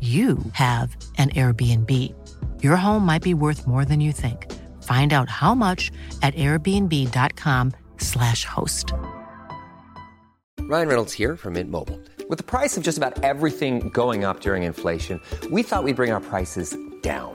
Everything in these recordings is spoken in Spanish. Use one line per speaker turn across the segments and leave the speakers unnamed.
you have an Airbnb. Your home might be worth more than you think. Find out how much at airbnb.com/slash host.
Ryan Reynolds here from Mint Mobile. With the price of just about everything going up during inflation, we thought we'd bring our prices down.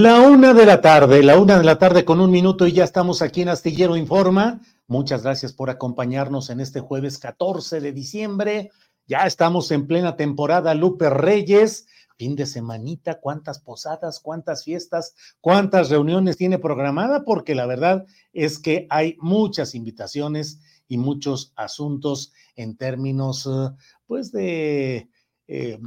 La una de la tarde, la una de la tarde con un minuto y ya estamos aquí en Astillero Informa. Muchas gracias por acompañarnos en este jueves 14 de diciembre. Ya estamos en plena temporada Lupe Reyes. Fin de semanita, cuántas posadas, cuántas fiestas, cuántas reuniones tiene programada, porque la verdad es que hay muchas invitaciones y muchos asuntos en términos, eh, pues, de eh,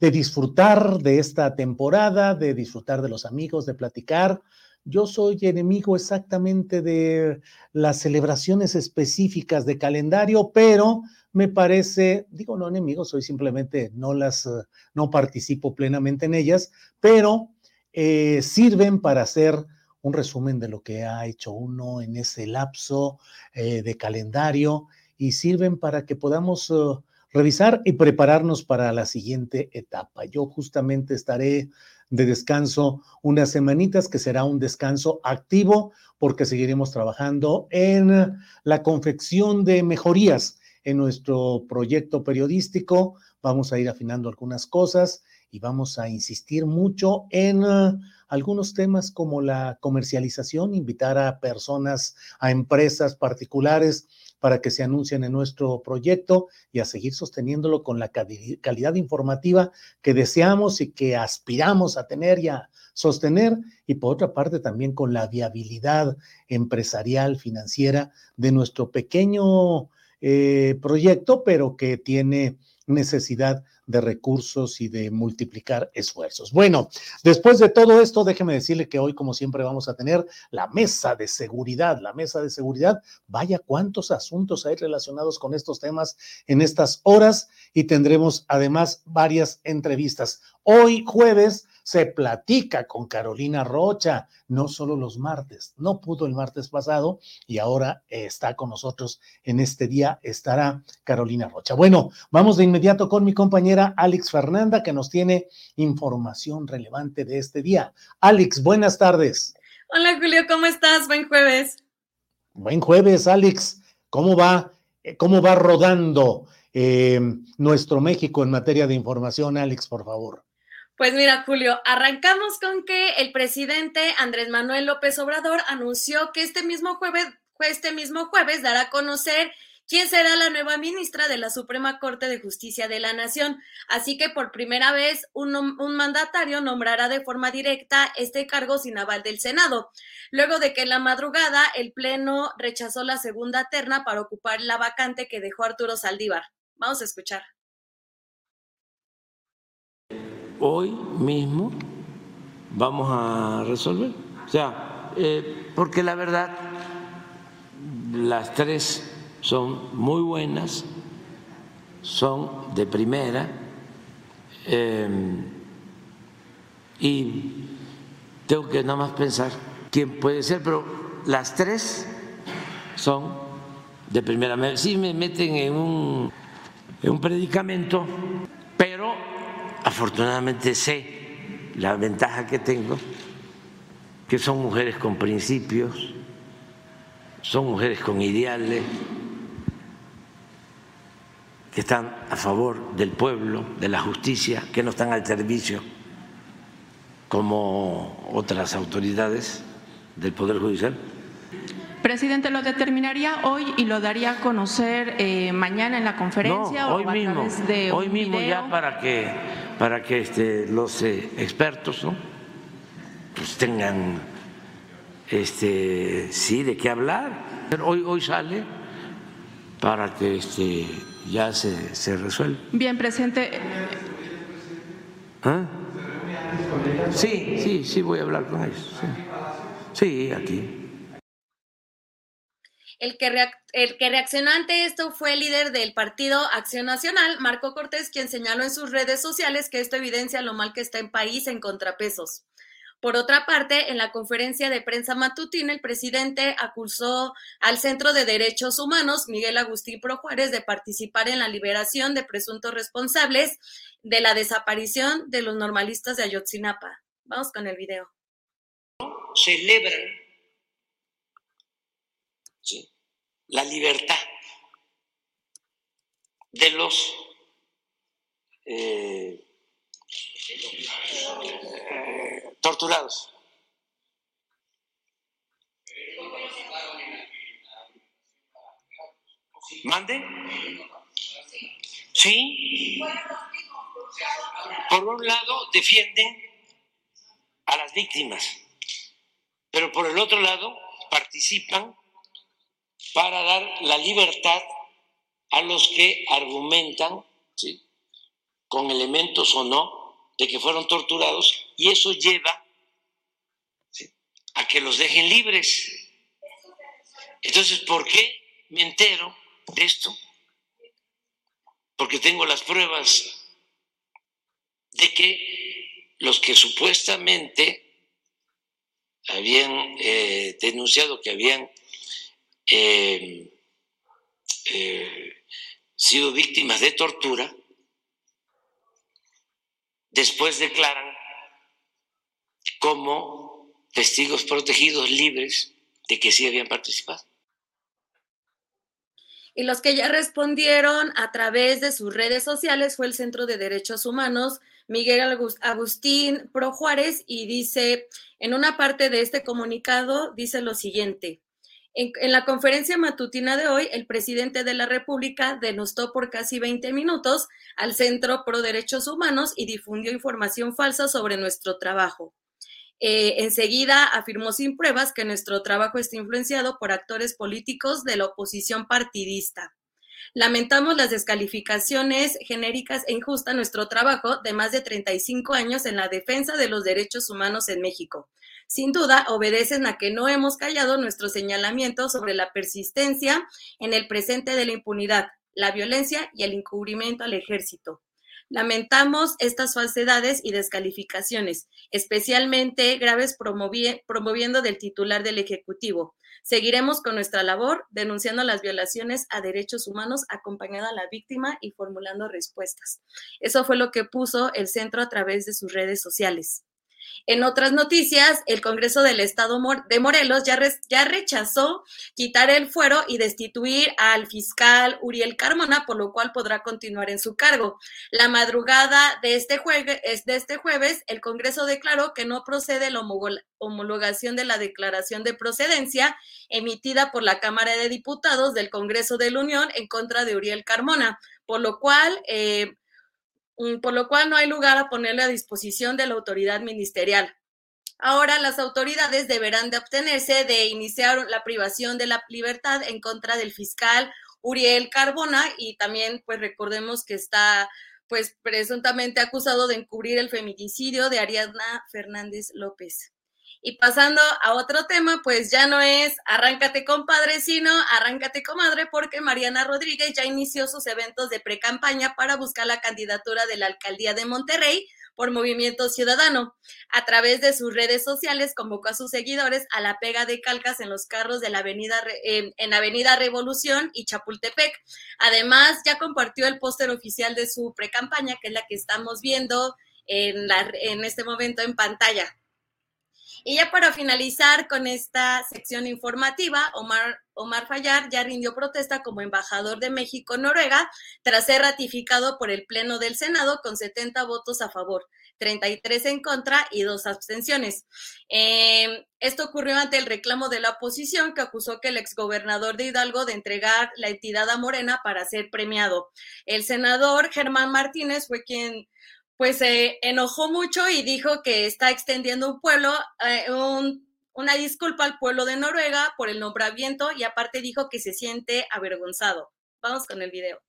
de disfrutar de esta temporada, de disfrutar de los amigos, de platicar. Yo soy enemigo exactamente de las celebraciones específicas de calendario, pero me parece, digo no enemigo, soy simplemente no las, eh, no participo plenamente en ellas, pero eh, sirven para hacer un resumen de lo que ha hecho uno en ese lapso eh, de calendario y sirven para que podamos uh, revisar y prepararnos para la siguiente etapa. Yo justamente estaré de descanso unas semanitas, que será un descanso activo, porque seguiremos trabajando en la confección de mejorías en nuestro proyecto periodístico. Vamos a ir afinando algunas cosas y vamos a insistir mucho en uh, algunos temas como la comercialización, invitar a personas, a empresas particulares para que se anuncien en nuestro proyecto y a seguir sosteniéndolo con la calidad informativa que deseamos y que aspiramos a tener y a sostener, y por otra parte también con la viabilidad empresarial, financiera de nuestro pequeño eh, proyecto, pero que tiene necesidad de recursos y de multiplicar esfuerzos. Bueno, después de todo esto, déjeme decirle que hoy, como siempre, vamos a tener la mesa de seguridad. La mesa de seguridad, vaya cuántos asuntos hay relacionados con estos temas en estas horas y tendremos además varias entrevistas. Hoy jueves se platica con Carolina Rocha, no solo los martes, no pudo el martes pasado y ahora está con nosotros en este día, estará Carolina Rocha. Bueno, vamos de inmediato con mi compañera Alex Fernanda que nos tiene información relevante de este día. Alex, buenas tardes.
Hola Julio, ¿cómo estás? Buen jueves.
Buen jueves, Alex. ¿Cómo va? Eh, ¿Cómo va rodando eh, nuestro México en materia de información, Alex, por favor?
Pues mira, Julio, arrancamos con que el presidente Andrés Manuel López Obrador anunció que este mismo jueves, este mismo jueves dará a conocer quién será la nueva ministra de la Suprema Corte de Justicia de la Nación. Así que por primera vez un, un, mandatario nombrará de forma directa este cargo sin aval del Senado, luego de que en la madrugada el Pleno rechazó la segunda terna para ocupar la vacante que dejó Arturo Saldívar. Vamos a escuchar
hoy mismo vamos a resolver. O sea, eh, porque la verdad las tres son muy buenas, son de primera em, y tengo que nada más pensar quién puede ser, pero las tres son de primera. Sí me meten en un, en un predicamento, pero afortunadamente sé la ventaja que tengo, que son mujeres con principios, son mujeres con ideales, que están a favor del pueblo, de la justicia, que no están al servicio como otras autoridades del Poder Judicial.
Presidente, ¿lo determinaría hoy y lo daría a conocer eh, mañana en la conferencia
hoy
o a
mismo,
través de
hoy
un
mismo
video?
ya para que para que este, los eh, expertos ¿no? pues tengan este sí de qué hablar. Pero hoy hoy sale para que este ya se, se resuelva.
Bien, presidente,
¿Ah? Sí, sí, sí voy a hablar con ellos. Sí, Sí, aquí.
El que, reac- el que reaccionó ante esto fue el líder del partido Acción Nacional, Marco Cortés, quien señaló en sus redes sociales que esto evidencia lo mal que está en país en contrapesos. Por otra parte, en la conferencia de prensa matutina, el presidente acusó al Centro de Derechos Humanos, Miguel Agustín Pro Juárez, de participar en la liberación de presuntos responsables de la desaparición de los normalistas de Ayotzinapa. Vamos con el video.
celebran ¿sí? La libertad de los eh, torturados. ¿Mande? Sí. Por un lado defienden a las víctimas pero por el otro lado participan para dar la libertad a los que argumentan, ¿sí? con elementos o no, de que fueron torturados y eso lleva a que los dejen libres. Entonces, ¿por qué me entero de esto? Porque tengo las pruebas de que los que supuestamente habían eh, denunciado que habían eh, eh, sido víctimas de tortura, después declaran como testigos protegidos libres de que sí habían participado.
Y los que ya respondieron a través de sus redes sociales fue el Centro de Derechos Humanos, Miguel Agus- Agustín Pro Juárez, y dice, en una parte de este comunicado, dice lo siguiente. En, la conferencia matutina de hoy, el presidente de la República denostó por casi 20 minutos al Centro Pro Derechos Humanos y difundió información falsa sobre nuestro trabajo. Eh, enseguida afirmó sin pruebas que nuestro trabajo está influenciado por actores políticos de la oposición partidista. Lamentamos las descalificaciones genéricas e injustas a nuestro trabajo de más de 35 años en la defensa de los derechos humanos en México. Sin duda, obedecen a que no hemos callado nuestro señalamiento sobre la persistencia en el presente de la impunidad, la violencia y el encubrimiento al ejército. Lamentamos estas falsedades y descalificaciones, especialmente graves promovi promoviendo del titular del Ejecutivo. Seguiremos con nuestra labor denunciando las violaciones a derechos humanos, acompañando a la víctima y formulando respuestas. Eso fue lo que puso el centro a través de sus redes sociales. En otras noticias, el Congreso del Estado de Morelos ya, ya, rechazó quitar el fuero y destituir al fiscal Uriel Carmona, por lo cual podrá continuar en su cargo. La madrugada de este, este jueves, el Congreso declaró que no procede la homologación de la declaración de procedencia emitida por la Cámara de Diputados del Congreso de la Unión en contra de Uriel Carmona, por lo cual... Eh, por lo cual no hay lugar a ponerle a disposición de la autoridad ministerial. Ahora las autoridades deberán de obtenerse de iniciar la privación de la libertad en contra del fiscal Uriel Carbona y también pues recordemos que está pues presuntamente acusado de encubrir el feminicidio de Ariadna Fernández López. Y pasando a otro tema, pues ya no es arráncate compadre, sino arráncate comadre, porque Mariana Rodríguez ya inició sus eventos de pre-campaña para buscar la candidatura de la alcaldía de Monterrey por Movimiento Ciudadano. A través de sus redes sociales convocó a sus seguidores a la pega de calcas en los carros de la avenida en Avenida Revolución y Chapultepec. Además, ya compartió el póster oficial de su pre-campaña, que es la que estamos viendo en, en este momento en pantalla. Y ya para finalizar con esta sección informativa, Omar, Omar Fallar ya rindió protesta como embajador de México en Noruega tras ser ratificado por el Pleno del Senado con 70 votos a favor, 33 en contra y dos abstenciones. Eh, esto ocurrió ante el reclamo de la oposición que acusó que el exgobernador de Hidalgo de entregar la entidad a Morena para ser premiado. El senador Germán Martínez fue quien pues se enojó mucho y dijo que está extendiendo un pueblo, eh, una disculpa al pueblo de Noruega por el nombramiento y aparte dijo que se siente avergonzado. Vamos con el video.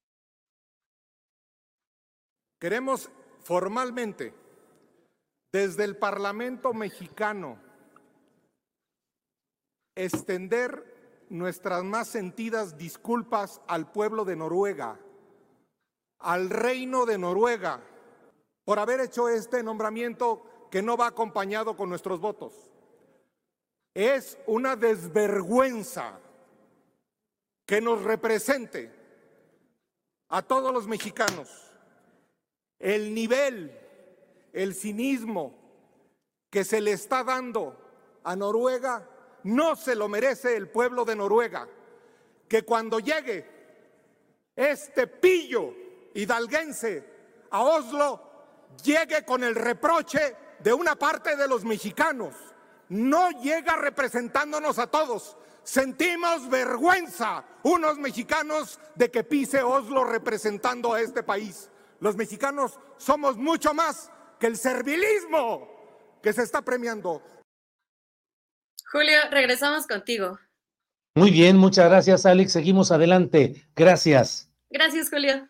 Queremos formalmente, desde el Parlamento mexicano, extender nuestras más sentidas disculpas al pueblo de Noruega, al reino de Noruega, por haber hecho este nombramiento que no va acompañado con nuestros votos. Es una desvergüenza que nos represente a todos los mexicanos el nivel, el cinismo que se le está dando a Noruega, no se lo merece el pueblo de Noruega. Que cuando llegue este pillo hidalguense a Oslo, llegue con el reproche de una parte de los mexicanos. No llega representándonos a todos. Sentimos vergüenza unos mexicanos de que pise Oslo representando a este país. Los mexicanos somos mucho más que el servilismo que se está premiando.
Julio, regresamos contigo.
Muy bien, muchas gracias, Alex. Seguimos adelante. Gracias.
Gracias, Julio.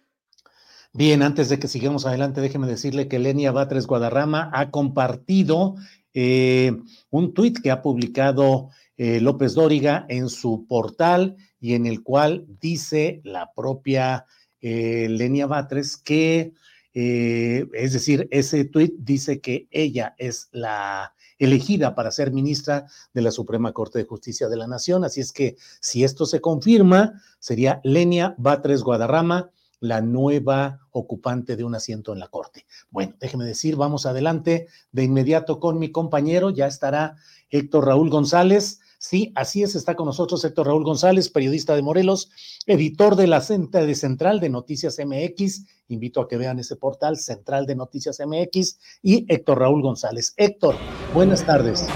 Bien, antes de que sigamos adelante, déjeme decirle que Lenia Batres Guadarrama ha compartido eh, un tuit que ha publicado eh, López Dóriga en su portal y en el cual dice la propia eh, Lenia Batres que, es decir, ese tuit dice que ella es la elegida para ser ministra de la Suprema Corte de Justicia de la Nación. Así es que si esto se confirma, sería Lenia Batres Guadarrama la nueva ocupante de un asiento en la Corte. Bueno, déjeme decir, vamos adelante de inmediato con mi compañero, ya estará Héctor Raúl González. Sí, así es, está con nosotros Héctor Raúl González, periodista de Morelos, editor de la de Central de Noticias MX. Invito a que vean ese portal, Central de Noticias MX, y Héctor Raúl González. Héctor, buenas tardes.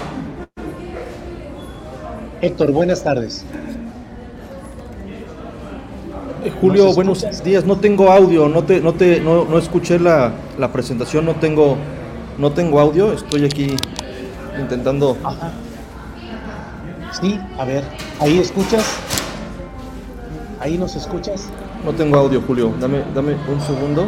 Héctor, buenas tardes.
Julio, buenos días. No tengo audio, no te, no te, no, no escuché la, la, presentación, no tengo, no tengo audio. Estoy aquí intentando. Ajá.
Sí, a ver, ahí escuchas. Ahí nos escuchas.
No tengo audio, Julio. Dame, dame un segundo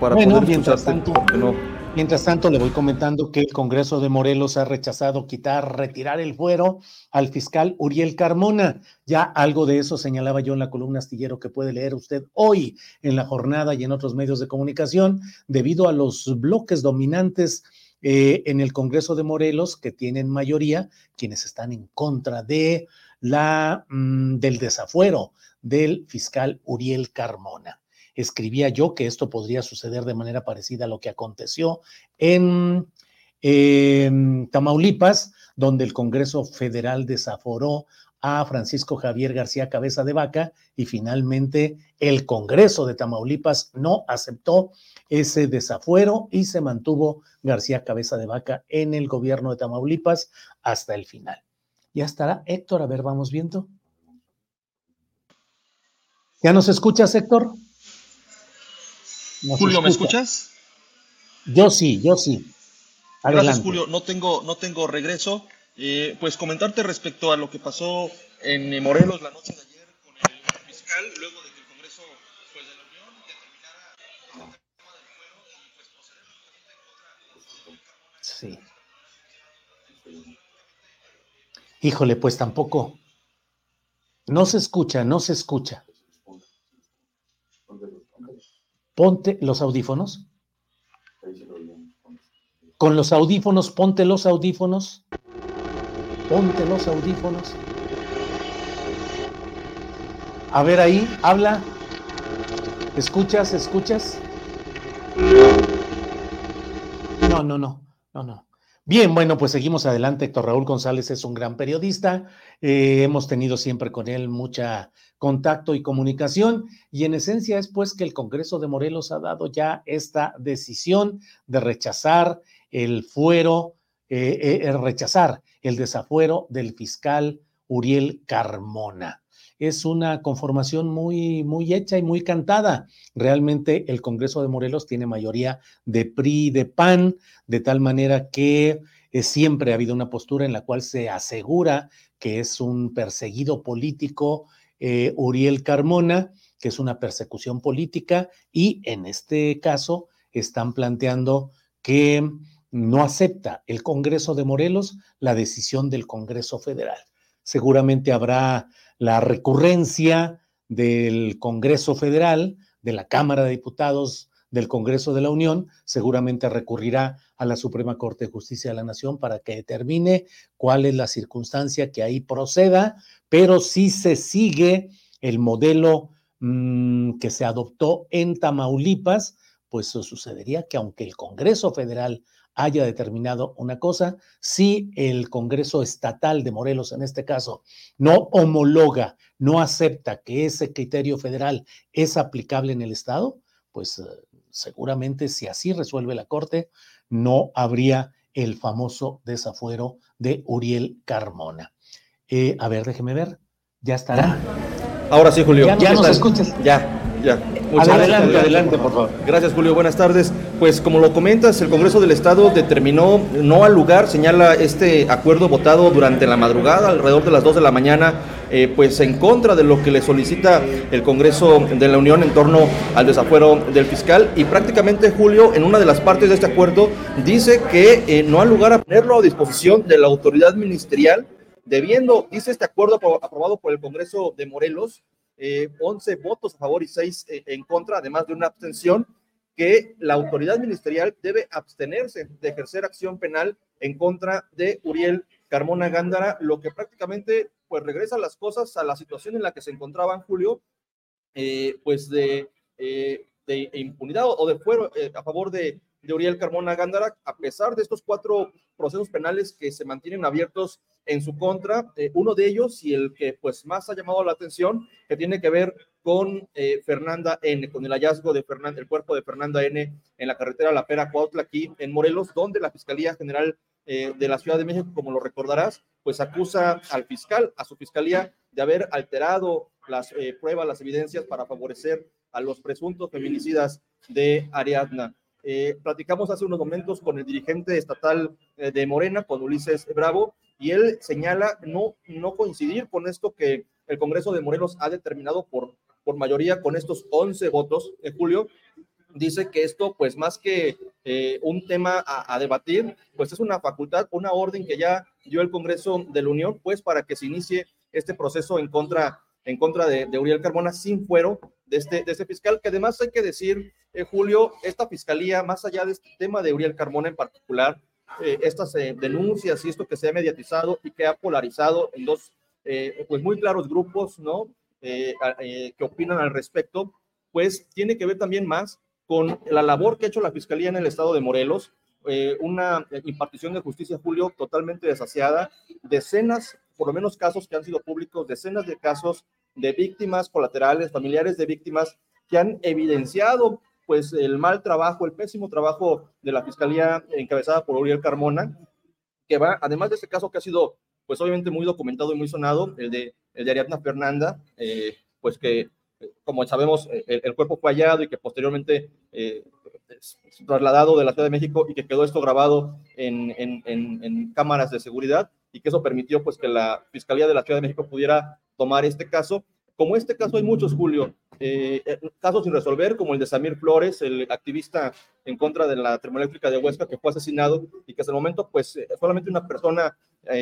para poder escucharte. porque no.
Mientras tanto, le voy comentando que el Congreso de Morelos ha rechazado quitar, retirar el fuero al fiscal Uriel Carmona. Ya algo de eso señalaba yo en la columna astillero que puede leer usted hoy en la jornada y en otros medios de comunicación, debido a los bloques dominantes eh, en el Congreso de Morelos que tienen mayoría, quienes están en contra de la, mm, del desafuero del fiscal Uriel Carmona escribía yo que esto podría suceder de manera parecida a lo que aconteció en, Tamaulipas, donde el Congreso Federal desaforó a Francisco Javier García Cabeza de Vaca y finalmente el Congreso de Tamaulipas no aceptó ese desafuero y se mantuvo García Cabeza de Vaca en el gobierno de Tamaulipas hasta el final. Ya estará Héctor, a ver, vamos viendo. ¿Ya nos escuchas, Héctor?
Julio, ¿me escuchas?
Yo sí, yo sí.
Gracias, Julio. No tengo, no tengo regreso. Eh, pues comentarte respecto a lo que pasó en Morelos la noche de ayer con el fiscal, luego de que el Congreso pues, de la Unión determinara el tema del fuero y pues proceder en contra
Sí. Híjole, pues tampoco. No se escucha, no se escucha. Ponte los audífonos. Con los audífonos, ponte los audífonos. Ponte los audífonos. A ver ahí, habla. ¿Escuchas? ¿Escuchas? No, no, no, no, no. Bien, bueno, pues seguimos adelante. Héctor Raúl González es un gran periodista. Eh, hemos tenido siempre con él mucha contacto y comunicación y en esencia es pues que el Congreso de Morelos ha dado ya esta decisión de rechazar el fuero, eh, eh, rechazar el desafuero del fiscal Uriel Carmona es una conformación muy, muy hecha y muy cantada. Realmente el Congreso de Morelos tiene mayoría de PRI de PAN, de tal manera que eh, siempre ha habido una postura en la cual se asegura que es un perseguido político eh, Uriel Carmona, que es una persecución política, y en este caso están planteando que no acepta el Congreso de Morelos la decisión del Congreso Federal. Seguramente habrá la recurrencia del Congreso Federal, de la Cámara de Diputados del Congreso de la Unión, seguramente recurrirá a la Suprema Corte de Justicia de la Nación para que determine cuál es la circunstancia que ahí proceda, pero si se sigue el modelo mm, que se adoptó en Tamaulipas, pues sucedería que aunque el Congreso Federal haya determinado una cosa, si el Congreso Estatal de Morelos, en este caso, no homologa, no acepta que ese criterio federal es aplicable en el Estado, pues eh, seguramente si así resuelve la Corte, no habría el famoso desafuero de Uriel Carmona. Eh, a ver, déjeme ver. ¿Ya estará?
Ahora sí, Julio.
Ya, nos escuchas.
Ya, ya
adelante, adelante, por favor.
Gracias, Julio. Buenas tardes. Pues como lo comentas, el Congreso del Estado determinó no al lugar, señala este acuerdo votado durante la madrugada, alrededor de las 2 de la mañana, eh, pues en contra de lo que le solicita el Congreso de la Unión en torno al desafuero del fiscal. Y prácticamente, Julio, en una de las partes de este acuerdo, dice que eh, no hay lugar a ponerlo a disposición de la autoridad ministerial, debiendo, dice este acuerdo aprobado por el Congreso de Morelos, 11 eh, votos a favor y 6 eh, en contra, además de una abstención, que la autoridad ministerial debe abstenerse de ejercer acción penal en contra de Uriel Carmona Gándara, lo que prácticamente pues regresa las cosas a la situación en la que se encontraban Julio, eh, pues de, de, impunidad o de fuero a favor de Uriel Carmona Gándara, a pesar de estos cuatro procesos penales que se mantienen abiertos en su contra. Eh, uno de ellos y el que pues más ha llamado la atención, que tiene que ver con eh, Fernanda N, con el hallazgo de Fernanda, el cuerpo de Fernanda N en la carretera La Pera Cuautla aquí en Morelos, donde la Fiscalía General eh, de la Ciudad de México, como lo recordarás, pues acusa al fiscal, a su fiscalía, de haber alterado las pruebas, las evidencias para favorecer a los presuntos feminicidas de Ariadna. platicamos hace unos momentos con el dirigente estatal de Morena, con Ulises Bravo, y él señala no, no coincidir con esto que el Congreso de Morelos ha determinado por, por mayoría con estos 11 votos en julio. Dice que esto, pues más que eh, un tema a, debatir, pues es una facultad, una orden que ya dio el Congreso de la Unión, pues para que se inicie este proceso en contra, en contra de, Uriel Carmona sin fuero de este, de este fiscal, que además hay que decir, eh, Julio, esta fiscalía, más allá de este tema de Uriel Carmona en particular, eh, estas eh, denuncias y esto que se ha mediatizado y que ha polarizado en dos, eh, pues muy claros grupos, ¿no? que opinan al respecto, pues tiene que ver también más con la labor que ha hecho la Fiscalía en el estado de Morelos, una impartición de justicia, Julio, totalmente desasiada, decenas, por lo menos casos que han sido públicos, decenas de casos de víctimas colaterales, familiares de víctimas que han evidenciado pues el mal trabajo, el pésimo trabajo de la Fiscalía encabezada por Uriel Carmona, que va, además de este caso que ha sido, pues obviamente muy documentado y muy sonado, el de, el de Ariadna Fernanda, eh, pues que, como sabemos, el, cuerpo fue hallado y que posteriormente eh, trasladado de la Ciudad de México y que quedó esto grabado en, en, en, cámaras de seguridad y que eso permitió pues que la Fiscalía de la Ciudad de México pudiera tomar este caso. Como este caso hay muchos, Julio, eh, eh, casos sin resolver, como el de Samir Flores, el activista en contra de la termoeléctrica de Huesca, que fue asesinado y que hasta el momento, pues, solamente una persona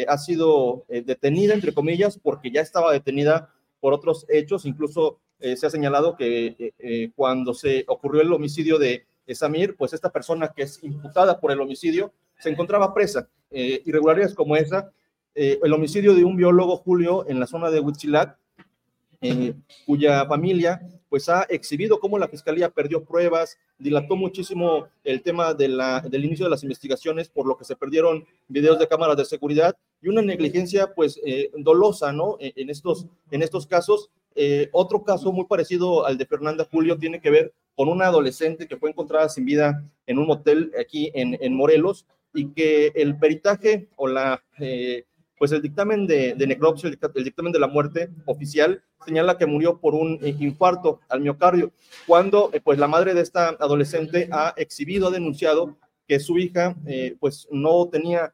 ha sido detenida, entre comillas, porque ya estaba detenida por otros hechos. Incluso se ha señalado que cuando se ocurrió el homicidio de Samir, pues esta persona que es imputada por el homicidio se encontraba presa. irregularidades como esa, el homicidio de un biólogo, Julio, en la zona de Huitzilac, eh, cuya familia pues ha exhibido cómo la fiscalía perdió pruebas, dilató muchísimo el tema de del inicio de las investigaciones, por lo que se perdieron videos de cámaras de seguridad y una negligencia pues eh, dolosa, ¿no? E, en, estos, en estos casos. Eh, otro caso muy parecido al de Fernanda Julio tiene que ver con una adolescente que fue encontrada sin vida en un hotel aquí en, en Morelos y que el peritaje o la pues el dictamen de, necropsia, el, dictamen de la muerte oficial, señala que murió por un eh, infarto al miocardio, cuando eh, pues la madre de esta adolescente ha exhibido, ha denunciado que su hija eh, pues no tenía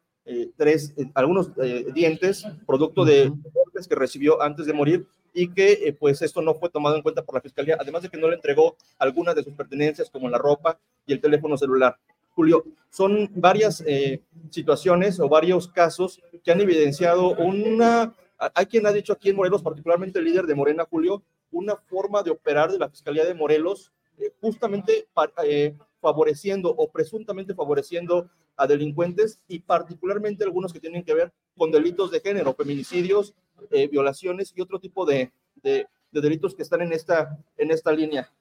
tres, algunos dientes, producto de golpes que recibió antes de morir y que pues esto no fue tomado en cuenta por la fiscalía, además de que no le entregó algunas de sus pertenencias como la ropa y el teléfono celular. Julio, son varias eh, situaciones o varios casos que han evidenciado una, hay quien ha dicho aquí en Morelos, particularmente el líder de Morena, Julio, una forma de operar de la Fiscalía de Morelos, eh, justamente eh, favoreciendo o presuntamente favoreciendo a delincuentes y particularmente algunos que tienen que ver con delitos de género, feminicidios, violaciones y otro tipo de, de, delitos que están en esta, en esta línea.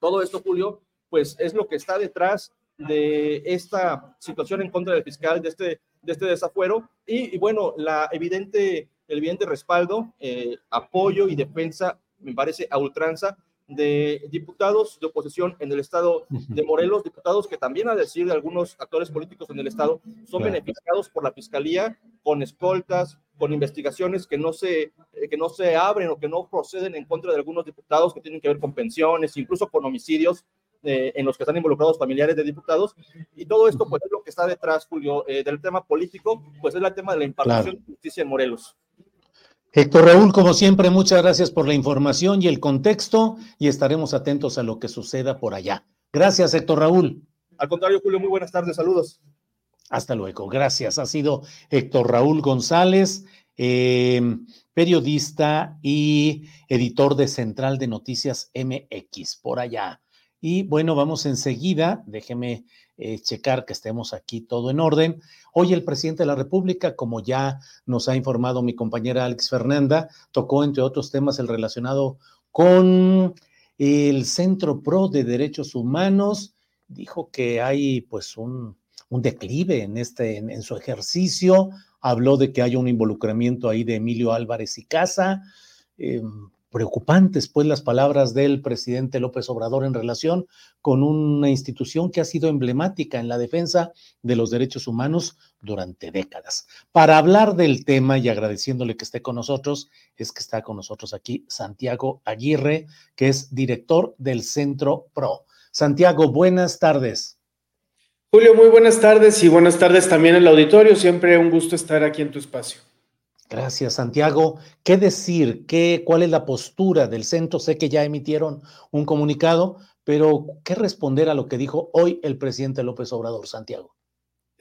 todo esto, Julio, pues es lo que está detrás de esta situación en contra del fiscal, de este, de este desafuero, y, bueno, la evidente, el evidente respaldo, eh, apoyo y defensa, me parece, a ultranza de diputados de oposición en el estado de Morelos, diputados que también a decir de algunos actores políticos en el estado son beneficiados por la fiscalía con escoltas, con investigaciones que no se eh, que no se abren o que no proceden en contra de algunos diputados que tienen que ver con pensiones, incluso con homicidios eh, en los que están involucrados familiares de diputados. Y todo esto, pues, es lo que está detrás, Julio, eh, del tema político, pues es el tema de la impartición de justicia en Morelos.
Héctor Raúl, como siempre, muchas gracias por la información y el contexto y estaremos atentos a lo que suceda por allá. Gracias, Héctor Raúl.
Al contrario, Julio, muy buenas tardes, saludos.
Hasta luego, gracias. Ha sido Héctor Raúl González, eh, periodista y editor de Central de Noticias MX, por allá. Y bueno, vamos enseguida, déjeme eh, checar que estemos aquí todo en orden. Hoy el presidente de la República, como ya nos ha informado mi compañera Alex Fernanda, tocó entre otros temas el relacionado con el Centro Pro de Derechos Humanos. Dijo que hay pues un, declive en, este, en, su ejercicio. Habló de que hay un involucramiento ahí de Emilio Álvarez y Casa. Em, preocupantes, pues, las palabras del presidente López Obrador en relación con una institución que ha sido emblemática en la defensa de los derechos humanos durante décadas. Para hablar del tema y agradeciéndole que esté con nosotros, es que está con nosotros aquí Santiago Aguirre, que es director del Centro PRO. Santiago, buenas tardes.
Julio, muy buenas tardes y buenas tardes también al auditorio. Siempre un gusto estar aquí en tu espacio.
Gracias, Santiago. ¿Qué decir? ¿Qué, ¿Cuál es la postura del centro? Sé que ya emitieron un comunicado, pero ¿qué responder a lo que dijo hoy el presidente López Obrador, Santiago?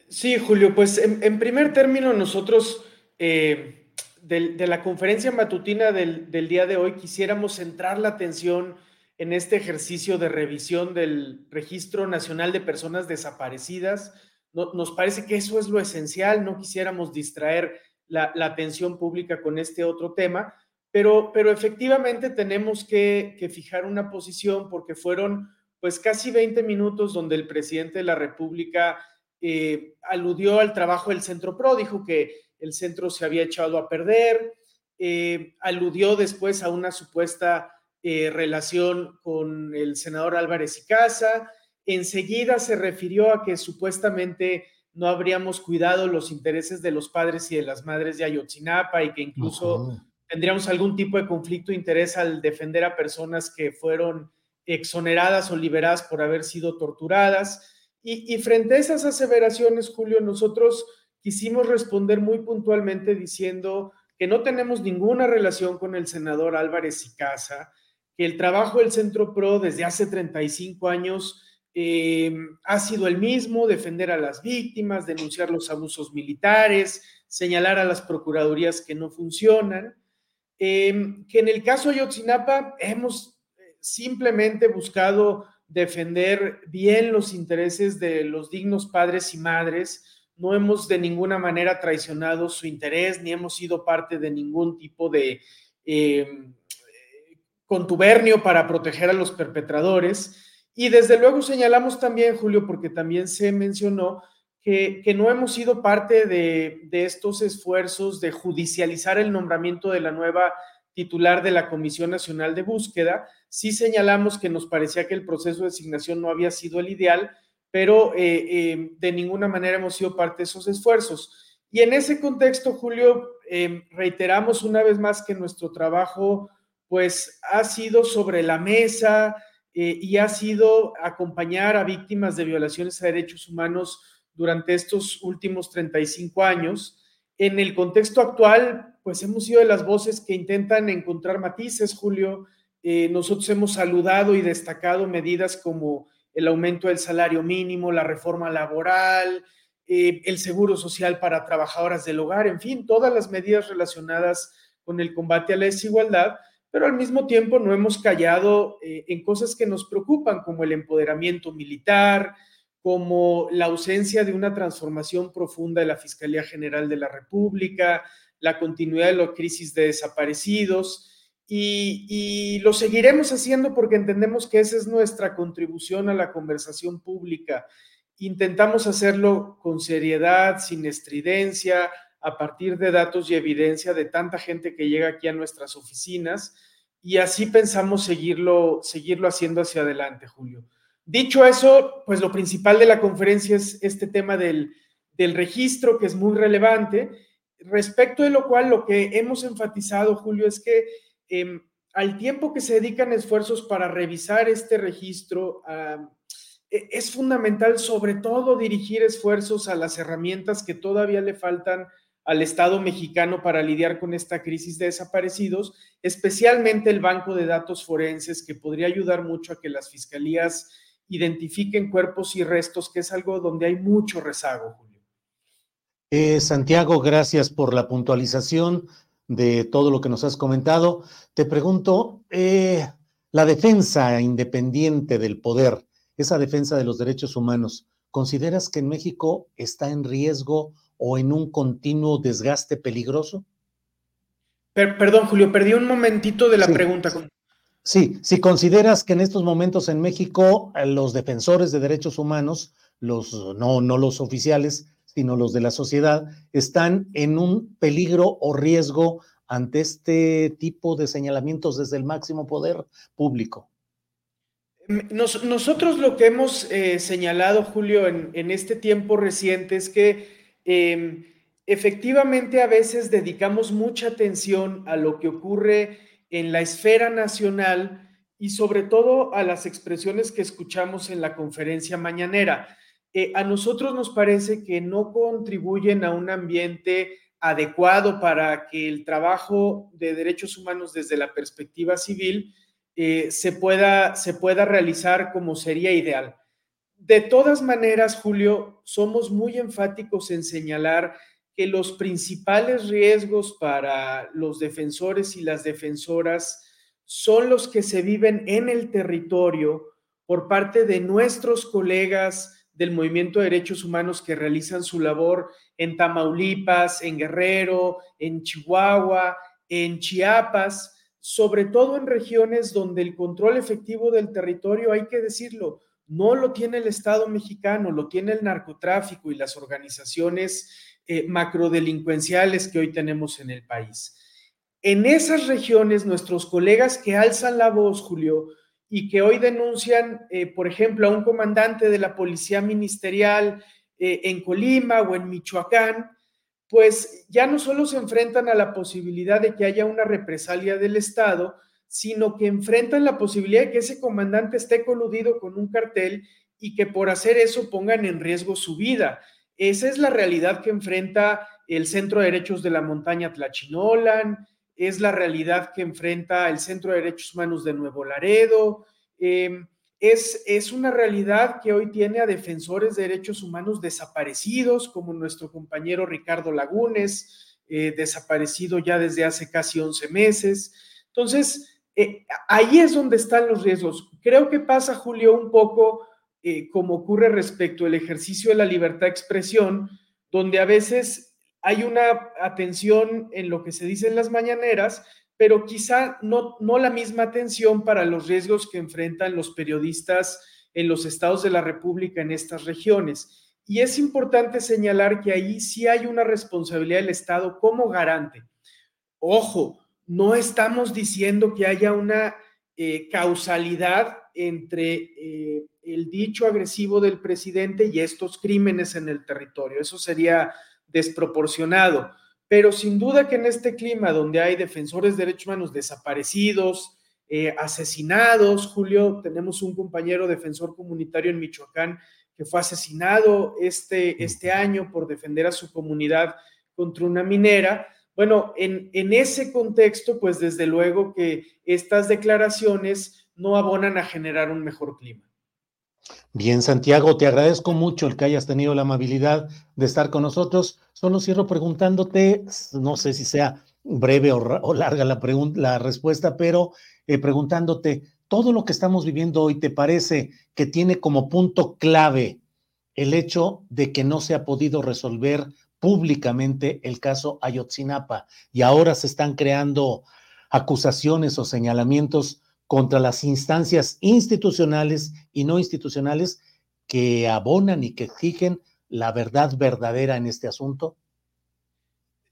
Sí, Julio, pues en, primer término nosotros eh, de, la conferencia matutina del, día de hoy quisiéramos centrar la atención en este ejercicio de revisión del Registro Nacional de Personas Desaparecidas. nos parece que eso es lo esencial, no quisiéramos distraer la, atención pública con este otro tema, pero, pero efectivamente tenemos que, fijar una posición porque fueron pues casi 20 minutos donde el presidente de la República eh, aludió al trabajo del Centro PRO, dijo que el centro se había echado a perder, eh, aludió después a una supuesta eh, relación con el senador Álvarez y Casa, enseguida se refirió a que supuestamente no habríamos cuidado los intereses de los padres y de las madres de Ayotzinapa y que incluso tendríamos algún tipo de conflicto de interés al defender a personas que fueron exoneradas o liberadas por haber sido torturadas. Y, y frente a esas aseveraciones, Julio, nosotros quisimos responder muy puntualmente diciendo que no tenemos ninguna relación con el senador Álvarez y Casa, que el trabajo del Centro PRO desde hace 35 años eh, ha sido el mismo, defender a las víctimas, denunciar los abusos militares, señalar a las procuradurías que no funcionan, eh, que en el caso de Yotzinapa hemos eh, simplemente buscado defender bien los intereses de los dignos padres y madres, no hemos de ninguna manera traicionado su interés, ni hemos sido parte de ningún tipo de contubernio para proteger a los perpetradores. Y desde luego señalamos también, Julio, porque también se mencionó que, no hemos sido parte de, estos esfuerzos de judicializar el nombramiento de la nueva titular de la Comisión Nacional de Búsqueda. Sí señalamos que nos parecía que el proceso de designación no había sido el ideal, pero eh, eh, de ninguna manera hemos sido parte de esos esfuerzos. Y en ese contexto, Julio, eh, reiteramos una vez más que nuestro trabajo pues ha sido sobre la mesa eh, y ha sido acompañar a víctimas de violaciones a derechos humanos durante estos últimos 35 años. En el contexto actual, pues hemos sido de las voces que intentan encontrar matices, Julio. Eh, nosotros hemos saludado y destacado medidas como el aumento del salario mínimo, la reforma laboral, eh, el seguro social para trabajadoras del hogar, en fin, todas las medidas relacionadas con el combate a la desigualdad, pero al mismo tiempo no hemos callado eh, en cosas que nos preocupan, como el empoderamiento militar, como la ausencia de una transformación profunda de la Fiscalía General de la República, la continuidad de la crisis de desaparecidos. Y, y, lo seguiremos haciendo porque entendemos que esa es nuestra contribución a la conversación pública. Intentamos hacerlo con seriedad, sin estridencia, a partir de datos y evidencia de tanta gente que llega aquí a nuestras oficinas y así pensamos seguirlo, seguirlo haciendo hacia adelante, Julio. Dicho eso, pues lo principal de la conferencia es este tema del, registro, que es muy relevante, respecto de lo cual lo que hemos enfatizado, Julio, es que em, al tiempo que se dedican esfuerzos para revisar este registro, e, es fundamental sobre todo dirigir esfuerzos a las herramientas que todavía le faltan al Estado mexicano para lidiar con esta crisis de desaparecidos, especialmente el banco de datos forenses, que podría ayudar mucho a que las fiscalías identifiquen cuerpos y restos, que es algo donde hay mucho rezago, Julio.
Eh, Santiago, gracias por la puntualización de todo lo que nos has comentado. Te pregunto, eh, la defensa independiente del poder, esa defensa de los derechos humanos, ¿consideras que en México está en riesgo o en un continuo desgaste peligroso?
perdón, Julio, perdí un momentito de la pregunta.
Sí, si consideras que en estos momentos en México eh, los defensores de derechos humanos, los no, no los oficiales, sino los de la sociedad, están en un peligro o riesgo ante este tipo de señalamientos desde el máximo poder público.
nosotros lo que hemos eh, señalado, Julio, en, en, este tiempo reciente es que Em, efectivamente a veces dedicamos mucha atención a lo que ocurre en la esfera nacional y sobre todo a las expresiones que escuchamos en la conferencia mañanera. Eh, a nosotros nos parece que no contribuyen a un ambiente adecuado para que el trabajo de derechos humanos desde la perspectiva civil eh, se, pueda, se pueda realizar como sería ideal. De todas maneras, Julio, somos muy enfáticos en señalar que los principales riesgos para los defensores y las defensoras son los que se viven en el territorio por parte de nuestros colegas del movimiento de derechos humanos que realizan su labor en Tamaulipas, en Guerrero, en Chihuahua, en Chiapas, sobre todo en regiones donde el control efectivo del territorio, hay que decirlo, no lo tiene el Estado mexicano, lo tiene el narcotráfico y las organizaciones eh, macrodelincuenciales que hoy tenemos en el país. En esas regiones, nuestros colegas que alzan la voz, Julio, y que hoy denuncian, eh, por ejemplo, a un comandante de la Policía Ministerial eh, en Colima o en Michoacán, pues ya no solo se enfrentan a la posibilidad de que haya una represalia del Estado, sino que enfrentan la posibilidad de que ese comandante esté coludido con un cartel y que por hacer eso pongan en riesgo su vida. Esa es la realidad que enfrenta el Centro de Derechos de la Montaña Tlachinolan, es la realidad que enfrenta el Centro de Derechos Humanos de Nuevo Laredo. Em, es, es, una realidad que hoy tiene a defensores de derechos humanos desaparecidos, como nuestro compañero Ricardo Lagunes, eh, desaparecido ya desde hace casi 11 meses. Entonces, eh, ahí es donde están los riesgos. Creo que pasa, Julio, un poco eh, como ocurre respecto al ejercicio de la libertad de expresión, donde a veces hay una atención en lo que se dice en las mañaneras, pero quizá no, no la misma atención para los riesgos que enfrentan los periodistas en los estados de la República en estas regiones. Y es importante señalar que ahí sí hay una responsabilidad del Estado como garante. Ojo, no estamos diciendo que haya una eh, causalidad entre eh, el dicho agresivo del presidente y estos crímenes en el territorio. Eso sería desproporcionado. Pero sin duda que en este clima donde hay defensores de derechos humanos desaparecidos, eh, asesinados, Julio, tenemos un compañero defensor comunitario en Michoacán que fue asesinado este, este año por defender a su comunidad contra una minera. Bueno, en, ese contexto, pues desde luego que estas declaraciones no abonan a generar un mejor clima.
Bien, Santiago, te agradezco mucho el que hayas tenido la amabilidad de estar con nosotros. Solo cierro preguntándote, no sé si sea breve o, larga la, la respuesta, pero eh, preguntándote, todo lo que estamos viviendo hoy, ¿te parece que tiene como punto clave el hecho de que no se ha podido resolver públicamente el caso Ayotzinapa y ahora se están creando acusaciones o señalamientos contra las instancias institucionales y no institucionales que abonan y que exigen la verdad verdadera en este asunto?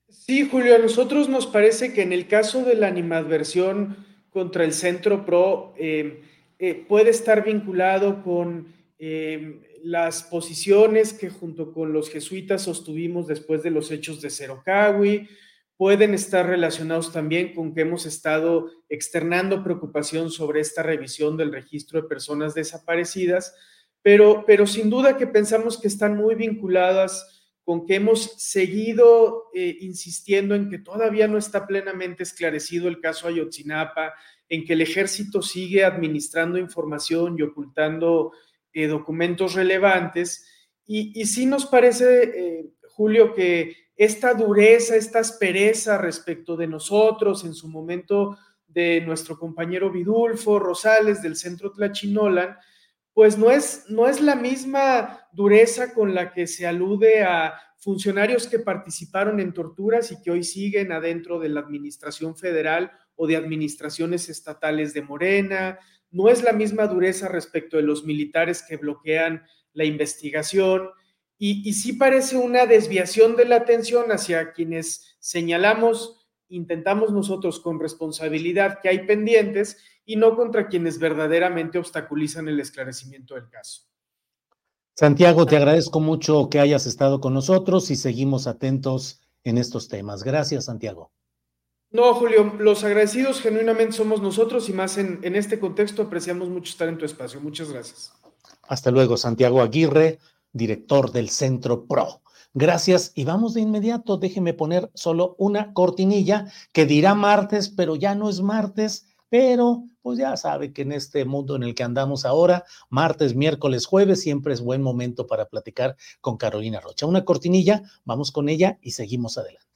Sí, Julio, a nosotros nos parece que en el caso de la animadversión contra el Centro PRO eh, eh, puede estar vinculado con eh, las posiciones que junto con los jesuitas sostuvimos después de los hechos de Cerocawi, pueden estar relacionados también con que hemos estado externando preocupación sobre esta revisión del registro de personas desaparecidas, pero, pero sin duda que pensamos que están muy vinculadas con que hemos seguido eh, insistiendo en que todavía no está plenamente esclarecido el caso Ayotzinapa, en que el ejército sigue administrando información y ocultando eh, documentos relevantes. Y, sí nos parece, eh, Julio, que esta dureza, esta aspereza respecto de nosotros, en su momento de nuestro compañero Vidulfo Rosales del Centro Tlachinolan, pues no es, no es la misma dureza con la que se alude a funcionarios que participaron en torturas y que hoy siguen adentro de la administración federal o de administraciones estatales de Morena, no es la misma dureza respecto de los militares que bloquean la investigación, y, sí parece una desviación de la atención hacia quienes señalamos, intentamos nosotros con responsabilidad que hay pendientes y no contra quienes verdaderamente obstaculizan el esclarecimiento del caso.
Santiago, te agradezco mucho que hayas estado con nosotros y seguimos atentos en estos temas. Gracias, Santiago.
No, Julio, los agradecidos genuinamente somos nosotros y más en, este contexto apreciamos mucho estar en tu espacio. Muchas gracias.
Hasta luego, Santiago Aguirre, director del Centro PRO. Gracias y vamos de inmediato. Déjeme poner solo una cortinilla que dirá martes, pero ya no es martes, pero pues ya sabe que en este mundo en el que andamos ahora, martes, miércoles, jueves, siempre es buen momento para platicar con Carolina Rocha. Una cortinilla, vamos con ella y seguimos adelante.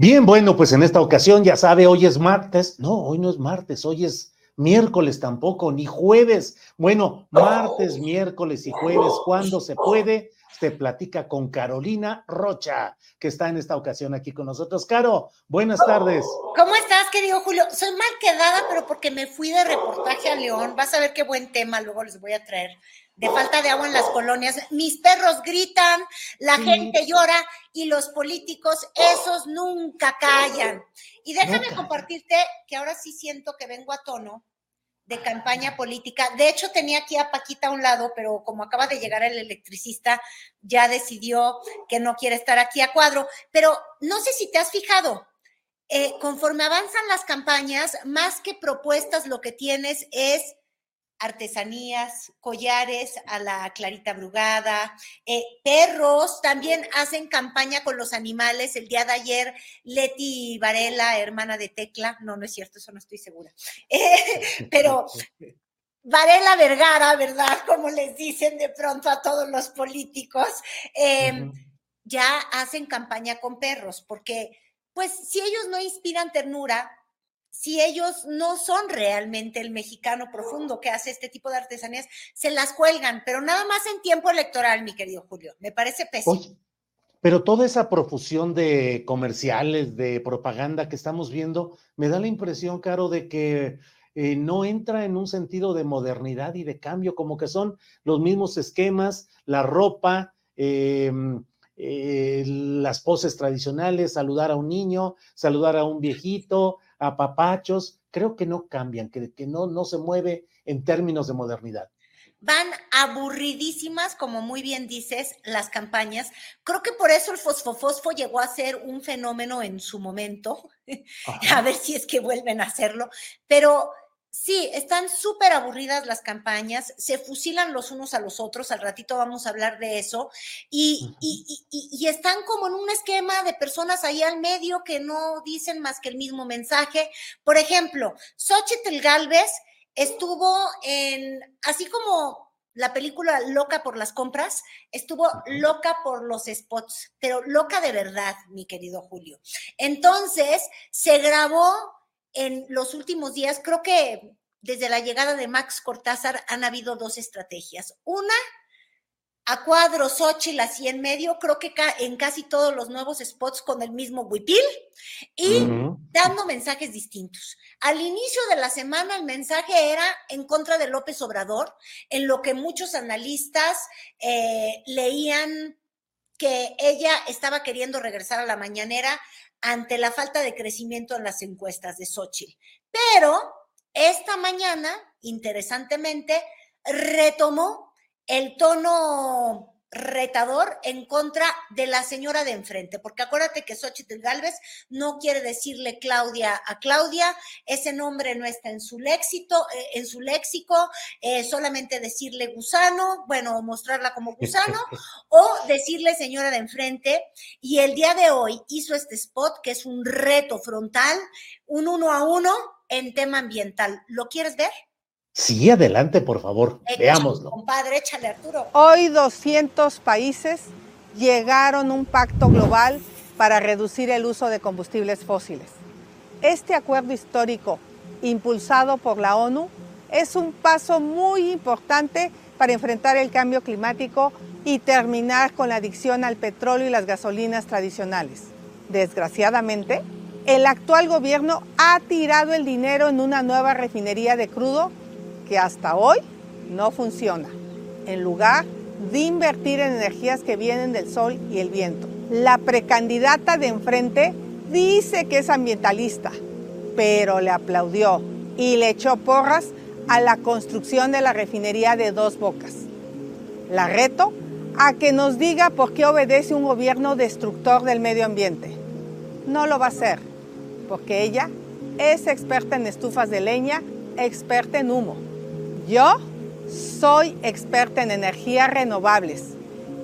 Bien, bueno, pues en esta ocasión ya sabe, hoy es martes. No, hoy no es martes, hoy es miércoles tampoco, ni jueves. Bueno, martes, miércoles y jueves, cuando se puede, se platica con Carolina Rocha, que está en esta ocasión aquí con nosotros. Caro, buenas tardes.
¿Cómo estás, querido Julio? Soy mal quedada, pero porque me fui de reportaje a León. Vas a ver qué buen tema luego les voy a traer de falta de agua en las colonias. Mis perros gritan, la gente llora y los políticos, esos nunca callan. Y déjame compartirte que ahora sí siento que vengo a tono de campaña política. De hecho, tenía aquí a Paquita a un lado, pero como acaba de llegar el electricista, ya decidió que no quiere estar aquí a cuadro. Pero no sé si te has fijado, eh, conforme avanzan las campañas, más que propuestas, lo que tienes es artesanías, collares a la clarita brugada, eh, perros, también hacen campaña con los animales. El día de ayer, Leti Varela, hermana de Tecla, no, no es cierto, eso no estoy segura, eh, pero Varela Vergara, ¿verdad? Como les dicen de pronto a todos los políticos, em, ya hacen campaña con perros, porque pues si ellos no inspiran ternura, si ellos no son realmente el mexicano profundo que hace este tipo de artesanías, se las cuelgan, pero nada más en tiempo electoral, mi querido Julio. Me parece pésimo.
pero toda esa profusión de comerciales, de propaganda que estamos viendo, me da la impresión, Caro, de que eh, no entra en un sentido de modernidad y de cambio, como que son los mismos esquemas, la ropa, em, eh, las poses tradicionales, saludar a un niño, saludar a un viejito, a papachos, creo que no cambian, que, que no, no se mueve en términos de modernidad.
Van aburridísimas, como muy bien dices, las campañas. Creo que por eso el fosfofosfo llegó a ser un fenómeno en su momento. A ver si es que vuelven a hacerlo. Pero Sí, están súper aburridas las campañas, se fusilan los unos a los otros, al ratito vamos a hablar de eso, y, y, están como en un esquema de personas ahí al medio que no dicen más que el mismo mensaje. Por ejemplo, Xochitl Galvez estuvo en, así como la película Loca por las compras, estuvo loca por los spots, pero loca de verdad, mi querido Julio. Entonces, se grabó en los últimos días, creo que desde la llegada de Max Cortázar han habido dos estrategias. Una, a cuadro Xochitl así en medio, creo que en casi todos los nuevos spots con el mismo huipil y dando mensajes distintos. Al inicio de la semana el mensaje era en contra de López Obrador, en lo que muchos analistas eh, leían que ella estaba queriendo regresar a la mañanera ante la falta de crecimiento en las encuestas de Xochitl. Pero esta mañana, interesantemente, retomó el tono retador en contra de la señora de enfrente, porque acuérdate que Xochitl Galvez no quiere decirle Claudia a Claudia, ese nombre no está en su léxico, eh, en su léxico, eh, solamente decirle gusano, bueno, mostrarla como gusano, o decirle señora de enfrente, y el día de hoy hizo este spot que es un reto frontal, un uno a uno en tema ambiental. ¿Lo quieres ver?
Sí, adelante, por favor, veámoslo.
Compadre, échale Arturo.
Hoy 200 países llegaron a un pacto global para reducir el uso de combustibles fósiles. Este acuerdo histórico, impulsado por la ONU, es un paso muy importante para enfrentar el cambio climático y terminar con la adicción al petróleo y las gasolinas tradicionales. Desgraciadamente, el actual gobierno ha tirado el dinero en una nueva refinería de crudo que hasta hoy no funciona, en lugar de invertir en energías que vienen del sol y el viento. La precandidata de enfrente dice que es ambientalista, pero le aplaudió y le echó porras a la construcción de la refinería de dos bocas. La reto a que nos diga por qué obedece un gobierno destructor del medio ambiente. No lo va a hacer, porque ella es experta en estufas de leña, experta en humo. Yo soy experta en energías renovables,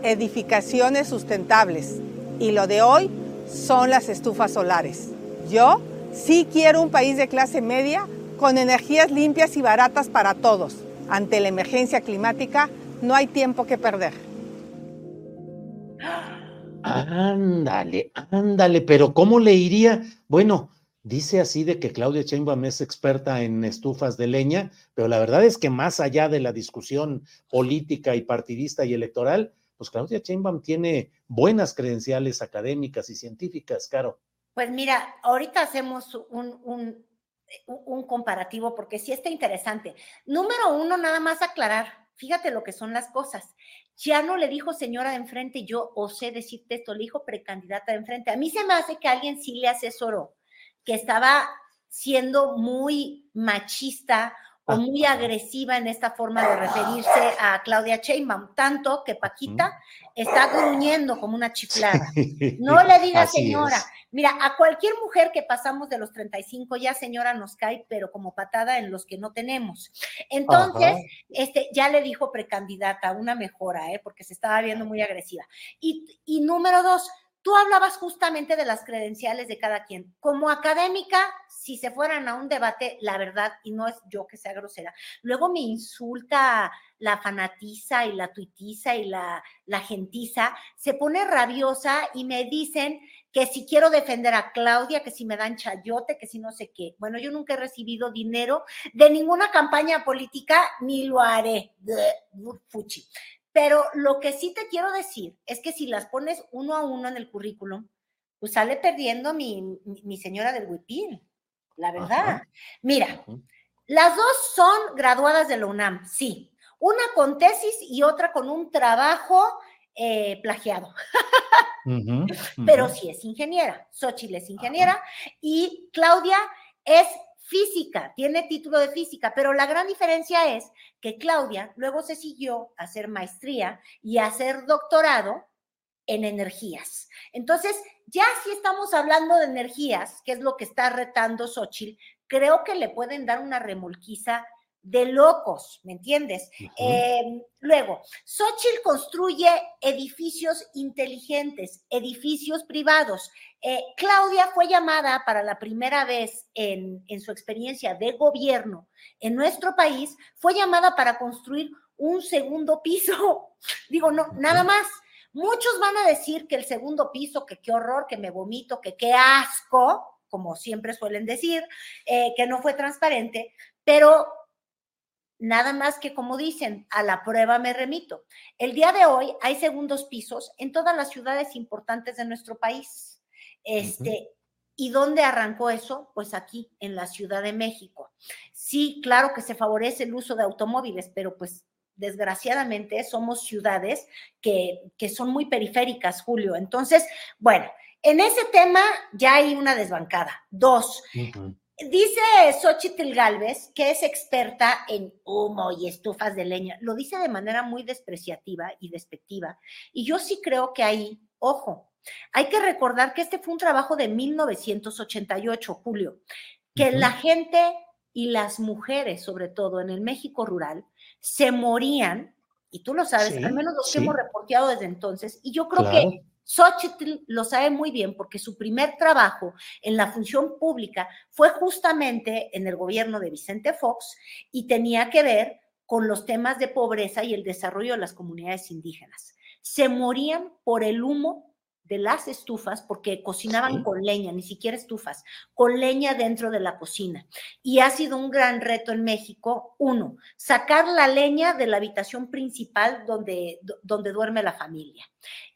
edificaciones sustentables y lo de hoy son las estufas solares. Yo sí quiero un país de clase media con energías limpias y baratas para todos. Ante la emergencia climática no hay tiempo que perder.
Ándale, ándale, pero ¿cómo le iría? Bueno, Dice así de que Claudia Sheinbaum es experta en estufas de leña, pero la verdad es que más allá de la discusión política y partidista y electoral, pues Claudia Sheinbaum tiene buenas credenciales académicas y científicas, Caro.
Pues mira, ahorita hacemos un, un, un comparativo porque sí está interesante. Número uno, nada más aclarar, fíjate lo que son las cosas. Ya no le dijo señora de enfrente, yo osé decirte esto, le dijo precandidata de enfrente. A mí se me hace que alguien sí le asesoró que estaba siendo muy machista o muy agresiva en esta forma de referirse a Claudia Sheinbaum, tanto que Paquita está gruñendo como una chiflada. No le diga señora. Mira, a cualquier mujer que pasamos de los 35 ya señora nos cae, pero como patada en los que no tenemos. Entonces, este ya le dijo precandidata, una mejora, ¿eh? porque se estaba viendo muy agresiva. Y, y número dos, Tú hablabas justamente de las credenciales de cada quien. Como académica, si se fueran a un debate, la verdad, y no es yo que sea grosera, luego me insulta la fanatiza y la tuitiza y la, la gentiza, se pone rabiosa y me dicen que si quiero defender a Claudia, que si me dan chayote, que si no sé qué. Bueno, yo nunca he recibido dinero de ninguna campaña política, ni lo haré. Fuchi. Pero lo que sí te quiero decir es que si las pones uno a uno en el currículum, pues sale perdiendo mi, mi señora del huipil, la verdad. Mira, las dos son graduadas de la UNAM, sí. Una con tesis y otra con un trabajo eh, plagiado. Pero sí es ingeniera. Xochitl es ingeniera y Claudia es física, tiene título de física, pero la gran diferencia es que Claudia luego se siguió a hacer maestría y a hacer doctorado en energías. Entonces, ya si estamos hablando de energías, que es lo que está retando Xochitl, creo que le pueden dar una remolquiza de locos, ¿me entiendes? Em, luego, Xochitl construye edificios inteligentes, edificios privados. Eh, Claudia fue llamada para la primera vez en, en su experiencia de gobierno en nuestro país, fue llamada para construir un segundo piso. Digo, no, nada más. Muchos van a decir que el segundo piso, que qué horror, que me vomito, que qué asco, como siempre suelen decir, eh, que no fue transparente, pero Nada más que como dicen, a la prueba me remito. El día de hoy hay segundos pisos en todas las ciudades importantes de nuestro país. Este, ¿Y dónde arrancó eso? Pues aquí, en la Ciudad de México. Sí, claro que se favorece el uso de automóviles, pero pues desgraciadamente somos ciudades que, que son muy periféricas, Julio. Entonces, bueno, en ese tema ya hay una desbancada. Dos, Dice Xochitl Galvez, que es experta en humo y estufas de leña, lo dice de manera muy despreciativa y despectiva. Y yo sí creo que ahí, ojo, hay que recordar que este fue un trabajo de 1988, Julio, que la gente y las mujeres, sobre todo en el México rural, se morían, y tú lo sabes, al menos los que hemos reporteado desde entonces, y yo creo que Xochitl lo sabe muy bien porque su primer trabajo en la función pública fue justamente en el gobierno de Vicente Fox y tenía que ver con los temas de pobreza y el desarrollo de las comunidades indígenas. Se morían por el humo de las estufas, porque cocinaban con leña, ni siquiera estufas, con leña dentro de la cocina. Y ha sido un gran reto en México, uno, sacar la leña de la habitación principal donde, donde duerme la familia.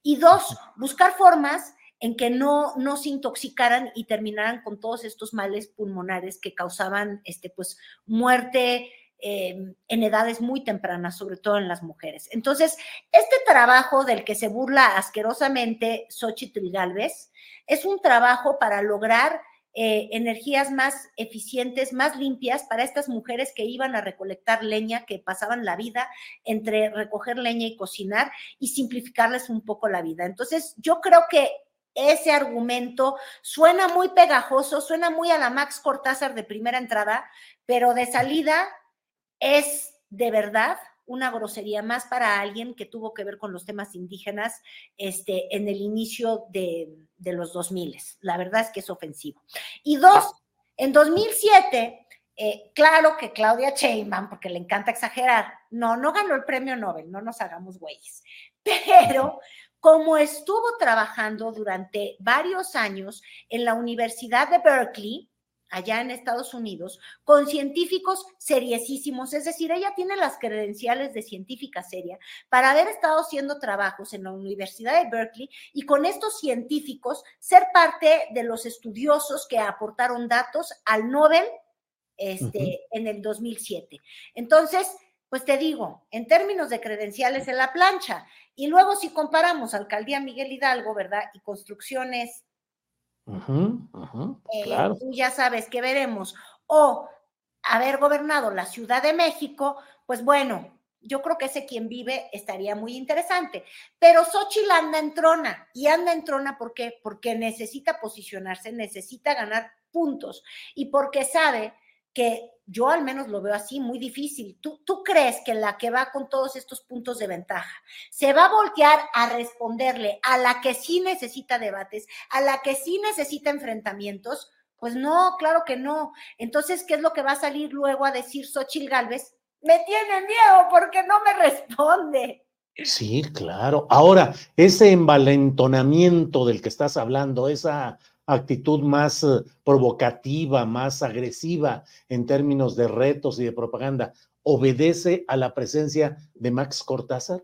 Y dos, buscar formas en que no, no se intoxicaran y terminaran con todos estos males pulmonares que causaban este, pues, muerte Em, en edades muy tempranas, sobre todo en las mujeres. Entonces, este trabajo del que se burla asquerosamente Xochitl Galvez es un trabajo para lograr eh, energías más eficientes, más limpias para estas mujeres que iban a recolectar leña, que pasaban la vida entre recoger leña y cocinar y simplificarles un poco la vida. Entonces, yo creo que ese argumento suena muy pegajoso, suena muy a la Max Cortázar de primera entrada, pero de salida es de verdad una grosería más para alguien que tuvo que ver con los temas indígenas este, en el inicio de, los 2000. La verdad es que es ofensivo. Y dos, en 2007, eh, claro que Claudia Sheinbaum, porque le encanta exagerar, no, no ganó el premio Nobel, no nos hagamos güeyes, pero como estuvo trabajando durante varios años en la Universidad de Berkeley, allá en Estados Unidos con científicos seriesísimos, es decir, ella tiene las credenciales de científica seria para haber estado haciendo trabajos en la Universidad de Berkeley y con estos científicos ser parte de los estudiosos que aportaron datos al Nobel este, en el 2007. Entonces, pues te digo, en términos de credenciales en la plancha, y luego si comparamos Alcaldía Miguel Hidalgo, ¿verdad? Y construcciones eh, tú ya sabes que veremos. O haber gobernado la Ciudad de México, pues bueno, yo creo que ese quien vive estaría muy interesante. Pero Xochitl anda en trona y anda en trona ¿por qué? Porque necesita posicionarse, necesita ganar puntos y porque sabe que yo al menos lo veo así, muy difícil. ¿Tú, ¿Tú crees que la que va con todos estos puntos de ventaja se va a voltear a responderle a la que sí necesita debates, a la que sí necesita enfrentamientos? Pues no, claro que no. Entonces, ¿qué es lo que va a salir luego a decir Xochitl Galvez? Me tiene miedo porque no me responde.
Sí, claro. Ahora, ese envalentonamiento del que estás hablando, esa actitud más eh, provocativa, más agresiva en términos de retos y de propaganda, obedece a la presencia de Max Cortázar?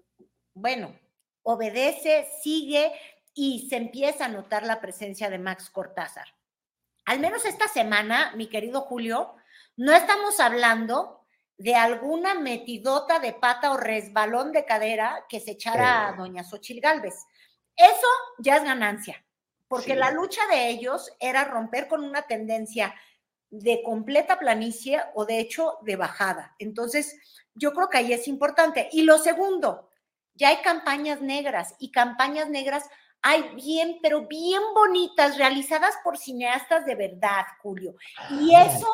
Bueno, obedece, sigue y se empieza a notar la presencia de Max Cortázar. Al menos esta semana, mi querido Julio, no estamos hablando de alguna metidota de pata o resbalón de cadera que se echara a doña Xochil Gálvez. Eso ya es ganancia porque la lucha de ellos era romper con una tendencia de completa planicie o de hecho de bajada. Entonces, yo creo que ahí es importante. Y lo segundo, ya hay campañas negras y campañas negras hay bien, pero bien bonitas, realizadas por cineastas de verdad, Julio. Y ah. eso,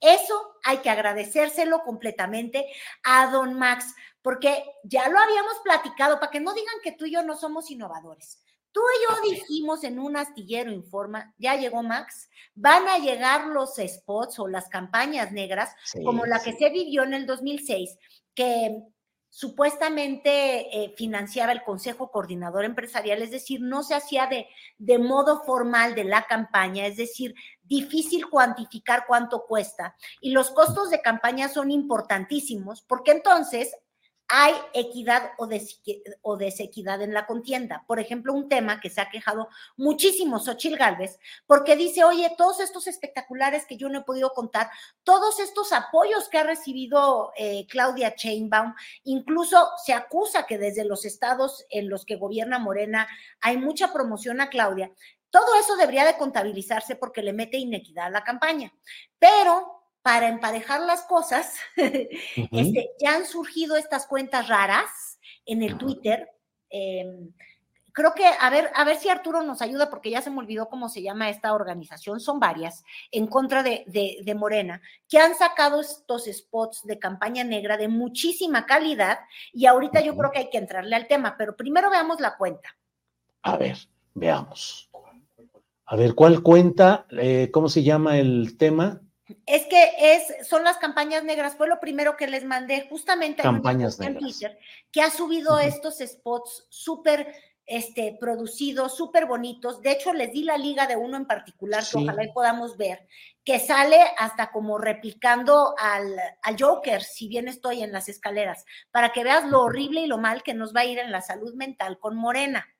eso hay que agradecérselo completamente a don Max, porque ya lo habíamos platicado, para que no digan que tú y yo no somos innovadores. Tú y yo dijimos en un astillero informa, ya llegó Max, van a llegar los spots o las campañas negras, como la que se vivió en el 2006, que supuestamente eh, financiaba el Consejo Coordinador Empresarial, es decir, no se hacía de, de modo formal de la campaña, es decir, difícil cuantificar cuánto cuesta. Y los costos de campaña son importantísimos, porque entonces hay equidad o, desequidad en la contienda. Por ejemplo, un tema que se ha quejado muchísimo Xochil Gálvez, porque dice, oye, todos estos espectaculares que yo no he podido contar, todos estos apoyos que ha recibido eh, Claudia Chainbaum, incluso se acusa que desde los estados en los que gobierna Morena hay mucha promoción a Claudia. Todo eso debería de contabilizarse porque le mete inequidad a la campaña. Pero para emparejar las cosas, este, ya han surgido estas cuentas raras en el Twitter. Em, creo que, a ver, a ver si Arturo nos ayuda, porque ya se me olvidó cómo se llama esta organización, son varias, en contra de, de, Morena, que han sacado estos spots de campaña negra de muchísima calidad, y ahorita yo creo que hay que entrarle al tema, pero primero veamos la cuenta.
A ver, veamos. A ver, ¿cuál cuenta? Eh, ¿Cómo se llama el tema?
Es que es, son las campañas negras, fue lo primero que les mandé, justamente
campañas en
Twitter, que ha subido estos spots súper este, producidos, súper bonitos. De hecho, les di la liga de uno en particular que ojalá podamos ver, que sale hasta como replicando al, al, Joker, si bien estoy en las escaleras, para que veas lo horrible y lo mal que nos va a ir en la salud mental con Morena.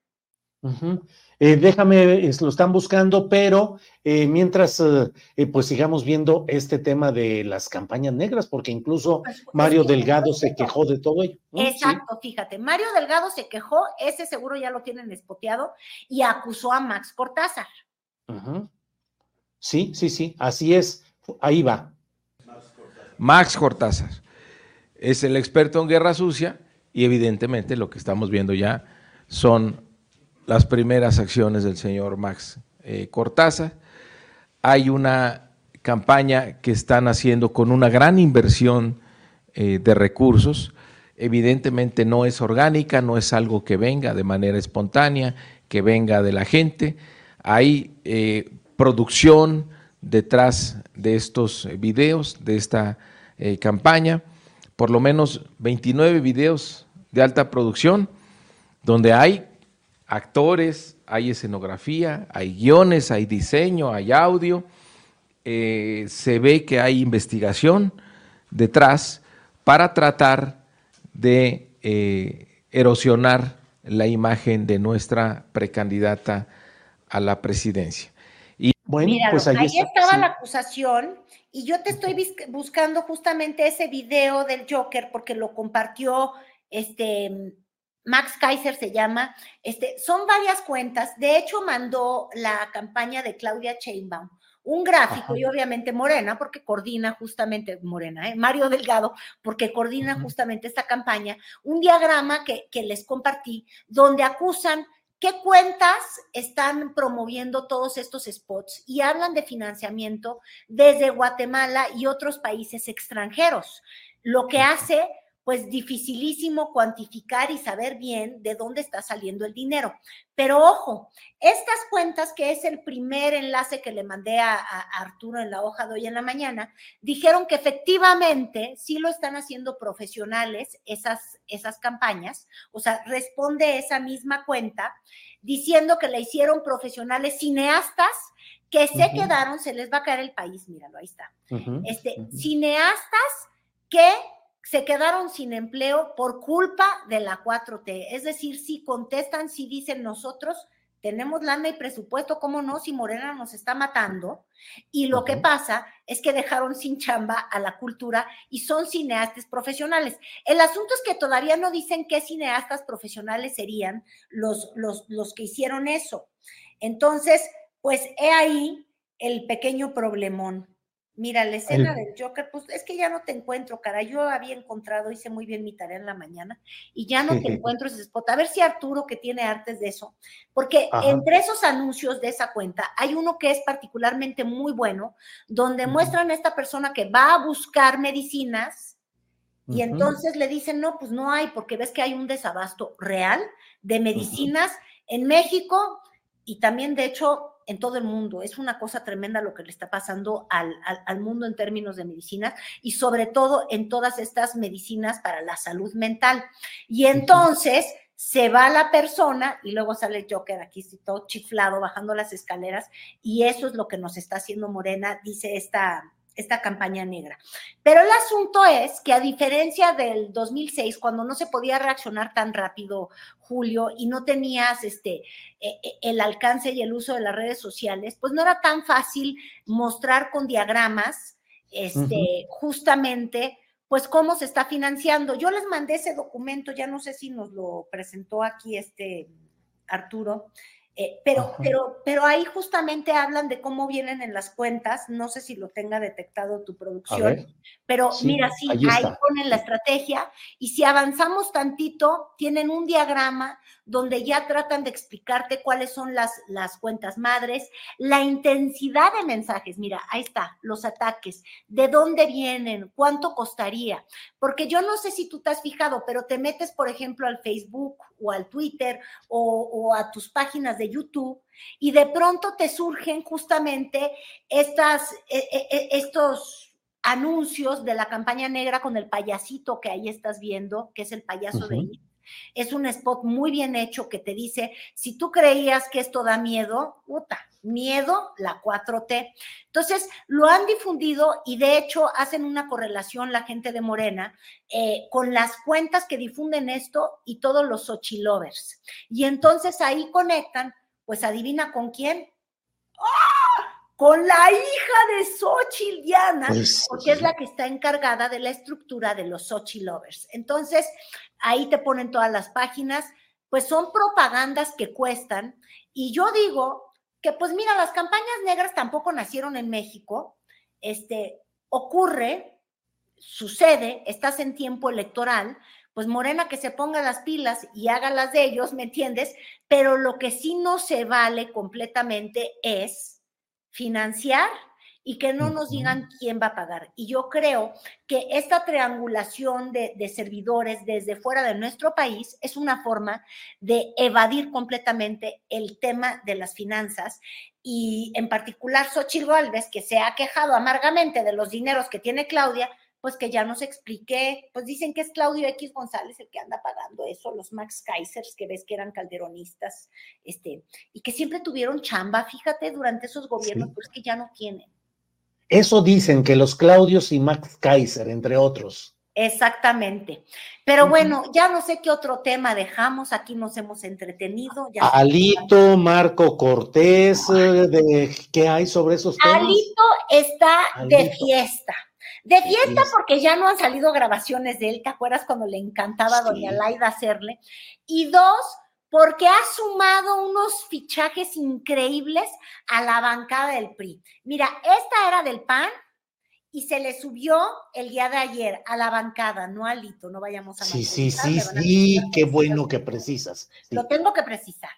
Eh, déjame, lo están buscando, pero eh, mientras, eh, pues sigamos viendo este tema de las campañas negras, porque incluso pues, pues, Mario Delgado se quejó de todo ello.
Exacto, fíjate, Mario Delgado se quejó, ese seguro ya lo tienen espoteado, y acusó a Max Cortázar.
Sí, sí, sí, así es, ahí va.
Max Cortázar es el experto en guerra sucia y evidentemente lo que estamos viendo ya son las primeras acciones del señor Max eh, Cortázar. Hay una campaña que están haciendo con una gran inversión eh, de recursos. Evidentemente no es orgánica, no es algo que venga de manera espontánea, que venga de la gente. Hay eh, producción detrás de estos videos, de esta campaña, por lo menos 29 videos de alta producción, donde hay actores, hay escenografía, hay guiones, hay diseño, hay audio. Eh, se ve que hay investigación detrás para tratar de eh, erosionar la imagen de nuestra precandidata a la presidencia.
Y bueno, pues ahí, estaba la acusación y yo te estoy buscando justamente ese video del Joker porque lo compartió este Max Kaiser se llama, este, son varias cuentas. De hecho, mandó la campaña de Claudia Chainbaum un gráfico y obviamente Morena, porque coordina justamente, Morena, ¿eh? Mario Delgado, porque coordina justamente esta campaña, un diagrama que, que les compartí donde acusan ¿Qué cuentas están promoviendo todos estos spots y hablan de financiamiento desde Guatemala y otros países extranjeros? Lo que hace pues dificilísimo cuantificar y saber bien de dónde está saliendo el dinero. Pero ojo, estas cuentas, que es el primer enlace que le mandé a, Arturo en la hoja de hoy en la mañana, dijeron que efectivamente sí lo están haciendo profesionales esas, esas campañas, o sea, responde esa misma cuenta diciendo que la hicieron profesionales cineastas que se quedaron, se les va a caer el país, míralo, ahí está. este, Cineastas que se quedaron sin empleo por culpa de la 4T. Es decir, si contestan, si dicen nosotros tenemos lana y presupuesto, ¿cómo no? Si Morena nos está matando. Y lo que pasa es que dejaron sin chamba a la cultura y son cineastas profesionales. El asunto es que todavía no dicen qué cineastas profesionales serían los, los, los que hicieron eso. Entonces, pues he ahí el pequeño problemón. Mira, la escena del Joker, pues es que ya no te encuentro, cara. Yo había encontrado, hice muy bien mi tarea en la mañana y ya no te encuentro ese spot. A ver si Arturo, que tiene artes de eso, porque entre esos anuncios de esa cuenta hay uno que es particularmente muy bueno, donde muestran a esta persona que va a buscar medicinas y entonces le dicen, no, pues no hay, porque ves que hay un desabasto real de medicinas en México y también, de hecho, en todo el mundo. Es una cosa tremenda lo que le está pasando al, mundo en términos de medicinas y sobre todo en todas estas medicinas para la salud mental. Y entonces se va la persona y luego sale Joker aquí todo chiflado bajando las escaleras y eso es lo que nos está haciendo Morena, dice esta esta campaña negra. Pero el asunto es que a diferencia del 2006, cuando no se podía reaccionar tan rápido, Julio, y no tenías este, e, e, el alcance y el uso de las redes sociales, pues no era tan fácil mostrar con diagramas este, justamente pues cómo se está financiando. Yo les mandé ese documento, ya no sé si nos lo presentó aquí este Arturo, eh, pero, pero, pero ahí justamente hablan de cómo vienen en las cuentas, no sé si lo tenga detectado tu producción, pero mira, sí, ahí ponen la estrategia y si avanzamos tantito, tienen un diagrama donde ya tratan de explicarte cuáles son las, las cuentas madres, la intensidad de mensajes, mira, ahí está, los ataques, de dónde vienen, cuánto costaría, porque yo no sé si tú te has fijado, pero te metes, por ejemplo, al Facebook o al Twitter o, a tus páginas de YouTube y de pronto te surgen justamente estas, e, e, e, estos anuncios de la campaña negra con el payasito que ahí estás viendo, que es el payaso de es un spot muy bien hecho que te dice, si tú creías que esto da miedo, puta, miedo, la 4T. Entonces, lo han difundido y de hecho hacen una correlación la gente de Morena eh, con las cuentas que difunden esto y todos los Xochilovers. Y entonces ahí conectan, pues adivina con quién. ¡Ah! Con la hija de Xochitl, Diana, pues, porque es la que está encargada de la estructura de los Xochilovers. Entonces, ahí te ponen todas las páginas, pues son propagandas que cuestan. Y yo digo que, pues mira, las campañas negras tampoco nacieron en México. Este, ocurre, sucede, estás en tiempo electoral, pues Morena que se ponga las pilas y haga las de ellos, ¿me entiendes? Pero lo que sí no se vale completamente es financiar y que no nos digan quién va a pagar. Y yo creo que esta triangulación de, servidores desde fuera de nuestro país es una forma de evadir completamente el tema de las finanzas y en particular Xochitl Gálvez, que se ha quejado amargamente de los dineros que tiene Claudia, pues que ya nos expliqué, pues dicen que es Claudio X González el que anda pagando eso, los Max Kaisers, que ves que eran calderonistas, este, y que siempre tuvieron chamba, fíjate, durante esos gobiernos, pues que ya no tienen.
Eso dicen que los Claudios y Max Kaiser, entre otros.
Exactamente. Pero bueno, ya no sé qué otro tema dejamos, aquí nos hemos entretenido.
Alito, Marco Cortés, eh, de, ¿qué hay sobre esos temas?
Alito está de fiesta. De fiesta porque ya no han salido grabaciones de él, ¿te acuerdas cuando le encantaba a doña Laida hacerle? Y dos, porque ha sumado unos fichajes increíbles a la bancada del PRI. Mira, esta era del PAN y se le subió el día de ayer a la bancada, no al hito, no vayamos a
Sí, sí, sí, sí, qué bueno que precisas.
Lo tengo que precisar.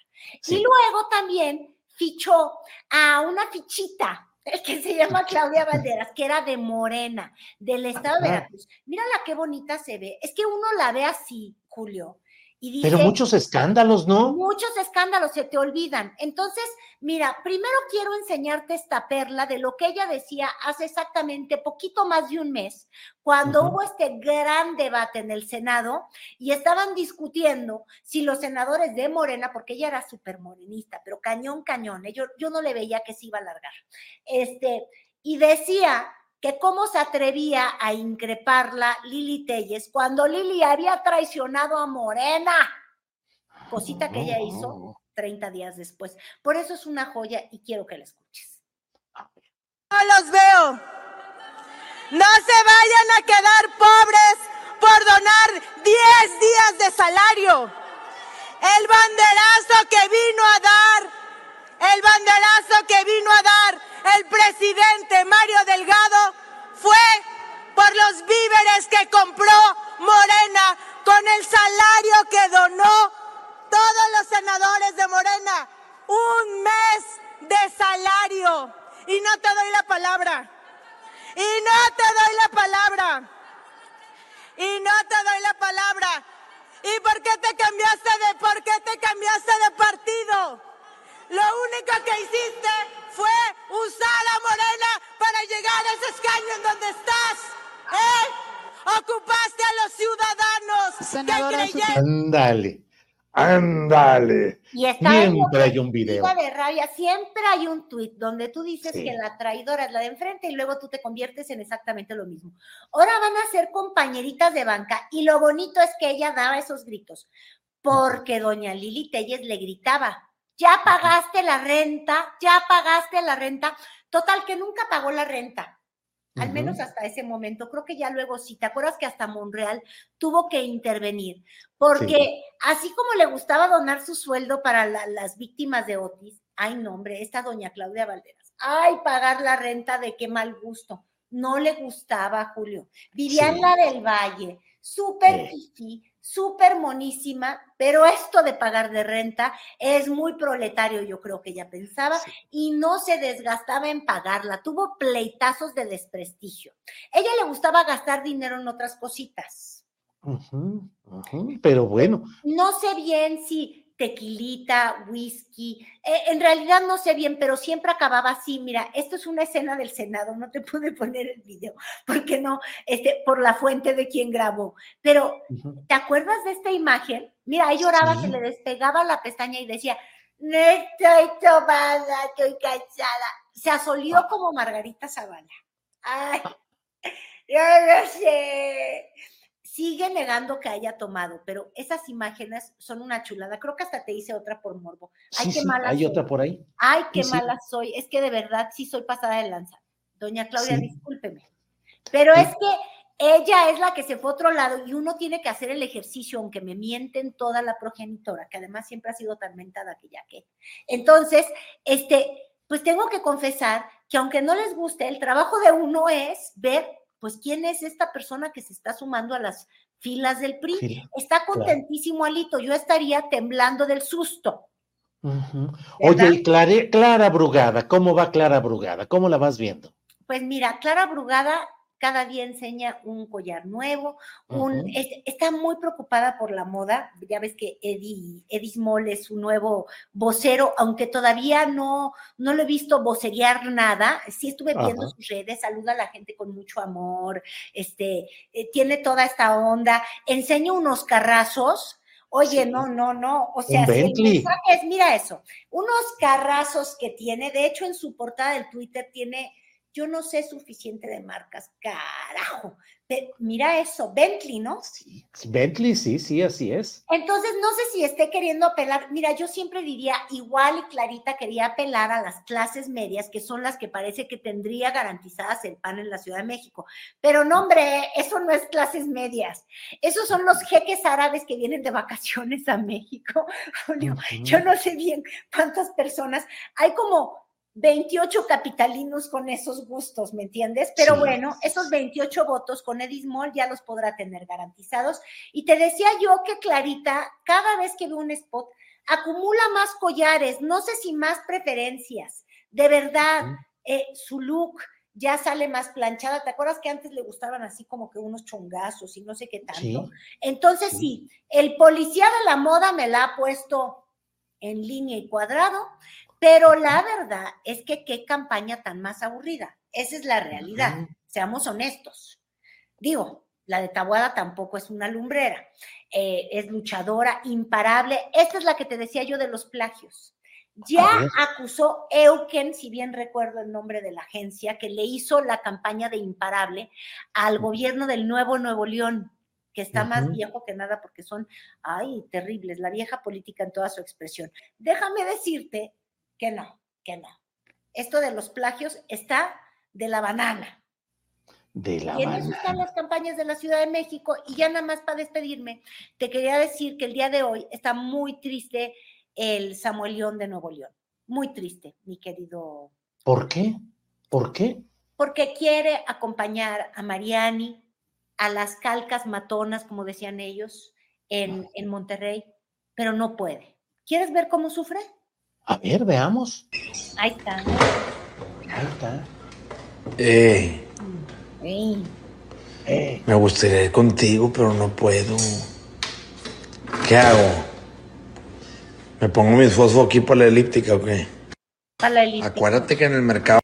Y luego también fichó a una fichita que se llama Claudia Valderas, que era de Morena, del estado de Veracruz. Mírala qué bonita se ve. Es que uno la ve así, Julio.
Pero muchos escándalos, ¿no?
Muchos escándalos se te olvidan. Entonces, mira, primero quiero enseñarte esta perla de lo que ella decía hace exactamente poquito más de un mes, cuando hubo este gran debate en el Senado y estaban discutiendo si los senadores de Morena, porque ella era súper morenista, pero cañón, cañón, ¿eh? yo, yo no le veía que se iba a alargar. Este, y decía que cómo se atrevía a increparla Lili Telles cuando Lili había traicionado a Morena, cosita que ella hizo 30 días después. Por eso es una joya y quiero que la escuches.
No los veo. No se vayan a quedar pobres por donar 10 días de salario. El banderazo que vino a dar, el banderazo que vino a dar el presidente Mario Delgado fue por los víveres que compró Morena con el salario que donó todos los senadores de Morena. Un mes de salario. Y no te doy la palabra. Y no te doy la palabra. Y no te doy la palabra. ¿Y por qué te cambiaste de por qué te cambiaste de partido? Lo único que hiciste fue usar a Morena para llegar a ese escaño en donde estás. ¿Eh? Ocupaste a los ciudadanos que creyeron.
Ándale. Ándale.
Y está
siempre hay un video.
de rabia, siempre hay un tuit donde tú dices que la traidora es la de enfrente y luego tú te conviertes en exactamente lo mismo. Ahora van a ser compañeritas de banca y lo bonito es que ella daba esos gritos porque doña Lili Telles le gritaba, ya pagaste la renta, ya pagaste la renta. Total, que nunca pagó la renta, al menos hasta ese momento. Creo que ya luego sí, ¿te acuerdas que hasta Monreal tuvo que intervenir? Porque así como le gustaba donar su sueldo para las víctimas de Otis, ay no, hombre, esta doña Claudia Valderas, ay, pagar la renta de qué mal gusto. No le gustaba, Julio. La del Valle, súper sí súper monísima, pero esto de pagar de renta es muy proletario, yo creo que ella pensaba, y no se desgastaba en pagarla, tuvo pleitazos de desprestigio. Ella le gustaba gastar dinero en otras cositas.
pero bueno.
No sé bien si tequilita, whisky. Eh, en realidad no sé bien, pero siempre acababa así. Mira, esto es una escena del Senado, no te pude poner el video, porque no, este, por la fuente de quien grabó. Pero, ¿te acuerdas de esta imagen? Mira, ahí lloraba, se le despegaba la pestaña y decía, no estoy tomada, estoy cansada. Se asolió ah. como Margarita Zavala. Ay, yo no sé sigue negando que haya tomado, pero esas imágenes son una chulada. Creo que hasta te hice otra por morbo. Ay, qué mala
hay otra por ahí.
Ay, qué mala soy. Es que de verdad sí soy pasada de lanza. Doña Claudia, discúlpeme. Pero es que ella es la que se fue a otro lado y uno tiene que hacer el ejercicio, aunque me mienten toda la progenitora, que además siempre ha sido tormentada que ya que. Entonces, este, pues tengo que confesar que aunque no les guste, el trabajo de uno es ver pues ¿quién es esta persona que se está sumando a las filas del PRI? está contentísimo Alito, yo estaría temblando del susto.
Oye, Clara Brugada, ¿cómo va Clara Brugada? ¿Cómo la vas viendo?
Pues mira, Clara Brugada cada día enseña un collar nuevo, un, está muy preocupada por la moda, ya ves que Eddie, Eddie Small es su nuevo vocero, aunque todavía no, no lo he visto vocerear nada, sí estuve viendo sus redes, saluda a la gente con mucho amor, este, eh, tiene toda esta onda, enseña unos carrazos, Oye, no, no, no. O sea, mira eso, unos carrazos que tiene, de hecho en su portada del Twitter tiene yo no sé suficiente de marcas, carajo. mira eso, Bentley, ¿no?
Sí, Bentley, sí, sí, así es.
Entonces, no sé si esté queriendo apelar. Mira, yo siempre diría, igual y Clarita quería apelar a las clases medias, que son las que parece que tendría garantizadas el pan en la Ciudad de México. Pero no, hombre, eso no es clases medias. Esos son los jeques árabes que vienen de vacaciones a México. Julio, yo no sé bien cuántas personas. Hay como 28 capitalinos con esos gustos, ¿me entiendes? Pero bueno, esos 28 votos con Edismol ya los podrá tener garantizados. Y te decía yo que Clarita, cada vez que ve un spot, acumula más collares, no sé si más preferencias. De verdad, eh, su look ya sale más planchada. ¿Te acuerdas que antes le gustaban así como que unos chongazos y no sé qué tanto? Entonces sí, el policía de la moda me la ha puesto en línea y cuadrado. Pero la verdad es que qué campaña tan más aburrida. Esa es la realidad. Seamos honestos. Digo, la de Tabuada tampoco es una lumbrera. Eh, es luchadora, imparable. Esta es la que te decía yo de los plagios. Ya acusó Euken, si bien recuerdo el nombre de la agencia, que le hizo la campaña de imparable al gobierno del Nuevo Nuevo León, que está más viejo que nada porque son, ay, terribles, la vieja política en toda su expresión. Déjame decirte que no, que no. Esto de los plagios está de la banana.
De la
y en eso están las campañas de la Ciudad de México. Y ya nada más para despedirme, te quería decir que el día de hoy está muy triste el Samuel León de Nuevo León. Muy triste, mi querido.
¿Por qué? ¿Por qué?
Porque quiere acompañar a Mariani a las calcas matonas, como decían ellos, en, en Monterrey, pero no puede. ¿Quieres ver cómo sufre?
A ver, veamos.
Ahí está.
Ahí está.
Eh, Me gustaría ir contigo, pero no puedo. ¿Qué hago? ¿Me pongo mis fosfo aquí para la elíptica o qué?
Para la elíptica.
Acuérdate que en el mercado.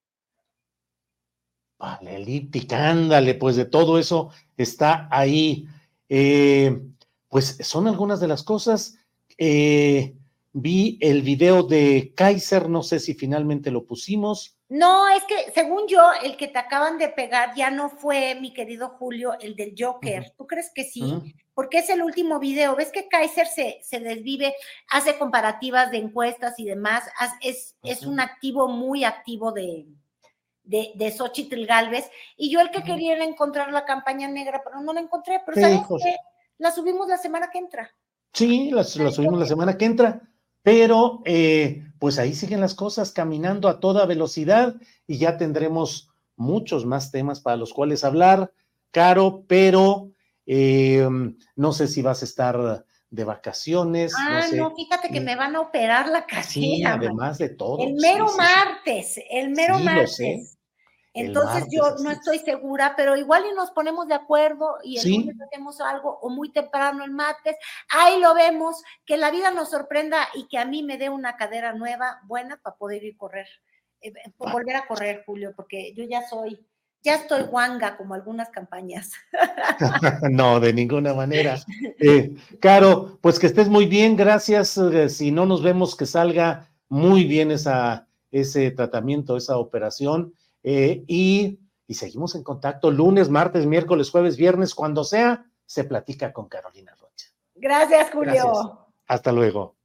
Para la elíptica, ándale, pues de todo eso está ahí. Eh, pues son algunas de las cosas. Eh, Vi el video de Kaiser, no sé si finalmente lo pusimos.
No, es que según yo, el que te acaban de pegar ya no fue, mi querido Julio, el del Joker. ¿Tú crees que sí? Porque es el último video. ¿Ves que Kaiser se, se desvive, hace comparativas de encuestas y demás? Es, es un activo muy activo de, de, de Xochitl Galvez. Y yo el que quería era encontrar la campaña negra, pero no la encontré. Pero ¿sabes qué? La subimos la semana que entra.
Sí, la subimos la semana que entra pero eh, pues ahí siguen las cosas caminando a toda velocidad y ya tendremos muchos más temas para los cuales hablar, Caro, pero eh, no sé si vas a estar de vacaciones.
Ah,
no,
fíjate que me van a operar la casilla.
Sí, además de todo.
El mero martes, el mero martes. Entonces yo no estoy segura, pero igual y nos ponemos de acuerdo y el lunes hacemos algo o muy temprano el martes. Ahí lo vemos, que la vida nos sorprenda y que a mí me dé una cadera nueva, buena para poder ir correr, eh, eh, volver a correr, Julio, porque yo ya soy, ya estoy guanga como algunas campañas.
no, de ninguna manera. Eh, Caro, pues que estés muy bien, gracias. si no nos vemos, que salga muy bien esa, ese tratamiento, esa operación eh, y, seguimos en contacto lunes, martes, miércoles, jueves, viernes, cuando sea, se platica con Carolina Rocha.
Gracias, Julio.
Hasta luego.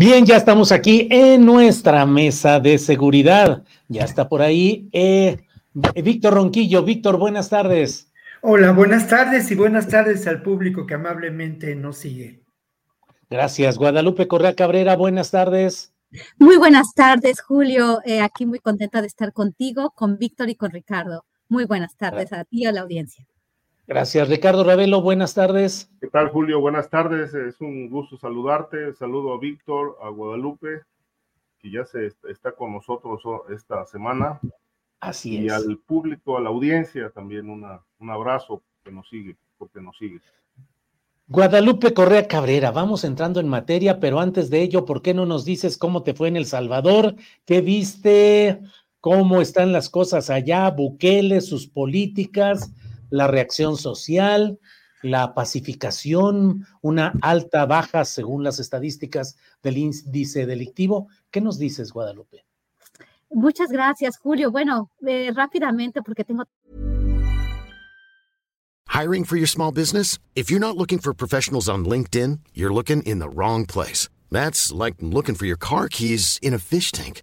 Bien, ya estamos aquí en nuestra mesa de seguridad. Ya está por ahí eh, Víctor Ronquillo. Víctor, buenas tardes.
Hola, buenas tardes y buenas tardes al público que amablemente nos sigue.
Gracias. Guadalupe Correa Cabrera, buenas tardes.
Muy buenas tardes, Julio. Eh, aquí muy contenta de estar contigo, con Víctor y con Ricardo. Muy buenas tardes a ti y a la audiencia.
Gracias, Ricardo Ravelo. Buenas tardes.
¿Qué tal, Julio? Buenas tardes. Es un gusto saludarte. Saludo a Víctor, a Guadalupe, que ya se está con nosotros esta semana.
Así
y
es.
al público, a la audiencia también una, un abrazo que nos sigue, porque nos sigue.
Guadalupe Correa Cabrera, vamos entrando en materia, pero antes de ello, ¿por qué no nos dices cómo te fue en El Salvador? ¿Qué viste? ¿Cómo están las cosas allá? Bukele, sus políticas, la reacción social, la pacificación, una alta baja según las estadísticas del índice delictivo. ¿Qué nos dices, Guadalupe?
Muchas gracias, Julio. Bueno, eh, rápidamente, porque tengo
Hiring for your small business? If you're not looking for professionals on LinkedIn, you're looking in the wrong place. That's like looking for your car keys in a fish tank.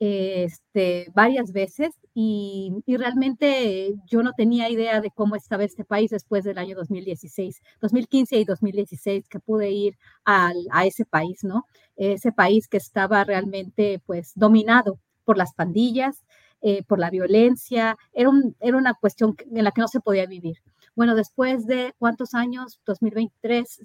este, varias veces y, y, realmente yo no tenía idea de cómo estaba este país después del año 2016, 2015 y 2016 que pude ir al, a ese país, ¿no? Ese país que estaba realmente pues dominado por las pandillas, eh, por la violencia, era, un, era una cuestión en la que no se podía vivir. Bueno, después de cuántos años, 2023,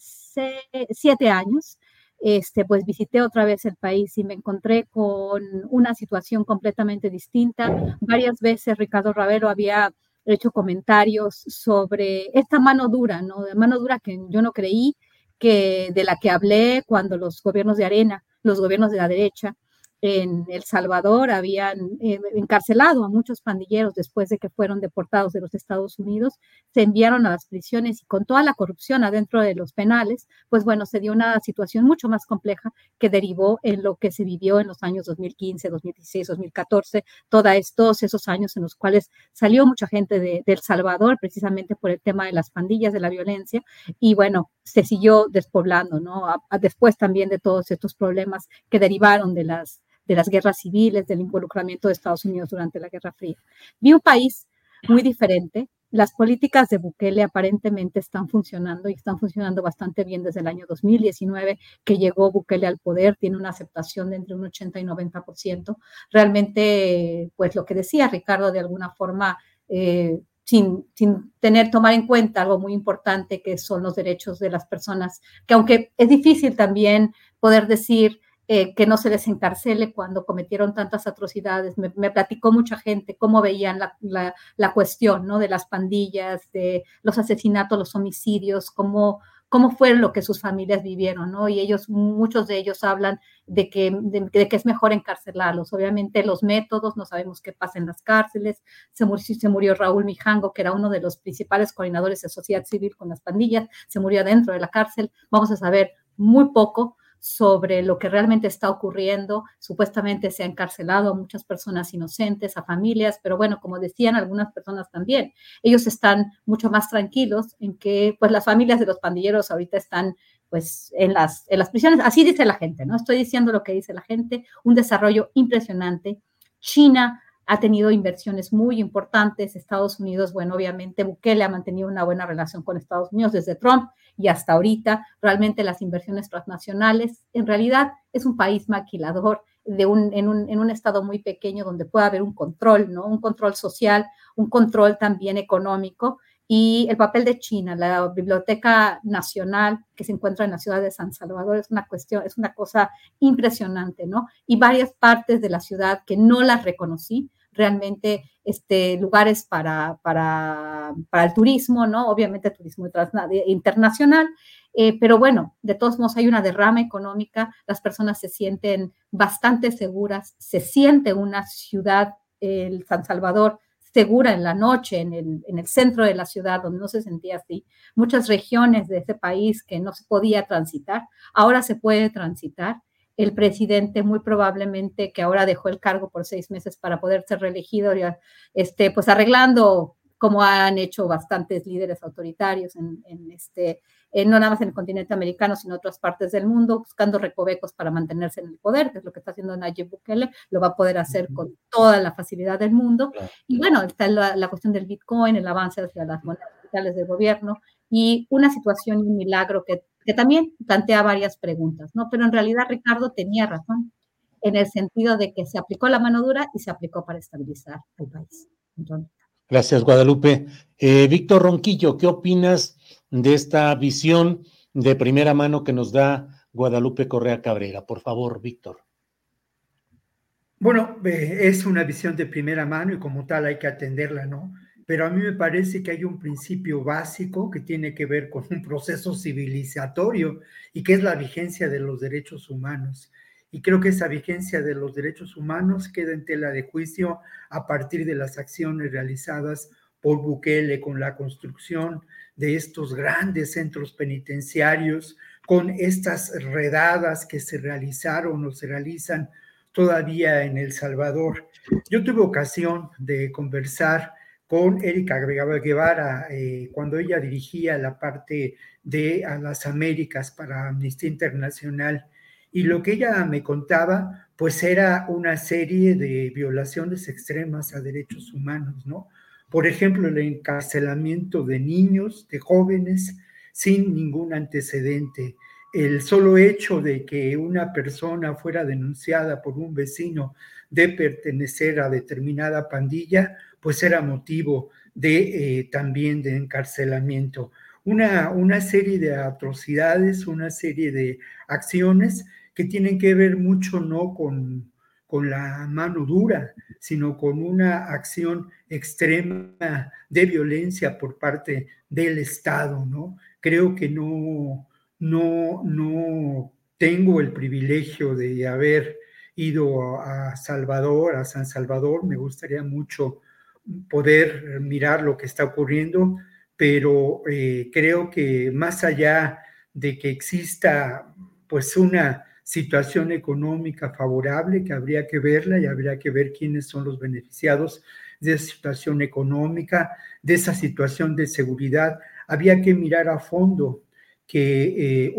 siete años, este, pues visité otra vez el país y me encontré con una situación completamente distinta. Varias veces Ricardo Ravelo había hecho comentarios sobre esta mano dura, ¿no? De mano dura que yo no creí, que de la que hablé cuando los gobiernos de arena, los gobiernos de la derecha, en El Salvador habían eh, encarcelado a muchos pandilleros después de que fueron deportados de los Estados Unidos, se enviaron a las prisiones y con toda la corrupción adentro de los penales, pues bueno, se dio una situación mucho más compleja que derivó en lo que se vivió en los años 2015, 2016, 2014, todos estos esos años en los cuales salió mucha gente de, El Salvador precisamente por el tema de las pandillas, de la violencia, y bueno, se siguió despoblando, ¿no? Después también de todos estos problemas que derivaron de las de las guerras civiles, del involucramiento de Estados Unidos durante la Guerra Fría. Vi un país muy diferente. Las políticas de Bukele aparentemente están funcionando y están funcionando bastante bien desde el año 2019 que llegó Bukele al poder, tiene una aceptación de entre un 80 y 90%. Realmente, pues lo que decía Ricardo, de alguna forma, eh, sin, sin, tener, tomar en cuenta algo muy importante que son los derechos de las personas, que aunque es difícil también poder decir eh, que no se les encarcele cuando cometieron tantas atrocidades. Me, platicó mucha gente cómo veían la, la, cuestión ¿no? de las pandillas, de los asesinatos, los homicidios, cómo, cómo fue lo que sus familias vivieron, ¿no? Y ellos, muchos de ellos hablan de que, de, que es mejor encarcelarlos. Obviamente los métodos, no sabemos qué pasa en las cárceles. Se murió Raúl Mijango, que era uno de los principales coordinadores de sociedad civil con las pandillas, se murió dentro de la cárcel. Vamos a saber muy poco sobre lo que realmente está ocurriendo. Supuestamente se ha encarcelado a muchas personas inocentes, a familias, pero bueno, como decían algunas personas también, ellos están mucho más tranquilos en que pues las familias de los pandilleros ahorita están pues en las, en las prisiones. Así dice la gente, ¿no? Estoy diciendo lo que dice la gente, un desarrollo impresionante. China ha tenido inversiones muy importantes. Estados Unidos, bueno, obviamente Bukele ha mantenido una buena relación con Estados Unidos desde Trump y hasta ahorita. Realmente las inversiones transnacionales, en realidad es un país maquilador de un, en, un, en un estado muy pequeño donde puede haber un control, ¿no? Un control social, un control también económico y el papel de China, la Biblioteca Nacional que se encuentra en la ciudad de San Salvador, es una cuestión, es una cosa impresionante, ¿no? Y varias partes de la ciudad que no las reconocí, realmente este, lugares para, para, para el turismo, ¿no? Obviamente turismo internacional, eh, pero bueno, de todos modos hay una derrama económica, las personas se sienten bastante seguras, se siente una ciudad, el San Salvador, segura en la noche, en el, en el centro de la ciudad, donde no se sentía así. Muchas regiones de ese país que no se podía transitar, ahora se puede transitar. El presidente muy probablemente que ahora dejó el cargo por seis meses para poder ser reelegido, este, pues arreglando como han hecho bastantes líderes autoritarios en, este, no nada más en el continente americano, sino en otras partes del mundo, buscando recovecos para mantenerse en el poder, que es lo que está haciendo Nayib Bukele, lo va a poder hacer con toda la facilidad del mundo. Y bueno, está la, cuestión del Bitcoin, el avance hacia las monedas digitales del gobierno y una situación y un milagro que, que también plantea varias preguntas, ¿no? Pero en realidad Ricardo tenía razón en el sentido de que se aplicó la mano dura y se aplicó para estabilizar el país. Entonces,
Gracias, Guadalupe. Eh, Víctor Ronquillo, ¿qué opinas de esta visión de primera mano que nos da Guadalupe Correa Cabrera? Por favor, Víctor.
Bueno, es una visión de primera mano y como tal hay que atenderla, ¿no? Pero a mí me parece que hay un principio básico que tiene que ver con un proceso civilizatorio y que es la vigencia de los derechos humanos y creo que esa vigencia de los derechos humanos queda en tela de juicio a partir de las acciones realizadas por Bukele con la construcción de estos grandes centros penitenciarios, con estas redadas que se realizaron o se realizan todavía en El Salvador. Yo tuve ocasión de conversar con Erika Guevara eh, cuando ella dirigía la parte de las Américas para Amnistía Internacional y lo que ella me contaba, pues era una serie de violaciones extremas a derechos humanos, ¿no? Por ejemplo, el encarcelamiento de niños, de jóvenes, sin ningún antecedente. El solo hecho de que una persona fuera denunciada por un vecino de pertenecer a determinada pandilla, pues era motivo de eh, también de encarcelamiento. Una, una serie de atrocidades, una serie de acciones que tienen que ver mucho no con, con la mano dura, sino con una acción extrema de violencia por parte del Estado, ¿no? Creo que no, no, no tengo el privilegio de haber ido a Salvador, a San Salvador, me gustaría mucho poder mirar lo que está ocurriendo, pero eh, creo que más allá de que exista pues una situación económica favorable que habría que verla y habría que ver quiénes son los beneficiados de esa situación económica, de esa situación de seguridad. Había que mirar a fondo que eh,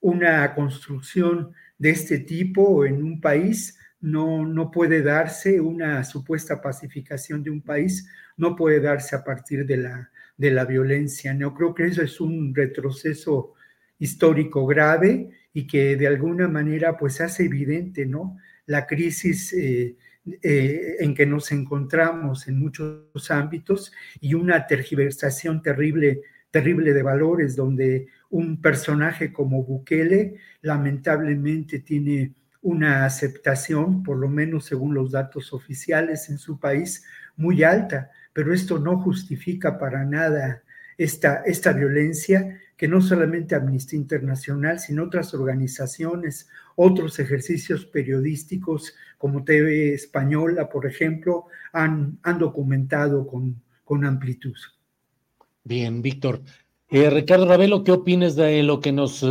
una construcción de este tipo en un país no, no puede darse, una supuesta pacificación de un país no puede darse a partir de la, de la violencia. No creo que eso es un retroceso histórico grave y que de alguna manera pues hace evidente, ¿no? La crisis eh, eh, en que nos encontramos en muchos ámbitos y una tergiversación terrible, terrible de valores donde un personaje como Bukele lamentablemente tiene una aceptación, por lo menos según los datos oficiales en su país, muy alta, pero esto no justifica para nada esta, esta violencia que no solamente Amnistía Internacional, sino otras organizaciones, otros ejercicios periodísticos como TV Española, por ejemplo, han, han documentado con, con amplitud.
Bien, Víctor. Eh, Ricardo Ravelo, ¿qué opinas de lo que nos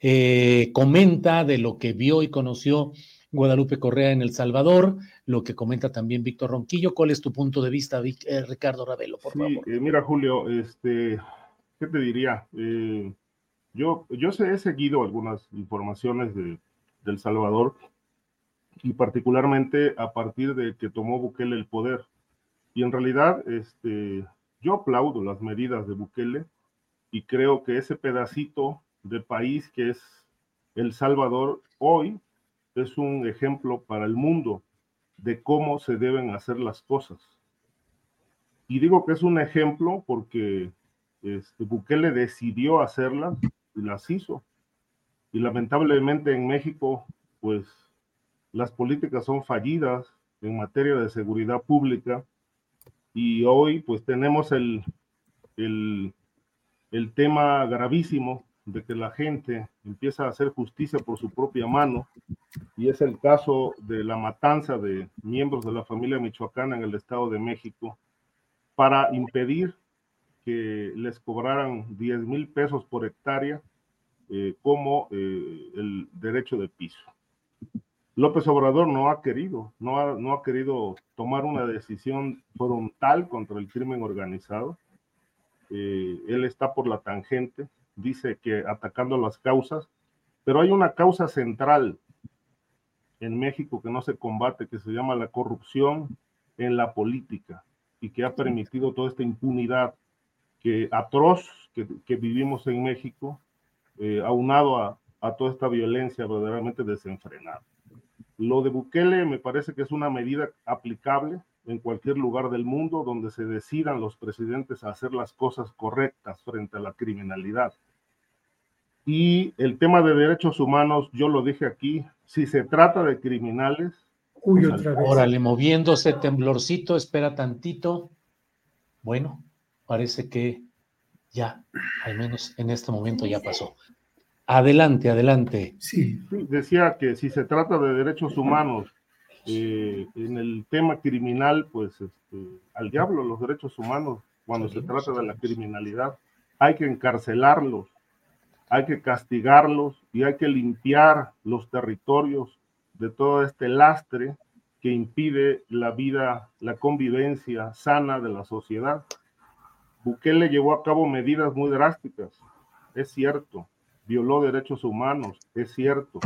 eh, comenta, de lo que vio y conoció Guadalupe Correa en El Salvador, lo que comenta también Víctor Ronquillo? ¿Cuál es tu punto de vista, eh, Ricardo Ravelo, por favor?
mira, Julio, este, ¿qué te diría? Eh, yo, yo he seguido algunas informaciones de, El Salvador y particularmente a partir de que tomó Bukele el poder. Y en realidad, este, yo aplaudo las medidas de Bukele y creo que ese pedacito de país que es El Salvador hoy es un ejemplo para el mundo de cómo se deben hacer las cosas. Y digo que es un ejemplo porque este, Bukele decidió hacerlas y las hizo. Y lamentablemente en México, pues las políticas son fallidas en materia de seguridad pública y hoy pues tenemos el, el, el tema gravísimo de que la gente empieza a hacer justicia por su propia mano, y es el caso de la matanza de miembros de la familia michoacana en el Estado de México, para impedir que les cobraran 10 mil pesos por hectárea eh, como eh, el derecho de piso. López Obrador no ha querido, no ha, no ha querido tomar una decisión frontal contra el crimen organizado. Eh, él está por la tangente, dice que atacando las causas, pero hay una causa central en México que no se combate, que se llama la corrupción en la política y que ha permitido toda esta impunidad que atroz que, vivimos en México, eh, aunado a, a toda esta violencia verdaderamente desenfrenada. Lo de Bukele me parece que es una medida aplicable en cualquier lugar del mundo donde se decidan los presidentes a hacer las cosas correctas frente a la criminalidad. Y el tema de derechos humanos, yo lo dije aquí, si se trata de criminales.
Uy, pues otra vez. Órale, moviéndose temblorcito, espera tantito. Bueno, parece que ya, al menos en este momento ya pasó. Adelante, adelante.
Sí. Decía que si se trata de derechos humanos, eh, en el tema criminal, pues este, al diablo los derechos humanos, cuando se trata de la criminalidad, hay que encarcelarlos, hay que castigarlos y hay que limpiar los territorios de todo este lastre que impide la vida, la convivencia sana de la sociedad. Bukele llevó a cabo medidas muy drásticas, es cierto, violó derechos humanos, es cierto,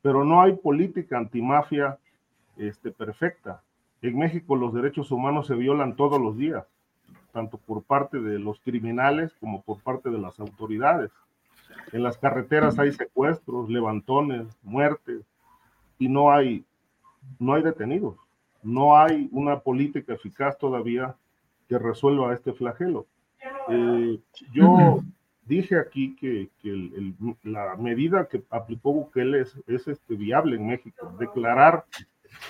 pero no hay política antimafia este, perfecta. En México los derechos humanos se violan todos los días, tanto por parte de los criminales como por parte de las autoridades. En las carreteras hay secuestros, levantones, muertes y no hay, no hay detenidos. No hay una política eficaz todavía que resuelva este flagelo. Eh, yo dije aquí que, la medida que aplicó Bukele es, este, viable en México, declarar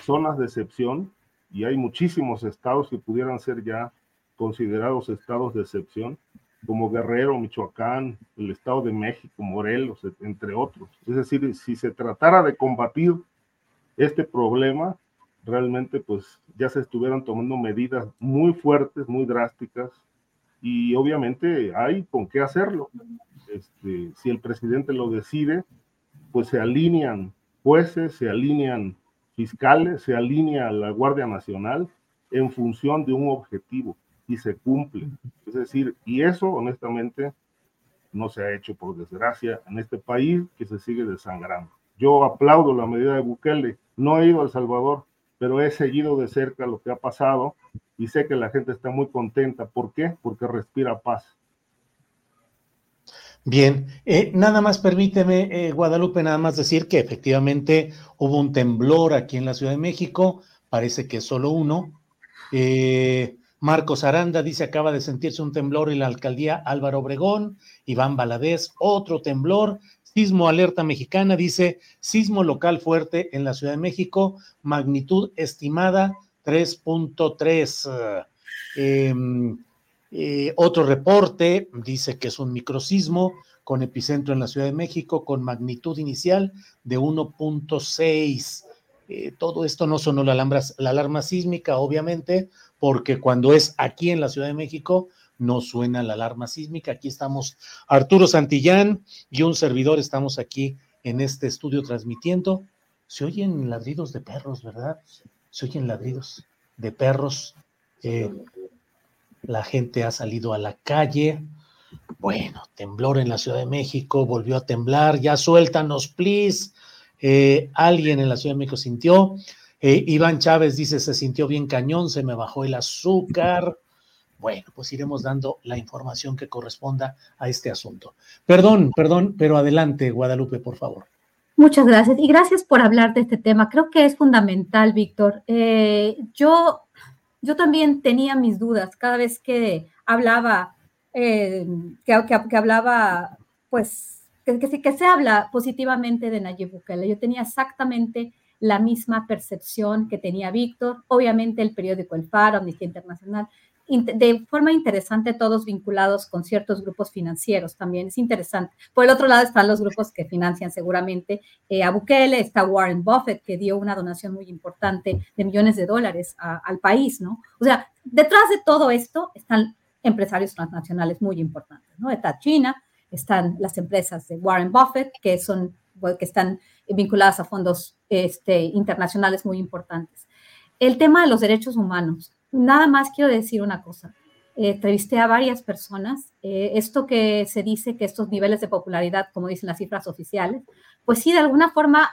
zonas de excepción, y hay muchísimos estados que pudieran ser ya considerados estados de excepción, como Guerrero, Michoacán, el Estado de México, Morelos, entre otros. Es decir, si se tratara de combatir este problema, realmente pues ya se estuvieran tomando medidas muy fuertes, muy drásticas, y obviamente hay con qué hacerlo. Este, si el presidente lo decide, pues se alinean jueces, se alinean fiscales, se alinea la Guardia Nacional en función de un objetivo y se cumple. Es decir, y eso honestamente no se ha hecho por desgracia en este país que se sigue desangrando. Yo aplaudo la medida de Bukele, no he ido a El Salvador, pero he seguido de cerca lo que ha pasado y sé que la gente está muy contenta. ¿Por qué? Porque respira paz.
Bien, eh, nada más permíteme, eh, Guadalupe, nada más decir que efectivamente hubo un temblor aquí en la Ciudad de México, parece que solo uno. Eh, Marcos Aranda dice acaba de sentirse un temblor en la alcaldía Álvaro Obregón, Iván Baladés, otro temblor, sismo alerta mexicana, dice sismo local fuerte en la Ciudad de México, magnitud estimada 3.3. Em, eh, otro reporte dice que es un microsismo con epicentro en la Ciudad de México con magnitud inicial de 1.6. Eh, todo esto no sonó la, la alarma sísmica, obviamente, porque cuando es aquí en la Ciudad de México no suena la alarma sísmica. Aquí estamos Arturo Santillán y un servidor, estamos aquí en este estudio transmitiendo. Se oyen ladridos de perros, ¿verdad? se oyen ladridos de perros. Eh, la gente ha salido a la calle. Bueno, temblor en la Ciudad de México, volvió a temblar. Ya suéltanos, please. Eh, alguien en la Ciudad de México sintió. Eh, Iván Chávez dice: Se sintió bien cañón, se me bajó el azúcar. Bueno, pues iremos dando la información que corresponda a este asunto. Perdón, perdón, pero adelante, Guadalupe, por favor.
Muchas gracias y gracias por hablar de este tema. Creo que es fundamental, Víctor. Eh, yo, yo también tenía mis dudas cada vez que hablaba, eh, que, que, hablaba, pues, que, que, que, se habla positivamente de Nayib Bukele. Yo tenía exactamente la misma percepción que tenía Víctor, obviamente el periódico El Faro, Amnistía Internacional, de forma interesante todos vinculados con ciertos grupos financieros también. Es interesante. Por el otro lado están los grupos que financian seguramente eh, a Bukele, está Warren Buffett, que dio una donación muy importante de millones de dólares al país, ¿no? O sea, detrás de todo esto están empresarios transnacionales muy importantes, ¿no? Está China, están las empresas de Warren Buffett, que son que están vinculadas a fondos este, internacionales muy importantes. El tema de los derechos humanos. Nada más quiero decir una cosa. entrevisté a varias personas. Eh, esto que se dice que estos niveles de popularidad, como dicen las cifras oficiales, pues sí, de alguna forma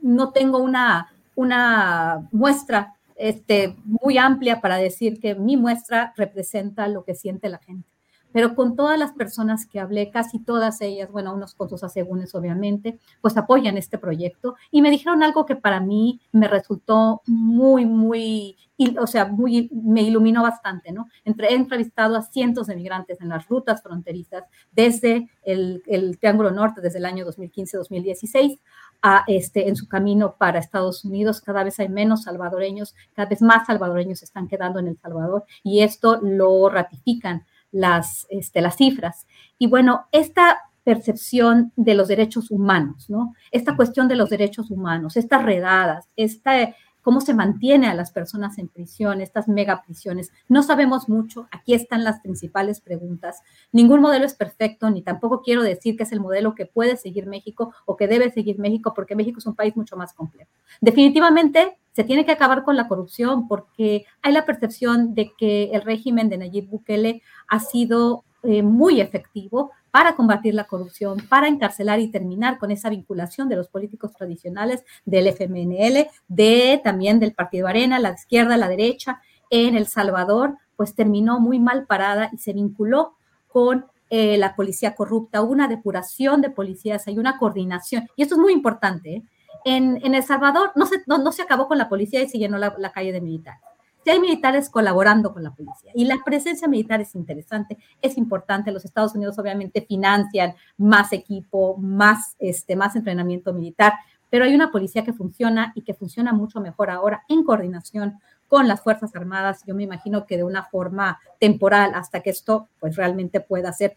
no tengo una, una muestra este, muy amplia para decir que mi muestra representa lo que siente la gente pero con todas las personas que hablé, casi todas ellas, bueno, unos con sus asegúnes obviamente, pues apoyan este proyecto y me dijeron algo que para mí me resultó muy, muy, o sea, muy, me iluminó bastante, ¿no? Entre, he entrevistado a cientos de migrantes en las rutas fronterizas desde el, el Triángulo Norte, desde el año 2015-2016, a este, en su camino para Estados Unidos. Cada vez hay menos salvadoreños, cada vez más salvadoreños están quedando en El Salvador y esto lo ratifican las, este, las cifras. Y bueno, esta percepción de los derechos humanos, ¿no? Esta cuestión de los derechos humanos, estas redadas, esta, cómo se mantiene a las personas en prisión, estas mega prisiones. No sabemos mucho, aquí están las principales preguntas. Ningún modelo es perfecto, ni tampoco quiero decir que es el modelo que puede seguir México o que debe seguir México, porque México es un país mucho más complejo. Definitivamente se tiene que acabar con la corrupción porque hay la percepción de que el régimen de Nayib Bukele ha sido eh, muy efectivo para combatir la corrupción, para encarcelar y terminar con esa vinculación de los políticos tradicionales del FMNL, de también del Partido Arena, la izquierda, la derecha, en El Salvador, pues terminó muy mal parada y se vinculó con eh, la policía corrupta, una depuración de policías, hay una coordinación, y esto es muy importante, ¿eh? en, El Salvador no se, no, se acabó con la policía y se llenó la, calle de militares. Si hay militares colaborando con la policía y la presencia militar es interesante, es importante. Los Estados Unidos obviamente financian más equipo, más, este, más entrenamiento militar, pero hay una policía que funciona y que funciona mucho mejor ahora en coordinación con las Fuerzas Armadas, yo me imagino que de una forma temporal hasta que esto pues realmente pueda ser,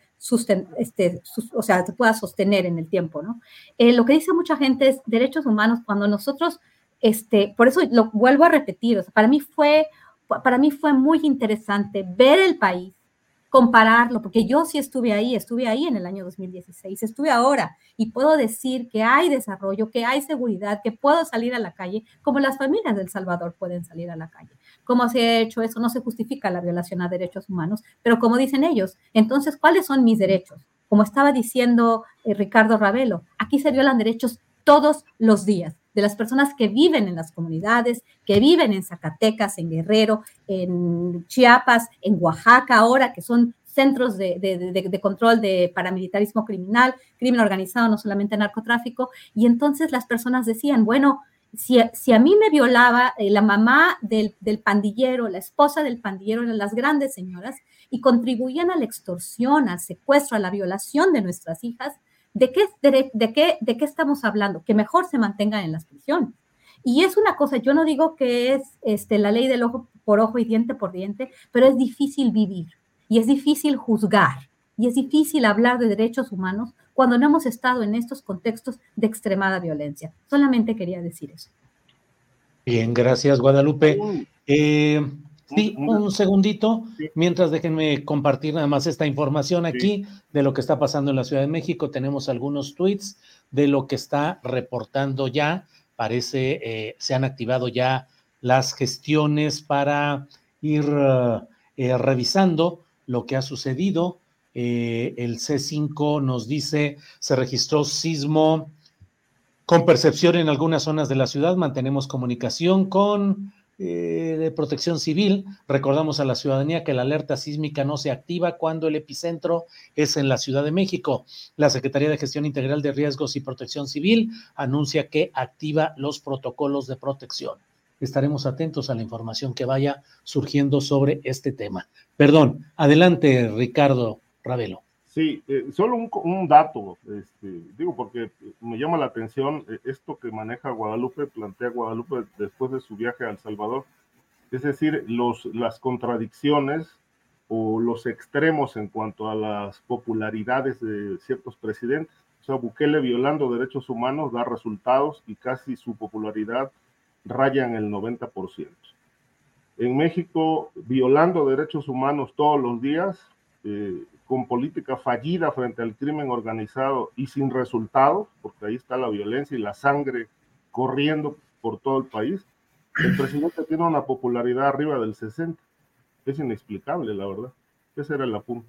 este, o sea, se pueda sostener en el tiempo, ¿no? Eh, lo que dice mucha gente es derechos humanos cuando nosotros, este, por eso lo vuelvo a repetir, para mí fue, para mí fue muy interesante ver el país compararlo, porque yo sí estuve ahí, estuve ahí en el año 2016, estuve ahora y puedo decir que hay desarrollo, que hay seguridad, que puedo salir a la calle, como las familias del Salvador pueden salir a la calle. ¿Cómo se ha hecho eso? No se justifica la violación a derechos humanos, pero como dicen ellos, entonces, ¿cuáles son mis derechos? Como estaba diciendo eh, Ricardo Ravelo, aquí se violan derechos todos los días de las personas que viven en las comunidades, que viven en Zacatecas, en Guerrero, en Chiapas, en Oaxaca ahora, que son centros de, control de paramilitarismo criminal, crimen organizado, no solamente narcotráfico. Y entonces las personas decían, bueno, si, si a mí me violaba eh, la mamá del, del, pandillero, la esposa del pandillero, las grandes señoras, y contribuían a la extorsión, al secuestro, a la violación de nuestras hijas, ¿de qué, de, qué, ¿de qué estamos hablando? Que mejor se mantengan en las prisiones. Y es una cosa, yo no digo que es este, la ley del ojo por ojo y diente por diente, pero es difícil vivir y es difícil juzgar y es difícil hablar de derechos humanos cuando no hemos estado en estos contextos de extremada violencia. Solamente quería decir eso.
Bien, gracias Guadalupe. Eh, Sí, un segundito, mientras déjenme compartir nada más esta información aquí de lo que está pasando en la Ciudad de México. Tenemos algunos tweets de lo que está reportando ya. Parece, eh, se han activado ya las gestiones para ir eh, revisando lo que ha sucedido. Eh, el C5 nos dice, se registró sismo con percepción en algunas zonas de la ciudad. Mantenemos comunicación con eh, de protección civil. Recordamos a la ciudadanía que la alerta sísmica no se activa cuando el epicentro es en la Ciudad de México. La Secretaría de Gestión Integral de Riesgos y Protección Civil anuncia que activa los protocolos de protección. Estaremos atentos a la información que vaya surgiendo sobre este tema. Perdón, adelante Ricardo Ravelo.
Sí, eh, solo un, dato, este, digo, porque me llama la atención eh, esto que maneja Guadalupe, plantea Guadalupe después de su viaje a El Salvador, es decir, los, las contradicciones o los extremos en cuanto a las popularidades de ciertos presidentes. O sea, Bukele violando derechos humanos da resultados y casi su popularidad raya en el 90%. En México, violando derechos humanos todos los días, eh, con política fallida frente al crimen organizado y sin resultados, porque ahí está la violencia y la sangre corriendo por todo el país, el presidente tiene una popularidad arriba del 60. Es inexplicable, la verdad. Ese era el apunte.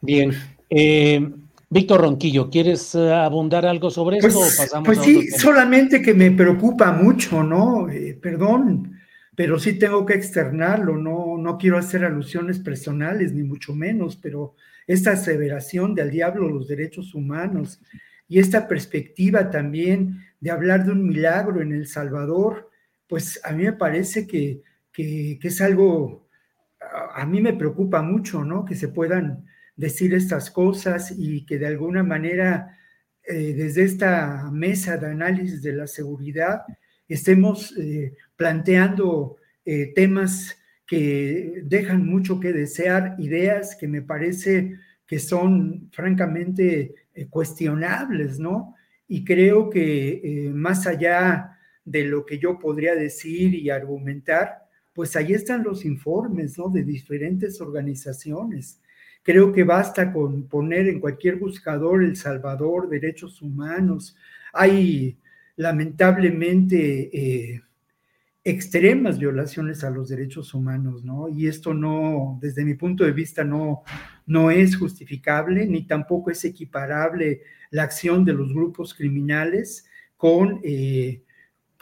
Bien. Eh, Víctor Ronquillo, ¿quieres eh, abundar algo sobre esto
pues,
o pasamos
Pues
a
sí, solamente que me preocupa mucho, ¿no? Eh, perdón, pero sí tengo que externarlo, no, no quiero hacer alusiones personales, ni mucho menos, pero esta aseveración de al diablo los derechos humanos y esta perspectiva también de hablar de un milagro en El Salvador, pues a mí me parece que, que, es algo, a, a mí me preocupa mucho, ¿no? Que se puedan decir estas cosas y que de alguna manera eh, desde esta mesa de análisis de la seguridad estemos eh, planteando eh, temas que dejan mucho que desear, ideas que me parece que son francamente eh, cuestionables, ¿no? Y creo que eh, más allá de lo que yo podría decir y argumentar, pues ahí están los informes, ¿no? De diferentes organizaciones. Creo que basta con poner en cualquier buscador El Salvador, derechos humanos. Hay lamentablemente extremas violaciones a los derechos humanos, ¿no? Y esto no, desde mi punto de vista, no, no es justificable ni tampoco es equiparable la acción de los grupos criminales con... Eh,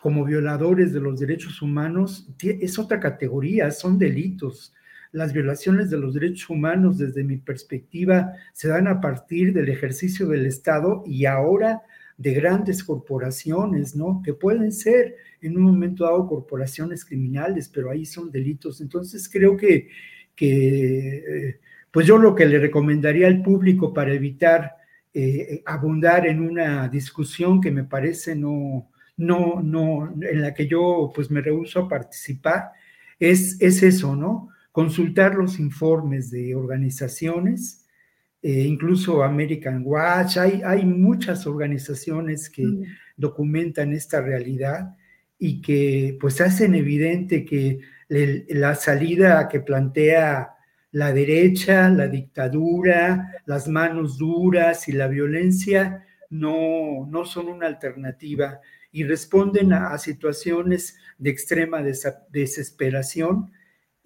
como violadores de los derechos humanos, es otra categoría, son delitos. Las violaciones de los derechos humanos, desde mi perspectiva, se dan a partir del ejercicio del Estado y ahora de grandes corporaciones, ¿no? Que pueden ser en un momento dado corporaciones criminales, pero ahí son delitos. Entonces creo que, que pues yo lo que le recomendaría al público para evitar eh, abundar en una discusión que me parece no, no, no, en la que yo pues me rehuso a participar, es, es eso, ¿no? Consultar los informes de organizaciones, eh, incluso American Watch, hay, hay muchas organizaciones que mm. documentan esta realidad y que pues hacen evidente que la salida que plantea la derecha, la dictadura, las manos duras y la violencia no, no son una alternativa y responden a, a situaciones de extrema des desesperación.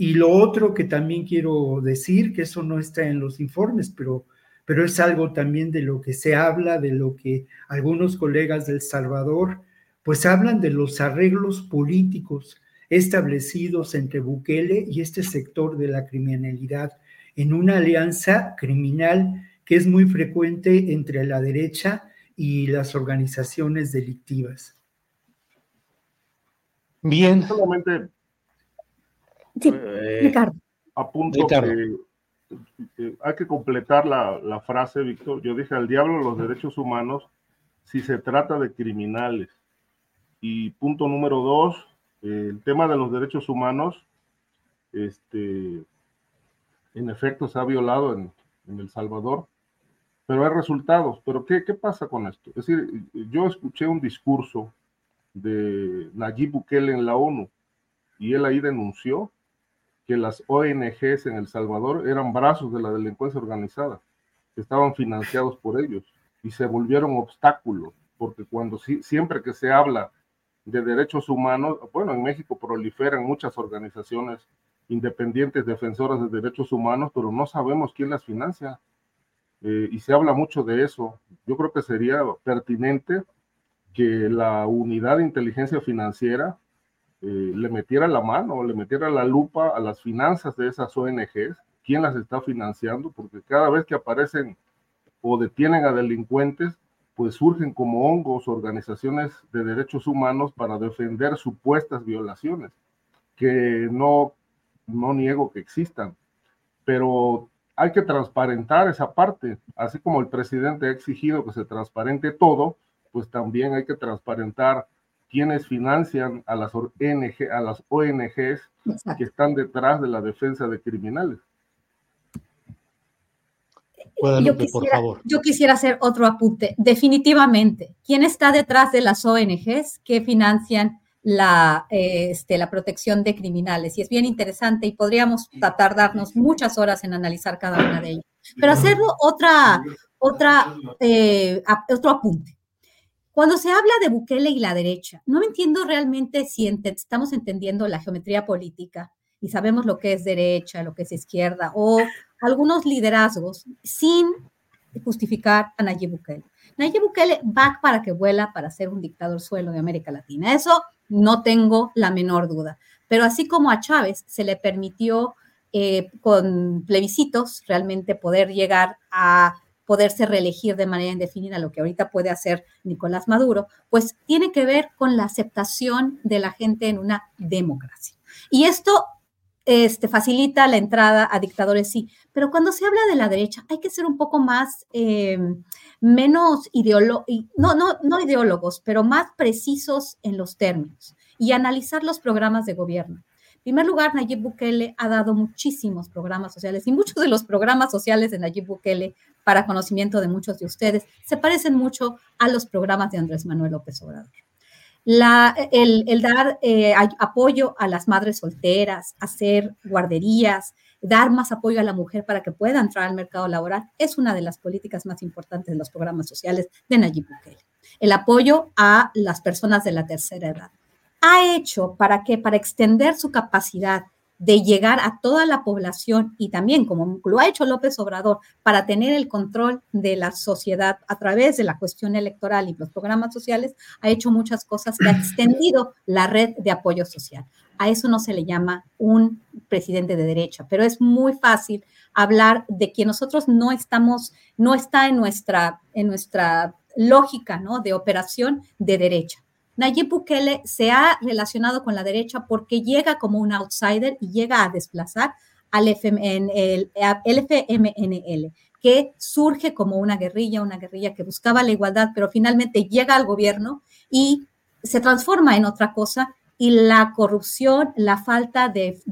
Y lo otro que también quiero decir, que eso no está en los informes, pero, pero es algo también de lo que se habla, de lo que algunos colegas del Salvador, pues hablan de los arreglos políticos establecidos entre Bukele y este sector de la criminalidad en una alianza criminal que es muy frecuente entre la derecha y las organizaciones delictivas.
Bien.
Solamente
Sí,
eh,
Ricardo.
apunto
Ricardo.
que, que hay que completar la, la frase, Víctor. Yo dije al diablo los derechos humanos si se trata de criminales. Y punto número dos, eh, el tema de los derechos humanos, este, en efecto se ha violado en, en El Salvador, pero hay resultados. Pero ¿qué, ¿qué pasa con esto? Es decir, yo escuché un discurso de Nayib Bukele en la ONU y él ahí denunció que las ONGs en El Salvador eran brazos de la delincuencia organizada, que estaban financiados por ellos y se volvieron obstáculos, porque cuando si, siempre que se habla de derechos humanos, bueno, en México proliferan muchas organizaciones independientes defensoras de derechos humanos, pero no sabemos quién las financia. Eh, y se habla mucho de eso. Yo creo que sería pertinente que la unidad de inteligencia financiera eh, le metiera la mano, le metiera la lupa a las finanzas de esas ONGs, quién las está financiando, porque cada vez que aparecen o detienen a delincuentes, pues surgen como hongos organizaciones de derechos humanos para defender supuestas violaciones, que no, no niego que existan, pero hay que transparentar esa parte, así como el presidente ha exigido que se transparente todo, pues también hay que transparentar quienes financian a las, ONG, a las ONGs que están detrás de la defensa de criminales.
yo, quisiera, yo quisiera hacer otro apunte. Definitivamente, ¿quién está detrás de las ONGs que financian la, este, la protección de criminales? Y es bien interesante y podríamos tardarnos muchas horas en analizar cada una de ellas. Pero hacerlo otra, otra, eh, otro apunte. Cuando se habla de Bukele y la derecha, no entiendo realmente si estamos entendiendo la geometría política y sabemos lo que es derecha, lo que es izquierda o algunos liderazgos sin justificar a Nayib Bukele. Nayib Bukele va para que vuela para ser un dictador suelo de América Latina. Eso no tengo la menor duda. Pero así como a Chávez se le permitió eh, con plebiscitos realmente poder llegar a poderse reelegir de manera indefinida, lo que ahorita puede hacer Nicolás Maduro, pues tiene que ver con la aceptación de la gente en una democracia. Y esto este, facilita la entrada a dictadores, sí, pero cuando se habla de la derecha hay que ser un poco más, eh, menos ideólogos, no, no, no ideólogos, pero más precisos en los términos y analizar los programas de gobierno. En primer lugar, Nayib Bukele ha dado muchísimos programas sociales y muchos de los programas sociales de Nayib Bukele, para conocimiento de muchos de ustedes, se parecen mucho a los programas de Andrés Manuel López Obrador. El, dar eh, apoyo a las madres solteras, hacer guarderías, dar más apoyo a la mujer para que pueda entrar al mercado laboral, es una de las políticas más importantes de los programas sociales de Nayib Bukele. El apoyo a las personas de la tercera edad ha hecho para que, para extender su capacidad de llegar a toda la población y también, como lo ha hecho López Obrador, para tener el control de la sociedad a través de la cuestión electoral y los programas sociales, ha hecho muchas cosas que ha extendido la red de apoyo social. A eso no se le llama un presidente de derecha, pero es muy fácil hablar de que nosotros no estamos, no está en nuestra, en nuestra lógica ¿no? de operación de derecha. Nayib Bukele se ha relacionado con la derecha porque llega como un outsider y llega a desplazar al FMNL, que surge como una guerrilla, una guerrilla que buscaba la igualdad, pero finalmente llega al gobierno y se transforma en otra cosa y la corrupción, la falta de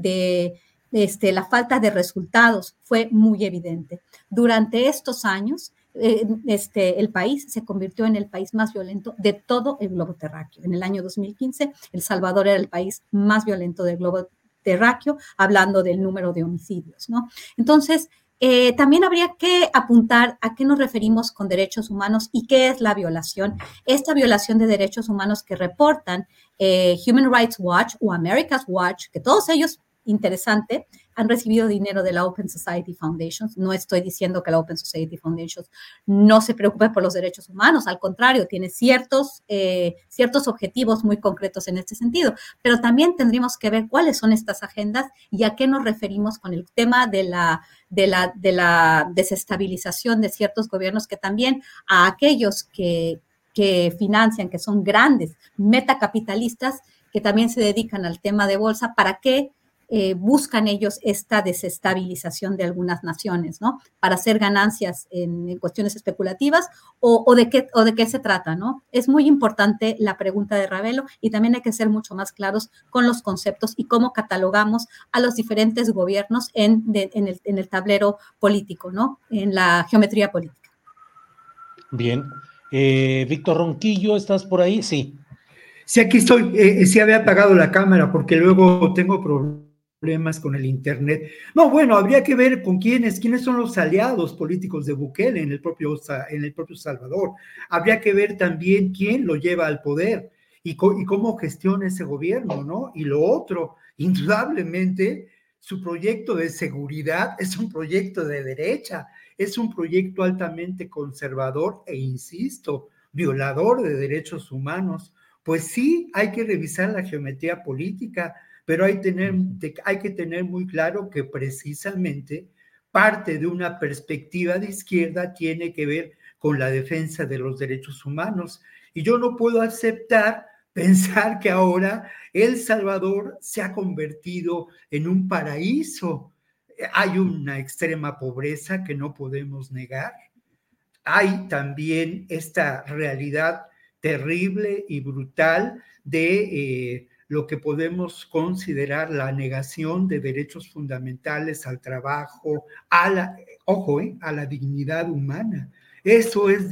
este, la falta de resultados fue muy evidente. Durante estos años, eh, este, el país se convirtió en el país más violento de todo el globo terráqueo. En el año 2015, El Salvador era el país más violento del globo terráqueo, hablando del número de homicidios, ¿no? Entonces, eh, también habría que apuntar a qué nos referimos con derechos humanos y qué es la violación. Esta violación de derechos humanos que reportan eh, Human Rights Watch o America's Watch, que todos ellos interesante, han recibido dinero de la Open Society Foundation. No estoy diciendo que la Open Society Foundation no se preocupe por los derechos humanos, al contrario, tiene ciertos, eh, ciertos objetivos muy concretos en este sentido, pero también tendríamos que ver cuáles son estas agendas y a qué nos referimos con el tema de la, de la, de la desestabilización de ciertos gobiernos que también a aquellos que, que financian, que son grandes metacapitalistas, que también se dedican al tema de bolsa, ¿para qué? Eh, buscan ellos esta desestabilización de algunas naciones, ¿no? Para hacer ganancias en, cuestiones especulativas o, de qué, o de qué se trata, ¿no? Es muy importante la pregunta de Ravelo y también hay que ser mucho más claros con los conceptos y cómo catalogamos a los diferentes gobiernos en, el, tablero político, ¿no? En la geometría política.
Bien. Eh, Víctor Ronquillo, ¿estás por ahí? Sí.
Sí, aquí estoy. Eh, sí había apagado la cámara porque luego tengo problemas problemas con el Internet. No, bueno, habría que ver con quiénes, quiénes son los aliados políticos de Bukele en el propio, en el propio Salvador. Habría que ver también quién lo lleva al poder y, y cómo gestiona ese gobierno, ¿no? Y lo otro, indudablemente, su proyecto de seguridad es un proyecto de derecha, es un proyecto altamente conservador e, insisto, violador de derechos humanos. Pues sí, hay que revisar la geometría política, pero hay, tener, hay que tener muy claro que precisamente parte de una perspectiva de izquierda tiene que ver con la defensa de los derechos humanos. Y yo no puedo aceptar pensar que ahora El Salvador se ha convertido en un paraíso. Hay una extrema pobreza que no podemos negar. Hay también esta realidad terrible y brutal de eh, lo que podemos considerar la negación de derechos fundamentales al trabajo, a la, ojo, eh, a la dignidad humana. Eso es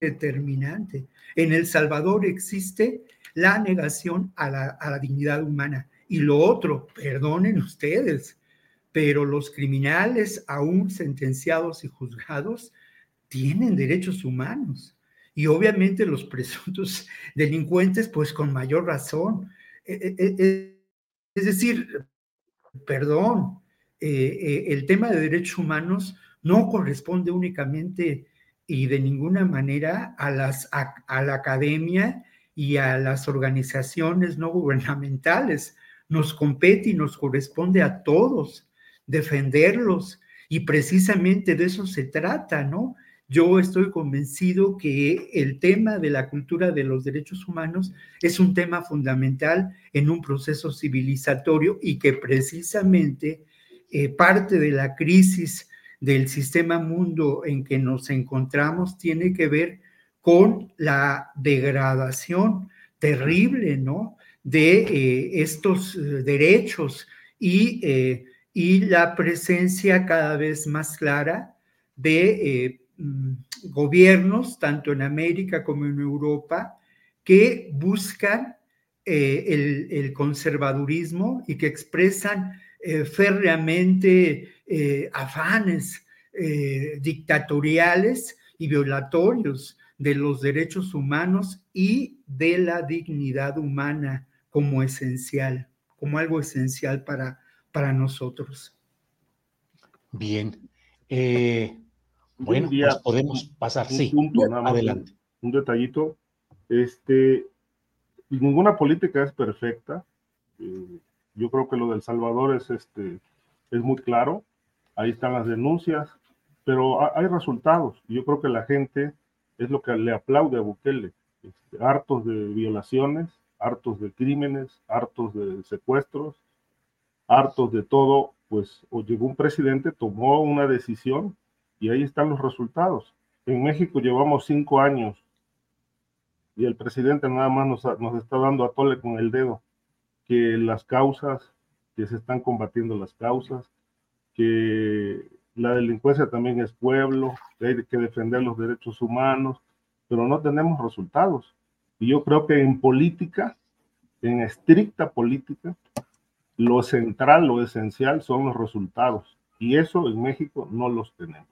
determinante. En El Salvador existe la negación a la, a la dignidad humana. Y lo otro, perdonen ustedes, pero los criminales aún sentenciados y juzgados tienen derechos humanos. Y obviamente los presuntos delincuentes, pues con mayor razón. E, e, e, es decir, perdón, eh, eh, el tema de derechos humanos no corresponde únicamente y de ninguna manera a, las, a la academia y a las organizaciones no gubernamentales. Nos compete y nos corresponde a todos defenderlos y precisamente de eso se trata, ¿no? Yo estoy convencido que el tema de la cultura de los derechos humanos es un tema fundamental en un proceso civilizatorio y que precisamente eh, parte de la crisis del sistema mundo en que nos encontramos tiene que ver con la degradación terrible, ¿no? De eh, estos eh, derechos y, y, la presencia cada vez más clara de Mm, gobiernos, tanto en América como en Europa, que buscan eh, el, conservadurismo y que expresan eh, férreamente eh, afanes dictatoriales y violatorios de los derechos humanos y de la dignidad humana como esencial, como algo esencial para, para nosotros.
Bien. Bueno, pues podemos pasar, sí.
adelante. Un, detallito. Este, ninguna política es perfecta. Eh, yo creo que lo del Salvador es, este, es muy claro. Ahí están las denuncias, pero hay resultados. Yo creo que la gente es lo que le aplaude a Bukele. Este, hartos de violaciones, hartos de crímenes, hartos de secuestros, hartos de todo, pues llegó un presidente, tomó una decisión y ahí están los resultados. En México llevamos cinco años y el presidente nada más nos, está dando a tole con el dedo que las causas, que se están combatiendo las causas, que la delincuencia también es pueblo, que hay que defender los derechos humanos, pero no tenemos resultados. Y yo creo que en política, en estricta política, lo central, lo esencial son los resultados. Y eso en México no los tenemos.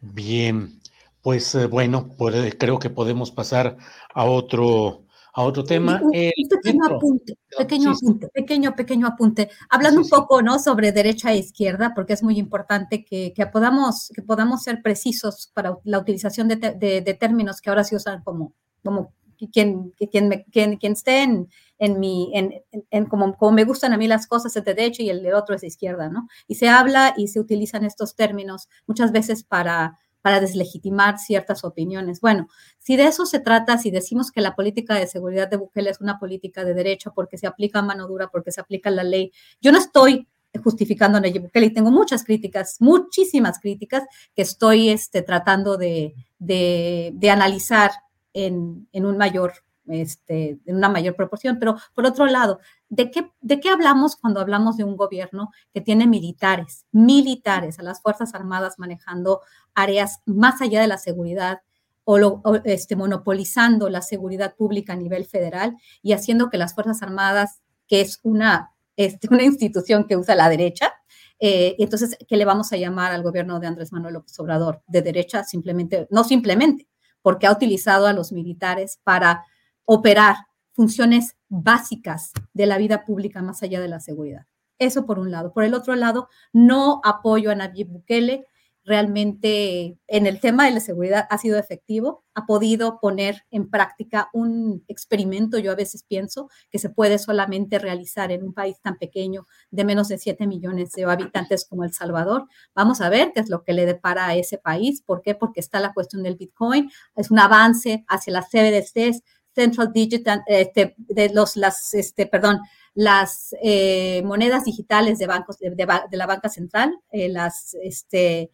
Bien, pues eh, bueno, pues, creo que podemos pasar a otro, a otro tema.
Un, pequeño apunte, pequeño apunte, pequeño, pequeño apunte. Hablando un poco, ¿no? Sobre derecha e izquierda, porque es muy importante que, que podamos, que podamos ser precisos para la utilización de, de, términos que ahora se usan como, como quien, quien, quien, quien esté en, en mi, en, en, como, como, me gustan a mí las cosas es de derecha y el otro es izquierda, ¿no? Y se habla y se utilizan estos términos muchas veces para, para deslegitimar ciertas opiniones. Bueno, si de eso se trata, si decimos que la política de seguridad de Bukele es una política de derecha porque se aplica mano dura, porque se aplica la ley, yo no estoy justificando a Nayib Bukele y tengo muchas críticas, muchísimas críticas que estoy este, tratando de, de, de analizar en, un mayor, este, en una mayor proporción. Pero por otro lado, ¿de qué, ¿de qué hablamos cuando hablamos de un gobierno que tiene militares, militares, a las Fuerzas Armadas manejando áreas más allá de la seguridad? O, lo, este, monopolizando la seguridad pública a nivel federal y haciendo que las Fuerzas Armadas, que es una, este, una institución que usa la derecha, eh, entonces, ¿qué le vamos a llamar al gobierno de Andrés Manuel López Obrador? De derecha, simplemente, no simplemente, porque ha utilizado a los militares para operar funciones básicas de la vida pública más allá de la seguridad. Eso por un lado. Por el otro lado, no apoyo a Nayib Bukele realmente en el tema de la seguridad ha sido efectivo, ha podido poner en práctica un experimento, yo a veces pienso, que se puede solamente realizar en un país tan pequeño de menos de 7 millones de habitantes como El Salvador. Vamos a ver qué es lo que le depara a ese país. ¿Por qué? Porque está la cuestión del Bitcoin, es un avance hacia las CBDCs, Central Digital, este, de los, las, este, perdón, las eh, monedas digitales de bancos, de, la banca central, eh, las, este,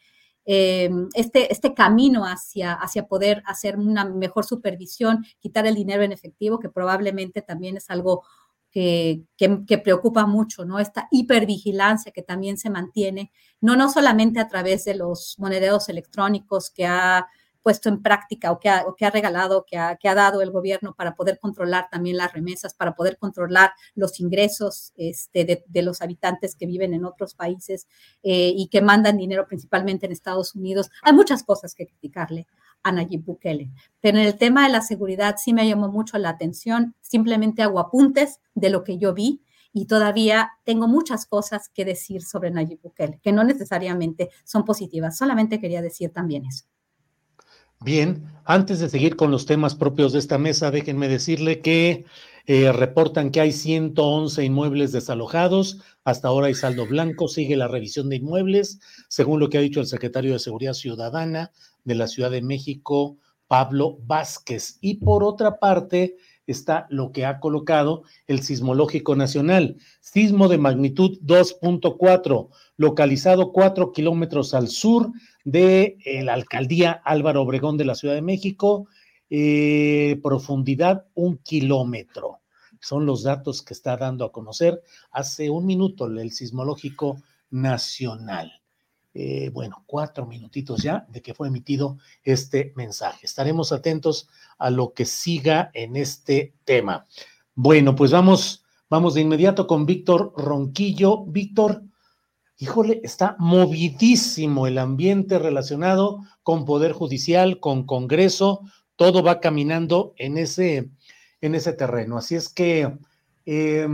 eh, este, este camino hacia, hacia poder hacer una mejor supervisión, quitar el dinero en efectivo, que probablemente también es algo que, que, preocupa mucho, ¿no? Esta hipervigilancia que también se mantiene, no, no solamente a través de los monederos electrónicos que ha puesto en práctica o que ha, regalado, que ha, dado el gobierno para poder controlar también las remesas, para poder controlar los ingresos este, de, de, los habitantes que viven en otros países eh, y que mandan dinero principalmente en Estados Unidos. Hay muchas cosas que criticarle a Nayib Bukele, pero en el tema de la seguridad sí me llamó mucho la atención, simplemente hago apuntes de lo que yo vi y todavía tengo muchas cosas que decir sobre Nayib Bukele, que no necesariamente son positivas, solamente quería decir también eso.
Bien, antes de seguir con los temas propios de esta mesa, déjenme decirle que eh, reportan que hay 111 inmuebles desalojados. Hasta ahora hay saldo blanco. Sigue la revisión de inmuebles, según lo que ha dicho el secretario de Seguridad Ciudadana de la Ciudad de México, Pablo Vázquez. Y por otra parte, está lo que ha colocado el Sismológico Nacional. Sismo de magnitud 2.4, localizado 4 kilómetros al sur de eh, la alcaldía Álvaro Obregón de la Ciudad de México, eh, profundidad un kilómetro. Son los datos que está dando a conocer hace un minuto el Sismológico Nacional. Eh, bueno, cuatro minutitos ya de que fue emitido este mensaje. Estaremos atentos a lo que siga en este tema. Bueno, pues vamos, vamos de inmediato con Víctor Ronquillo. Víctor, híjole, está movidísimo el ambiente relacionado con Poder Judicial, con Congreso, todo va caminando en ese, en ese terreno. Así es que eh,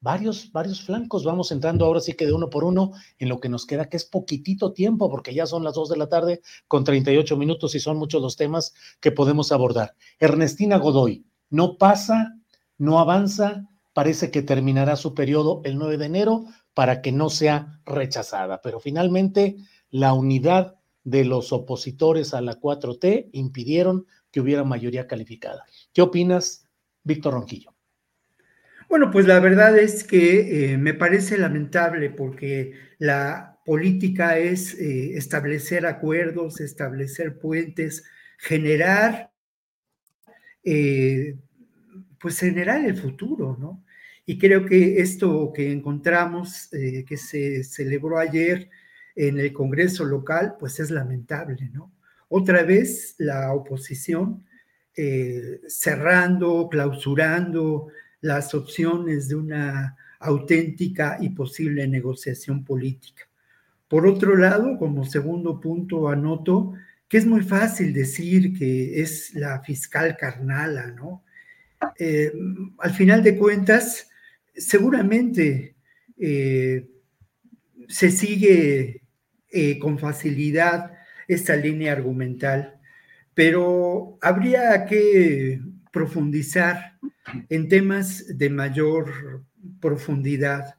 varios, varios flancos. Vamos entrando ahora sí que de uno por uno en lo que nos queda, que es poquitito tiempo, porque ya son las dos de la tarde con 38 minutos y son muchos los temas que podemos abordar. Ernestina Godoy, no pasa, no avanza, parece que terminará su periodo el 9 de enero para que no sea rechazada, pero finalmente la unidad de los opositores a la 4T impidieron que hubiera mayoría calificada. ¿Qué opinas, Víctor Ronquillo?
Bueno, pues la verdad es que eh, me parece lamentable porque la política es eh, establecer acuerdos, establecer puentes, generar, eh, pues generar el futuro, ¿no? Y creo que esto que encontramos, que se celebró ayer en el Congreso local, pues es lamentable, ¿no? Otra vez la oposición cerrando, clausurando, las opciones de una auténtica y posible negociación política. Por otro lado, como segundo punto, anoto que es muy fácil decir que es la fiscal carnala, ¿no? Eh, al final de cuentas, seguramente eh, se sigue eh, con facilidad esta línea argumental, pero habría que profundizar en temas de mayor profundidad,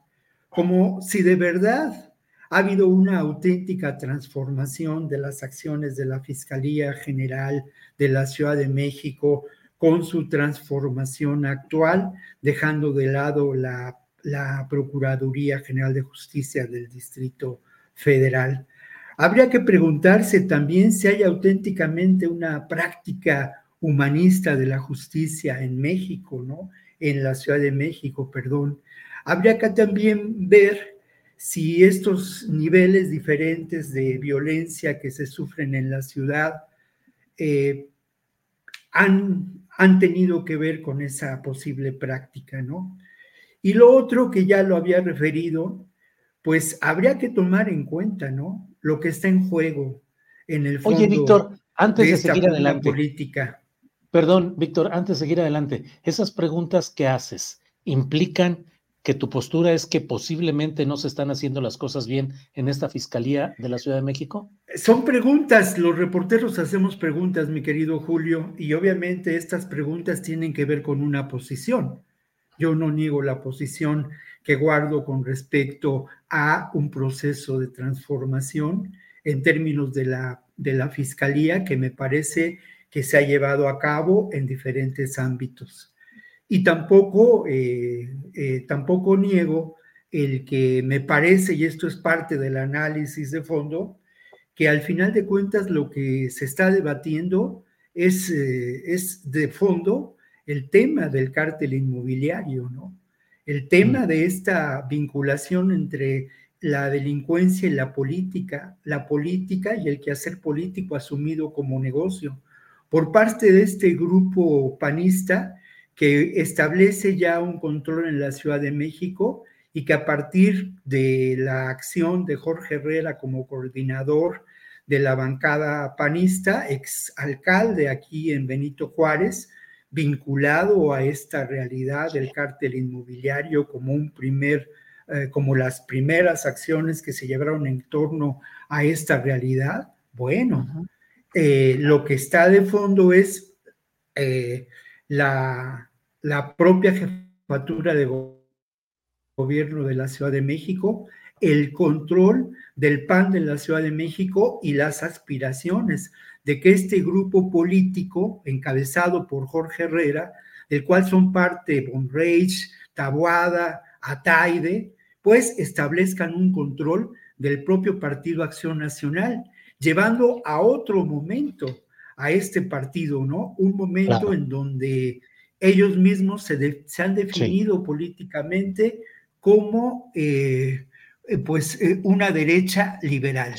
como si de verdad ha habido una auténtica transformación de las acciones de la Fiscalía General de la Ciudad de México con su transformación actual, dejando de lado la, Procuraduría General de Justicia del Distrito Federal. Habría que preguntarse también si hay auténticamente una práctica humanista de la justicia en México, ¿no? En la Ciudad de México, perdón. Habría que también ver si estos niveles diferentes de violencia que se sufren en la ciudad eh, han, han tenido que ver con esa posible práctica, ¿no? Y lo otro que ya lo había referido, pues habría que tomar en cuenta, ¿no? Lo que está en juego en el fondo
Oye, Víctor, antes de, seguir
adelante, política.
Perdón, Víctor, antes de seguir adelante, esas preguntas que haces implican que tu postura es que posiblemente no se están haciendo las cosas bien en esta Fiscalía de la Ciudad de México?
Son preguntas, los reporteros hacemos preguntas, mi querido Julio, y obviamente estas preguntas tienen que ver con una posición. Yo no niego la posición que guardo con respecto a un proceso de transformación en términos de la, de la Fiscalía que me parece que se ha llevado a cabo en diferentes ámbitos. Y tampoco, eh, eh, tampoco niego el que me parece, y esto es parte del análisis de fondo, que al final de cuentas lo que se está debatiendo es, eh, es de fondo el tema del cártel inmobiliario, ¿no? El tema de esta vinculación entre la delincuencia y la política, la política y el quehacer político asumido como negocio por parte de este grupo panista que establece ya un control en la Ciudad de México y que a partir de la acción de Jorge Herrera como coordinador de la bancada panista, ex alcalde aquí en Benito Juárez, vinculado a esta realidad del cártel inmobiliario como un primer, eh, como las primeras acciones que se llevaron en torno a esta realidad. Bueno, eh, lo que está de fondo es eh, la, propia jefatura de gobierno de la Ciudad de México, el control del PAN de la Ciudad de México y las aspiraciones de que este grupo político, encabezado por Jorge Herrera, del cual son parte Bonrage, Tabuada, Ataide, pues establezcan un control del propio Partido Acción Nacional, llevando a otro momento a este partido, ¿no? Un momento en donde ellos mismos se, han definido políticamente como eh, eh, pues eh, una derecha liberal.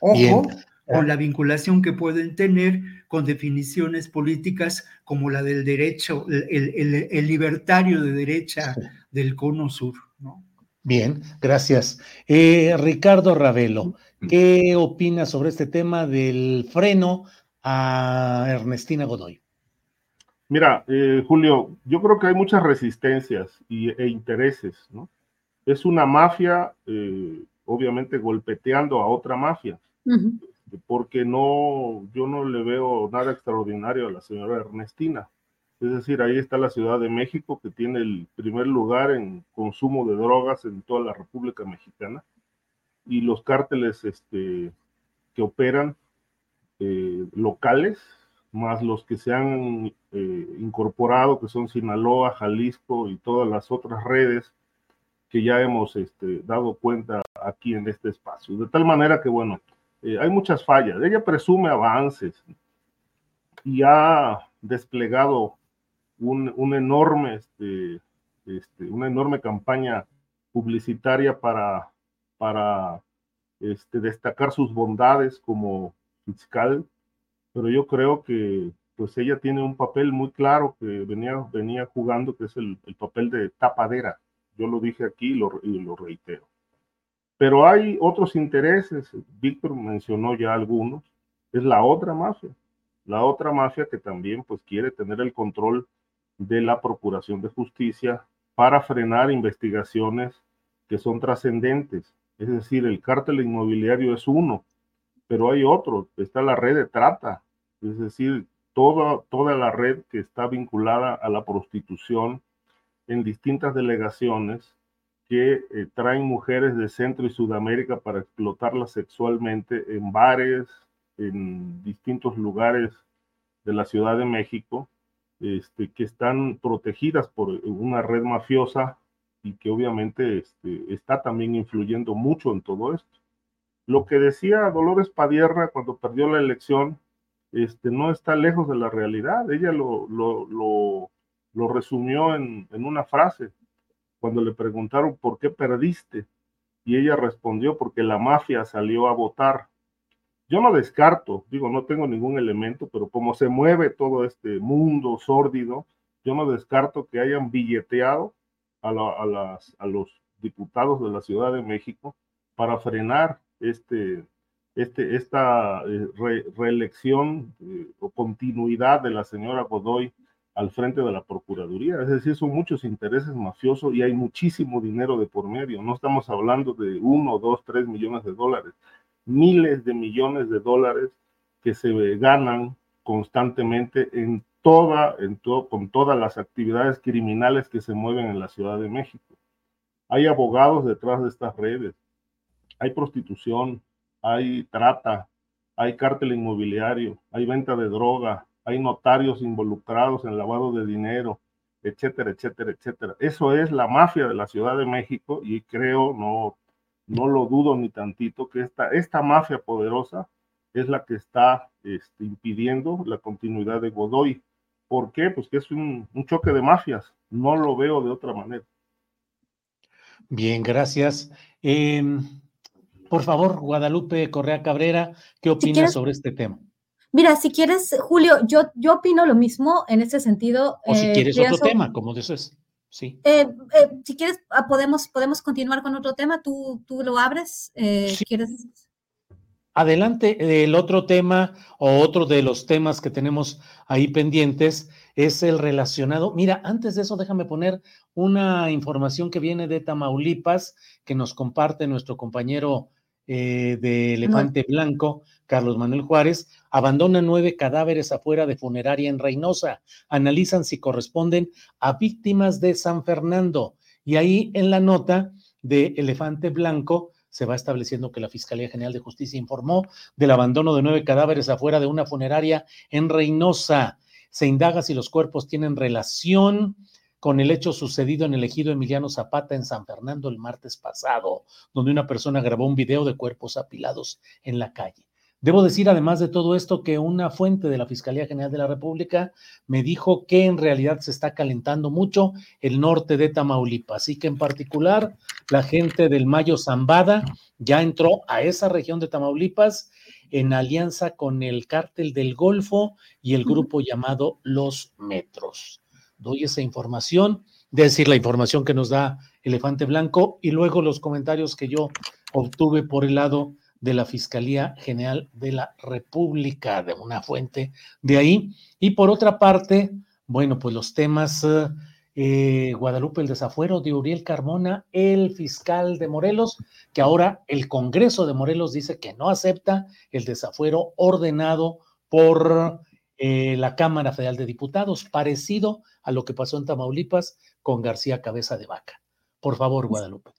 Ojo con la vinculación que pueden tener con definiciones políticas como la del derecho, el, libertario de derecha del cono sur. ¿no?
Bien, gracias. Ricardo Ravelo, ¿qué opinas sobre este tema del freno a Ernestina Godoy?
Mira, eh, Julio, yo creo que hay muchas resistencias y, e intereses, ¿no? Es una mafia, eh, obviamente, golpeteando a otra mafia, porque no, yo no le veo nada extraordinario a la señora Ernestina. Es decir, ahí está la Ciudad de México, que tiene el primer lugar en consumo de drogas en toda la República Mexicana, y los cárteles este, que operan eh, locales más los que se han eh, incorporado, que son Sinaloa, Jalisco y todas las otras redes que ya hemos este, dado cuenta aquí en este espacio. De tal manera que, bueno, eh, hay muchas fallas. Ella presume avances y ha desplegado un, enorme, este, este, una enorme campaña publicitaria para, para este, destacar sus bondades como fiscal pero yo creo que pues ella tiene un papel muy claro que venía, venía jugando, que es el, papel de tapadera. Yo lo dije aquí y lo, y lo reitero. Pero hay otros intereses, Víctor mencionó ya algunos, es la otra mafia, la otra mafia que también pues quiere tener el control de la Procuración de Justicia para frenar investigaciones que son trascendentes. Es decir, el cártel inmobiliario es uno, pero hay otro, está la red de trata, es decir, toda, toda la red que está vinculada a la prostitución en distintas delegaciones que eh, traen mujeres de Centro y Sudamérica para explotarlas sexualmente en bares, en distintos lugares de la Ciudad de México, este, que están protegidas por una red mafiosa y que obviamente este, está también influyendo mucho en todo esto. Lo que decía Dolores Padierna cuando perdió la elección este, no está lejos de la realidad. Ella lo, lo, resumió en, una frase cuando le preguntaron por qué perdiste y ella respondió porque la mafia salió a votar. Yo no descarto, digo, no tengo ningún elemento, pero como se mueve todo este mundo sórdido, yo no descarto que hayan billeteado a, las, a los diputados de la Ciudad de México para frenar este, este, esta eh, reelección eh, o continuidad de la señora Godoy al frente de la Procuraduría. Es decir, son muchos intereses mafiosos y hay muchísimo dinero de por medio. No estamos hablando de uno, dos, tres millones de dólares, miles de millones de dólares que se ganan constantemente en toda, en todo, con todas las actividades criminales que se mueven en la Ciudad de México. Hay abogados detrás de estas redes, hay prostitución, hay trata, hay cártel inmobiliario, hay venta de droga, hay notarios involucrados en lavado de dinero, etcétera, etcétera, etcétera. Eso es la mafia de la Ciudad de México y creo, no, no lo dudo ni tantito que esta, esta mafia poderosa es la que está este, impidiendo la continuidad de Godoy. ¿Por qué? Pues que es un, choque de mafias. No lo veo de otra manera.
Bien, gracias. Eh, por favor, Guadalupe Correa Cabrera, ¿qué opinas sobre este tema?
Mira, si quieres, Julio, yo, yo opino lo mismo en ese sentido.
O si
eh,
quieres otro tema, como dices. Sí.
Eh, eh, si quieres, ah, podemos, podemos continuar con otro tema. ¿Tú, tú lo abres? Eh, ¿Quieres?
Adelante, el otro tema o otro de los temas que tenemos ahí pendientes es el relacionado. Mira, antes de eso, déjame poner una información que viene de Tamaulipas que nos comparte nuestro compañero eh, de Elefante Blanco, Carlos Manuel Juárez. Abandonan nueve cadáveres afuera de funeraria en Reynosa. Analizan si corresponden a víctimas de San Fernando. Y ahí en la nota de Elefante Blanco se va estableciendo que la Fiscalía General de Justicia informó del abandono de nueve cadáveres afuera de una funeraria en Reynosa. Se indaga si los cuerpos tienen relación con el hecho sucedido en el ejido Emiliano Zapata en San Fernando el martes pasado, donde una persona grabó un video de cuerpos apilados en la calle. Debo decir, además de todo esto, que una fuente de la Fiscalía General de la República me dijo que en realidad se está calentando mucho el norte de Tamaulipas y que en particular la gente del Mayo Zambada ya entró a esa región de Tamaulipas en alianza con el cártel del Golfo y el grupo llamado Los Metros. Doy esa información, es decir, la información que nos da Elefante Blanco y luego los comentarios que yo obtuve por el lado de la Fiscalía General de la República, de una fuente de ahí. Y por otra parte, bueno, pues los temas, eh, eh, Guadalupe, el desafuero de Uriel Carmona, el fiscal de Morelos, que ahora el Congreso de Morelos dice que no acepta el desafuero ordenado por eh, la Cámara Federal de Diputados, parecido a lo que pasó en Tamaulipas con García Cabeza de Vaca. Por favor, Guadalupe.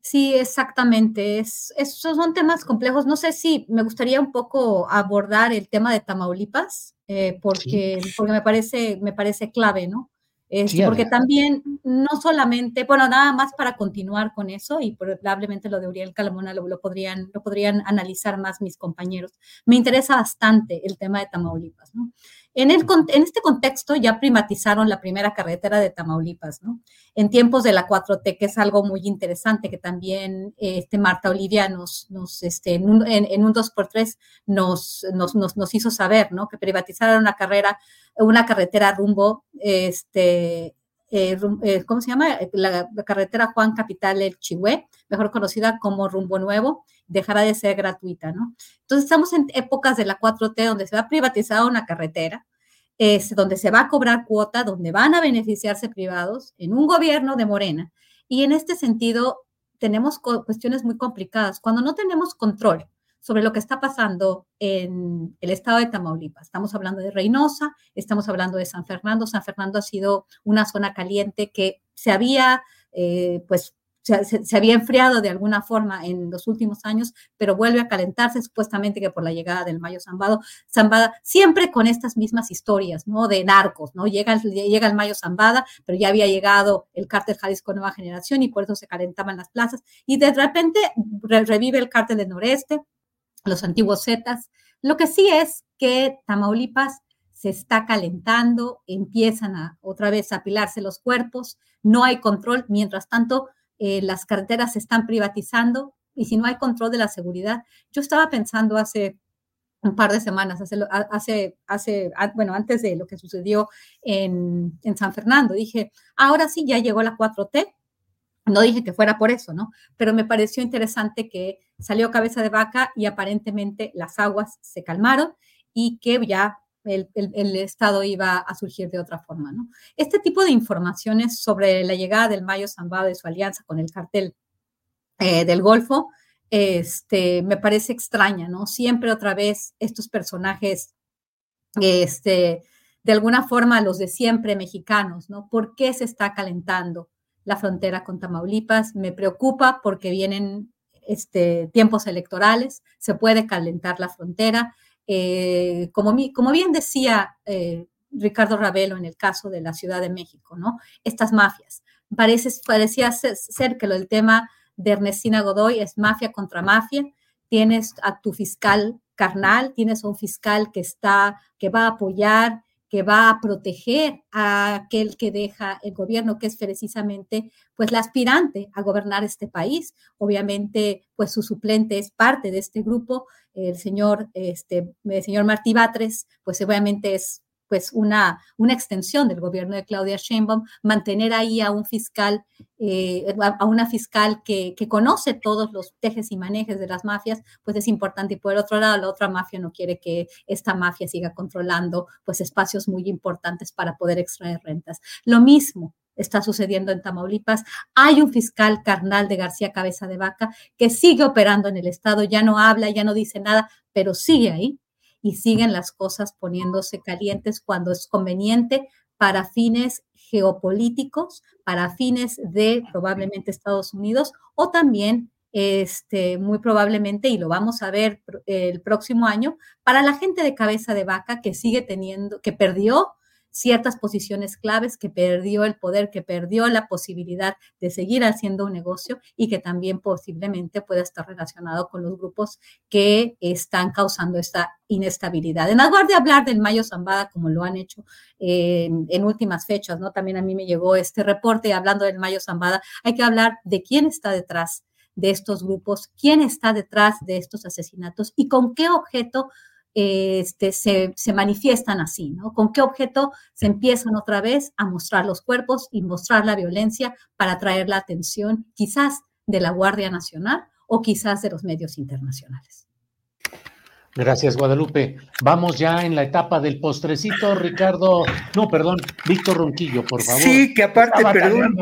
Sí, exactamente. Es, esos son temas complejos. No sé si me gustaría un poco abordar el tema de Tamaulipas, eh, porque, porque me parece, me parece clave, ¿no? Este,
Sí,
porque también, no solamente, bueno, nada más para continuar con eso, y probablemente lo de Uriel Calamona lo, lo podrían, lo podrían analizar más mis compañeros. Me interesa bastante el tema de Tamaulipas, ¿no? En, el, con- en este contexto ya privatizaron la primera carretera de Tamaulipas, ¿no? En tiempos de la 4T, que es algo muy interesante, que también este Marta Olivia nos, nos este, en, un, en, en un 2x3 nos, nos, nos, nos hizo saber, ¿no? Que privatizaron una carrera, una carretera rumbo, este, eh, eh, ¿cómo se llama? La, la carretera Juan Capital El Chihué, mejor conocida como Rumbo Nuevo, dejará de ser gratuita, ¿no? Entonces estamos en épocas de la 4T donde se va a privatizar una carretera, es donde se va a cobrar cuota, donde van a beneficiarse privados en un gobierno de Morena. Y en este sentido tenemos cuestiones muy complicadas. Cuando no tenemos control sobre lo que está pasando en el estado de Tamaulipas, estamos hablando de Reynosa, estamos hablando de San Fernando. San Fernando ha sido una zona caliente que se había, eh, pues, se, había enfriado de alguna forma en los últimos años, pero vuelve a calentarse supuestamente que por la llegada del Mayo Zambado, Zambada, siempre con estas mismas historias, ¿no? De narcos, ¿no? Llega, llega el Mayo Zambada, pero ya había llegado el cártel Jalisco Nueva Generación y por eso se calentaban las plazas y de repente re- revive el cártel del Noreste, los antiguos Zetas. Lo que sí es que Tamaulipas se está calentando, empiezan a otra vez a apilarse los cuerpos, no hay control, mientras tanto eh, las carreteras se están privatizando y si no hay control de la seguridad, yo estaba pensando hace un par de semanas, hace, hace, hace bueno, antes de lo que sucedió en, en San Fernando, dije, ahora sí ya llegó la 4T, no dije que fuera por eso, ¿no? Pero me pareció interesante que salió cabeza de vaca y aparentemente las aguas se calmaron y que ya el, el- Estado iba a surgir de otra forma, ¿no? Este tipo de informaciones sobre la llegada del Mayo Zambado y su alianza con el cartel eh, del Golfo, este, me parece extraña, ¿no? Siempre otra vez estos personajes, este, de alguna forma los de siempre mexicanos, ¿no? ¿Por qué se está calentando la frontera con Tamaulipas? Me preocupa porque vienen este, tiempos electorales, se puede calentar la frontera. Eh, como, como bien decía eh, Ricardo Ravelo en el caso de la Ciudad de México, ¿no? Estas mafias. Parece, parecía ser, ser que del tema de Ernestina Godoy es mafia contra mafia. Tienes a tu fiscal carnal, tienes a un fiscal que está, que va a apoyar, que va a proteger a aquel que deja el gobierno, que es precisamente pues la aspirante a gobernar este país. Obviamente, pues su suplente es parte de este grupo, el señor, este, señor Martí Batres, pues obviamente es pues una, una extensión del gobierno de Claudia Sheinbaum, mantener ahí a un fiscal, eh, a una fiscal que, que, conoce todos los tejes y manejes de las mafias, pues es importante. Y por el otro lado, la otra mafia no quiere que esta mafia siga controlando pues espacios muy importantes para poder extraer rentas. Lo mismo está sucediendo en Tamaulipas. Hay un fiscal carnal de García Cabeza de Vaca que sigue operando en el Estado, ya no habla, ya no dice nada, pero sigue ahí y siguen las cosas poniéndose calientes cuando es conveniente para fines geopolíticos, para fines de probablemente Estados Unidos o también este, muy probablemente, y lo vamos a ver el próximo año, para la gente de cabeza de vaca que sigue teniendo, que perdió ciertas posiciones claves, que perdió el poder, que perdió la posibilidad de seguir haciendo un negocio y que también posiblemente pueda estar relacionado con los grupos que están causando esta inestabilidad. En lugar de hablar del Mayo Zambada, como lo han hecho en, en últimas fechas, ¿no? También a mí me llegó este reporte hablando del Mayo Zambada, hay que hablar de quién está detrás de estos grupos, quién está detrás de estos asesinatos y con qué objeto este, se, se, manifiestan así, ¿no? ¿Con qué objeto se empiezan otra vez a mostrar los cuerpos y mostrar la violencia para atraer la atención quizás de la Guardia Nacional o quizás de los medios internacionales?
Gracias, Guadalupe. Vamos ya en la etapa del postrecito, Ricardo. No, perdón, Víctor Ronquillo, por favor.
Sí, que aparte, perdón,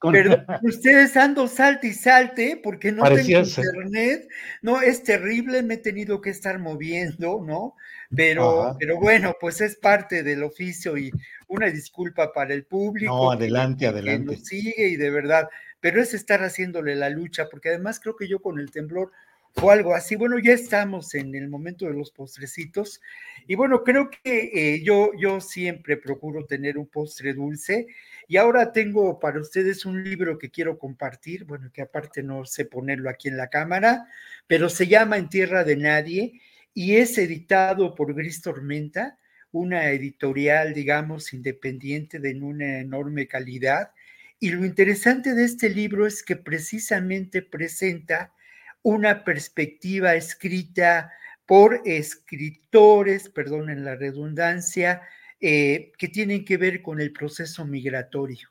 perdón, ustedes ando salte y salte porque no tengo internet. No, es terrible, me he tenido que estar moviendo, ¿no? Pero, pero bueno, pues es parte del oficio y una disculpa para el público.
No, adelante, adelante.
Que nos sigue y de verdad, pero es estar haciéndole la lucha, porque además creo que yo con el temblor o algo así. Bueno, ya estamos en el momento de los postrecitos y bueno, creo que eh, yo, yo siempre procuro tener un postre dulce y ahora tengo para ustedes un libro que quiero compartir, bueno, que aparte no sé ponerlo aquí en la cámara, pero se llama En Tierra de Nadie y es editado por Gris Tormenta, una editorial, digamos, independiente de una enorme calidad. Y lo interesante de este libro es que precisamente presenta una perspectiva escrita por escritores, perdonen la redundancia, eh, que tienen que ver con el proceso migratorio.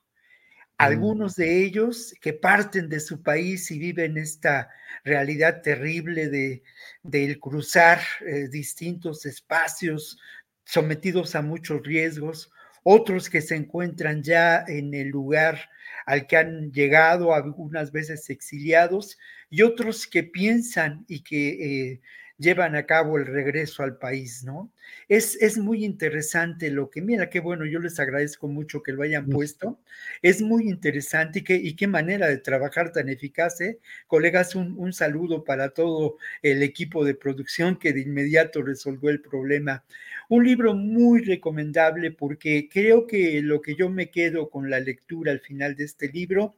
Algunos de ellos que parten de su país y viven esta realidad terrible de, cruzar eh, distintos espacios sometidos a muchos riesgos, otros que se encuentran ya en el lugar al que han llegado, algunas veces exiliados, y otros que piensan y que eh, llevan a cabo el regreso al país, ¿no? Es, es muy interesante lo que, mira, qué bueno, yo les agradezco mucho que lo hayan puesto. Es muy interesante y qué, y qué manera de trabajar tan eficaz, ¿eh? Colegas, un, un saludo para todo el equipo de producción que de inmediato resolvió el problema. Un libro muy recomendable porque creo que lo que yo me quedo con la lectura al final de este libro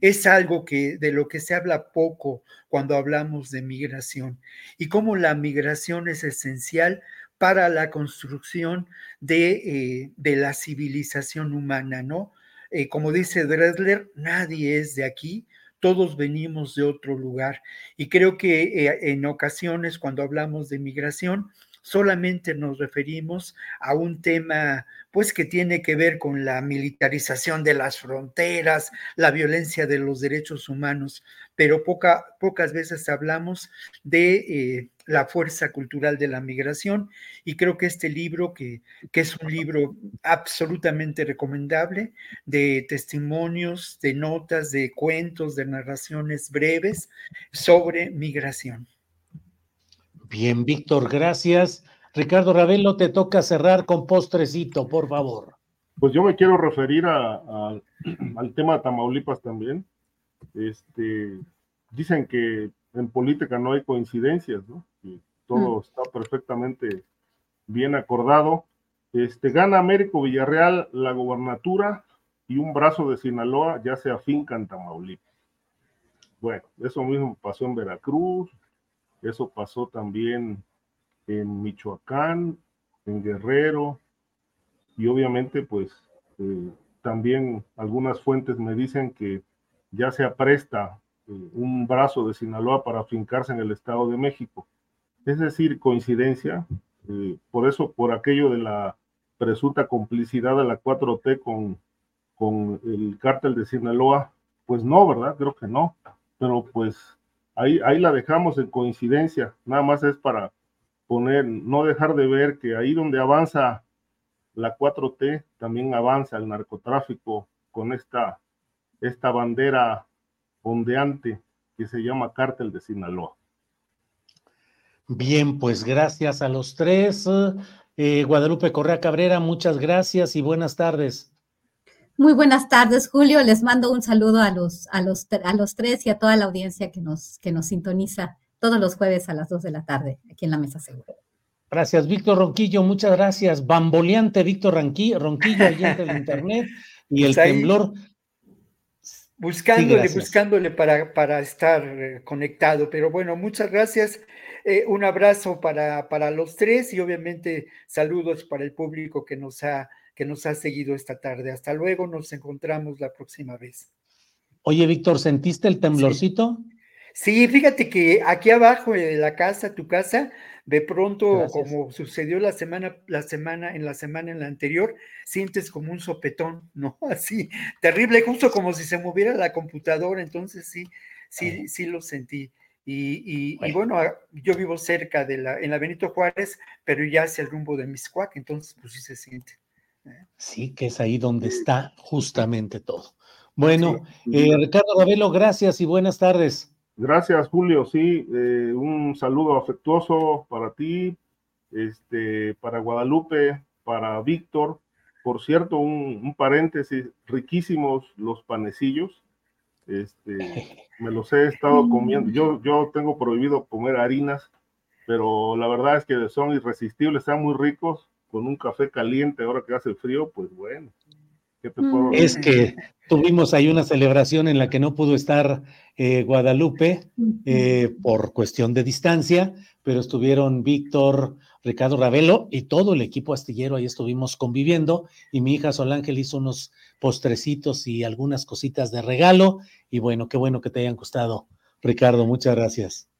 es algo que de lo que se habla poco cuando hablamos de migración y cómo la migración es esencial para la construcción de, eh, de la civilización humana, ¿no? Eh, como dice Dresler, nadie es de aquí, todos venimos de otro lugar. Y creo que eh, en ocasiones cuando hablamos de migración, solamente nos referimos a un tema pues que tiene que ver con la militarización de las fronteras, la violencia de los derechos humanos, pero poca, pocas veces hablamos de eh, la fuerza cultural de la migración y creo que este libro, que, que es un libro absolutamente recomendable, de testimonios, de notas, de cuentos, de narraciones breves sobre migración.
Bien, Víctor, gracias. Ricardo Ravelo, te toca cerrar con postrecito, por favor.
Pues yo me quiero referir al tema de Tamaulipas también. Este, dicen que en política no hay coincidencias, ¿no? Que todo mm. está perfectamente bien acordado. Este, gana Américo Villarreal la gobernatura y un brazo de Sinaloa ya se afinca en Tamaulipas. bueno, eso mismo pasó en Veracruz, eso pasó también en Michoacán, en Guerrero, y obviamente pues eh, también algunas fuentes me dicen que ya se apresta eh, un brazo de Sinaloa para fincarse en el Estado de México. Es decir, coincidencia, eh, por eso, por aquello de la presunta complicidad de la 4T con, con el cártel de Sinaloa, pues no, ¿verdad? Creo que no, pero pues ahí, ahí la dejamos en coincidencia, nada más es para poner, no dejar de ver que ahí donde avanza la 4T, también avanza el narcotráfico con esta, esta bandera ondeante que se llama Cártel de Sinaloa.
Bien, pues gracias a los tres. Eh, Guadalupe Correa Cabrera, muchas gracias y buenas tardes.
Muy buenas tardes, Julio. Les mando un saludo a los, a los, a los tres y a toda la audiencia que nos, que nos sintoniza todos los jueves a las dos de la tarde aquí en la Mesa Segura.
Gracias, Víctor Ronquillo, muchas gracias. Bamboleante Víctor Ronquillo, Ronquillo allí entre el internet y el temblor.
Buscándole, buscándole para, para estar eh, conectado. Pero bueno, muchas gracias. Eh, un abrazo para, para los tres y obviamente saludos para el público que nos, ha, que nos ha seguido esta tarde. Hasta luego, nos encontramos la próxima vez.
Oye, Víctor, ¿sentiste el temblorcito?
Sí, fíjate que aquí abajo de la casa, tu casa, de pronto, como sucedió la semana, la semana, en la semana en la anterior, sientes como un sopetón, ¿no? Así, terrible, justo como si se moviera la computadora, entonces sí, sí, sí lo sentí. Y, bueno. yo vivo cerca de la, en la Benito Juárez, pero ya hacia el rumbo de Miscuac, entonces pues sí se siente.
¿eh? Sí, que es ahí donde está justamente todo. Bueno, eh, Ricardo Gabelo, gracias y buenas tardes.
Gracias, Julio. Sí, eh, un saludo afectuoso para ti, este, para Guadalupe, para Víctor. Por cierto, un, paréntesis, riquísimos los panecillos. Este, me los he estado comiendo. Yo, yo tengo prohibido comer harinas, pero la verdad es que son irresistibles, están muy ricos, con un café caliente ahora que hace frío, pues bueno.
Es que tuvimos ahí una celebración en la que no pudo estar eh, Guadalupe eh, por cuestión de distancia, pero estuvieron Víctor, Ricardo Ravelo y todo el equipo astillero, ahí estuvimos conviviendo y mi hija Solángel hizo unos postrecitos y algunas cositas de regalo y bueno, qué bueno que te hayan gustado, Ricardo, muchas gracias.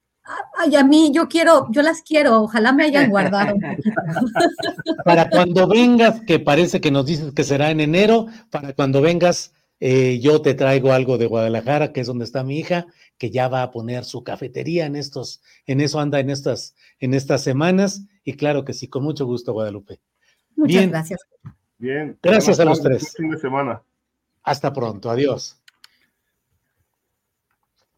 Ay, a mí yo quiero, yo las quiero, ojalá me hayan guardado.
para cuando vengas, que parece que nos dices que será en enero, para cuando vengas, eh, yo te traigo algo de Guadalajara, que es donde está mi hija, que ya va a poner su cafetería en estos, en eso anda en estas, en estas semanas, y claro que sí, con mucho gusto, Guadalupe.
Muchas gracias.
Bien.
Gracias a los tres.
Fin de semana.
Hasta pronto, adiós.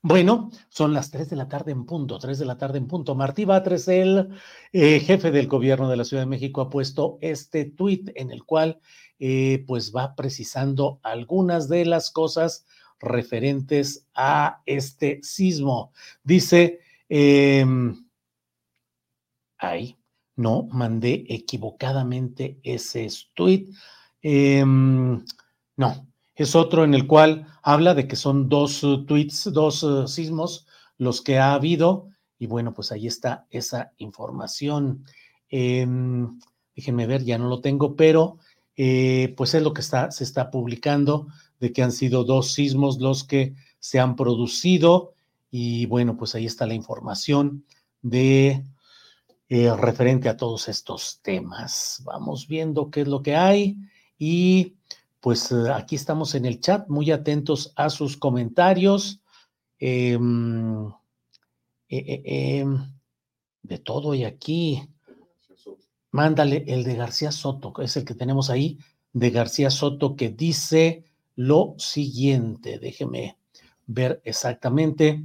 Bueno, son las 3 de la tarde en punto, 3 de la tarde en punto. Martí Batres, el eh, jefe del gobierno de la Ciudad de México, ha puesto este tuit en el cual eh, pues va precisando algunas de las cosas referentes a este sismo. Dice, eh, ay, no, mandé equivocadamente ese tuit. Em, no, es otro en el cual habla de que son dos uh, tweets, dos uh, sismos los que ha habido. Y bueno, pues ahí está esa información. Em, déjenme ver, ya no lo tengo, pero eh, pues es lo que está, se está publicando de que han sido dos sismos los que se han producido. Y bueno, pues ahí está la información de eh, referente a todos estos temas. Vamos viendo qué es lo que hay y pues eh, aquí estamos en el chat, muy atentos a sus comentarios. Em, eh, eh, em, de todo y aquí. Mándale el de García Soto, que es el que tenemos ahí, de García Soto, que dice lo siguiente. Déjeme ver exactamente.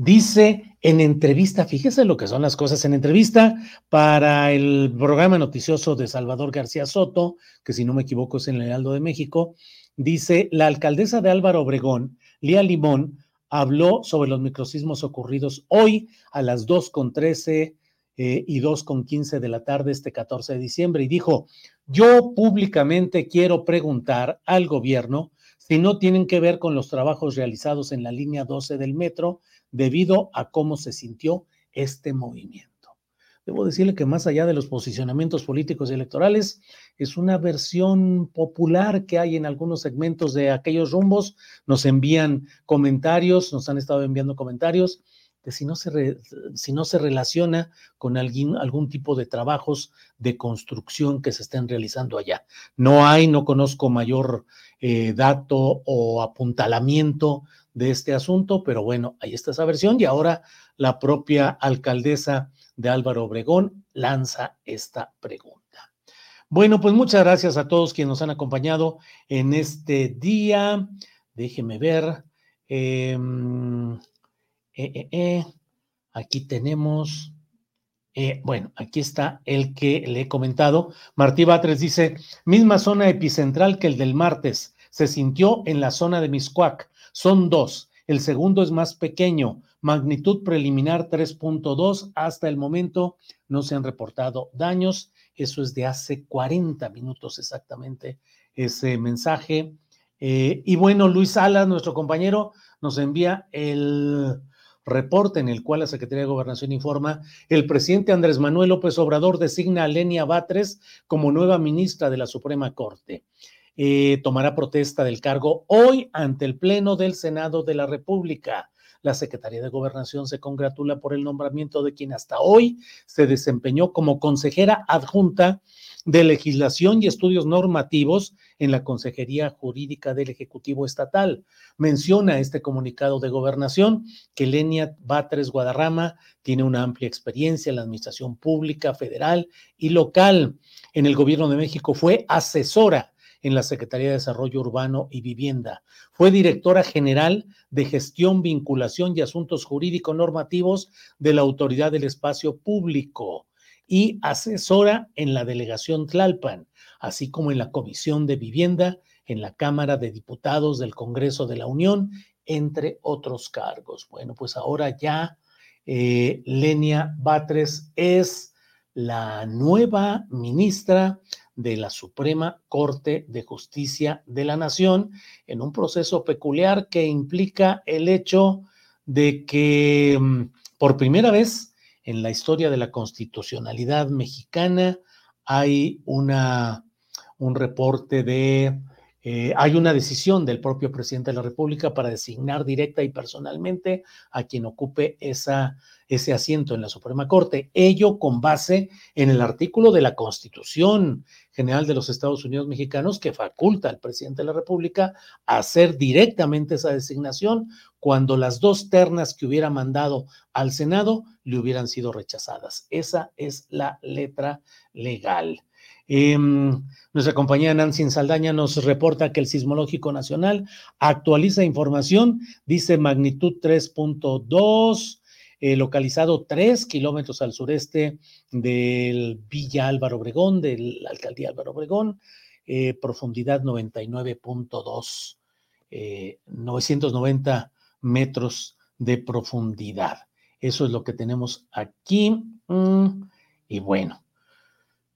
Dice en entrevista, fíjese lo que son las cosas, en entrevista para el programa noticioso de Salvador García Soto, que si no me equivoco es en el Heraldo de México, dice, la alcaldesa de Álvaro Obregón, Lía Limón, habló sobre los microsismos ocurridos hoy a las 2.13 eh, y 2.15 de la tarde este 14 de diciembre y dijo, yo públicamente quiero preguntar al gobierno sino tienen que ver con los trabajos realizados en la línea 12 del metro debido a cómo se sintió este movimiento. Debo decirle que más allá de los posicionamientos políticos y electorales, es una versión popular que hay en algunos segmentos de aquellos rumbos. Nos envían comentarios, nos han estado enviando comentarios que si no se, si no se relaciona con algún, algún tipo de trabajos de construcción que se estén realizando allá. No hay, no conozco mayor eh, dato o apuntalamiento de este asunto, pero bueno, ahí está esa versión y ahora la propia alcaldesa de Álvaro Obregón lanza esta pregunta. Bueno, pues muchas gracias a todos quienes nos han acompañado en este día. Déjeme ver. Em, eh, eh, eh, aquí tenemos. bueno, aquí está el que le he comentado. Martí Batres dice: misma zona epicentral que el del martes. Se sintió en la zona de Miscuac. Son dos. El segundo es más pequeño magnitud preliminar 3.2. Hasta el momento no se han reportado daños. Eso es de hace 40 minutos exactamente ese mensaje. Eh, y bueno, Luis Salas, nuestro compañero, nos envía el reporte en el cual la Secretaría de Gobernación informa, el presidente Andrés Manuel López Obrador designa a Lenia Batres como nueva ministra de la Suprema Corte. Eh, tomará protesta del cargo hoy ante el Pleno del Senado de la República. La Secretaría de Gobernación se congratula por el nombramiento de quien hasta hoy se desempeñó como consejera adjunta de legislación y estudios normativos en la Consejería Jurídica del Ejecutivo Estatal. Menciona este comunicado de gobernación que Lenia Batres Guadarrama tiene una amplia experiencia en la administración pública, federal y local. En el gobierno de México fue asesora en la Secretaría de Desarrollo Urbano y Vivienda. Fue directora general de Gestión, Vinculación y Asuntos Jurídico Normativos de la Autoridad del Espacio Público y asesora en la delegación Tlalpan, así como en la Comisión de Vivienda en la Cámara de Diputados del Congreso de la Unión, entre otros cargos. Bueno, pues ahora ya eh, Lenia Batres es la nueva ministra de la Suprema Corte de Justicia de la Nación en un proceso peculiar que implica el hecho de que mm, por primera vez en la historia de la constitucionalidad mexicana hay una, un reporte de, eh, hay una decisión del propio presidente de la República para designar directa y personalmente a quien ocupe esa ese asiento en la Suprema Corte, ello con base en el artículo de la Constitución General de los Estados Unidos Mexicanos que faculta al presidente de la República a hacer directamente esa designación cuando las dos ternas que hubiera mandado al Senado le hubieran sido rechazadas. Esa es la letra legal. Em, nuestra compañía Nancy Saldaña nos reporta que el Sismológico Nacional actualiza información, dice magnitud 3.2, eh, localizado tres kilómetros al sureste del Villa Álvaro Obregón, de la alcaldía Álvaro Obregón, eh, profundidad 99.2, 990 eh, metros de profundidad. Eso es lo que tenemos aquí. Mm, y bueno,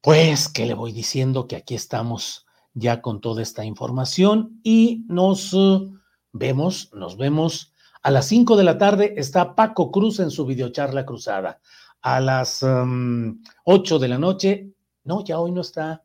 pues, ¿qué le voy diciendo? Que aquí estamos ya con toda esta información y nos vemos, nos vemos a las 5 de la tarde está Paco Cruz en su videocharla cruzada. A las 8 um, de la noche, no, ya hoy no está,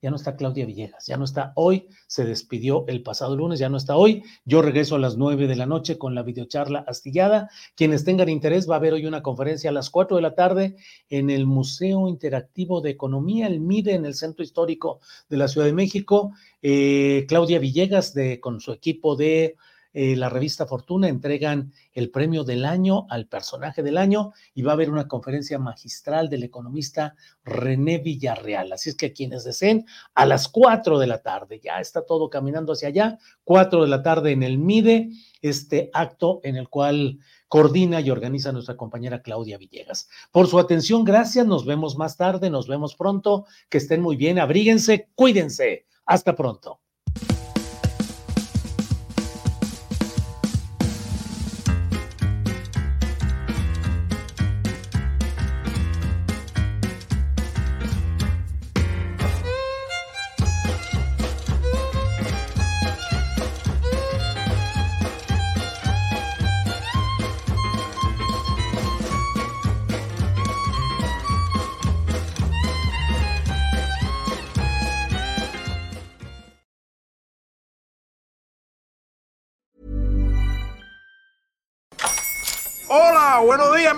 ya no está Claudia Villegas, ya no está hoy, se despidió el pasado lunes, ya no está hoy. Yo regreso a las 9 de la noche con la videocharla astillada. Quienes tengan interés, va a haber hoy una conferencia a las 4 de la tarde en el Museo Interactivo de Economía, el MIDE, en el Centro Histórico de la Ciudad de México. Eh, Claudia Villegas, con su equipo de eh, la revista Fortuna entregan el premio del año al personaje del año y va a haber una conferencia magistral del economista René Villarreal. Así es que quienes deseen, a las 4 de la tarde, ya está todo caminando hacia allá, 4 de la tarde en el MIDE, este acto en el cual coordina y organiza nuestra compañera Claudia Villegas. Por su atención, gracias, nos vemos más tarde, nos vemos pronto, que estén muy bien, abríguense, cuídense, hasta pronto.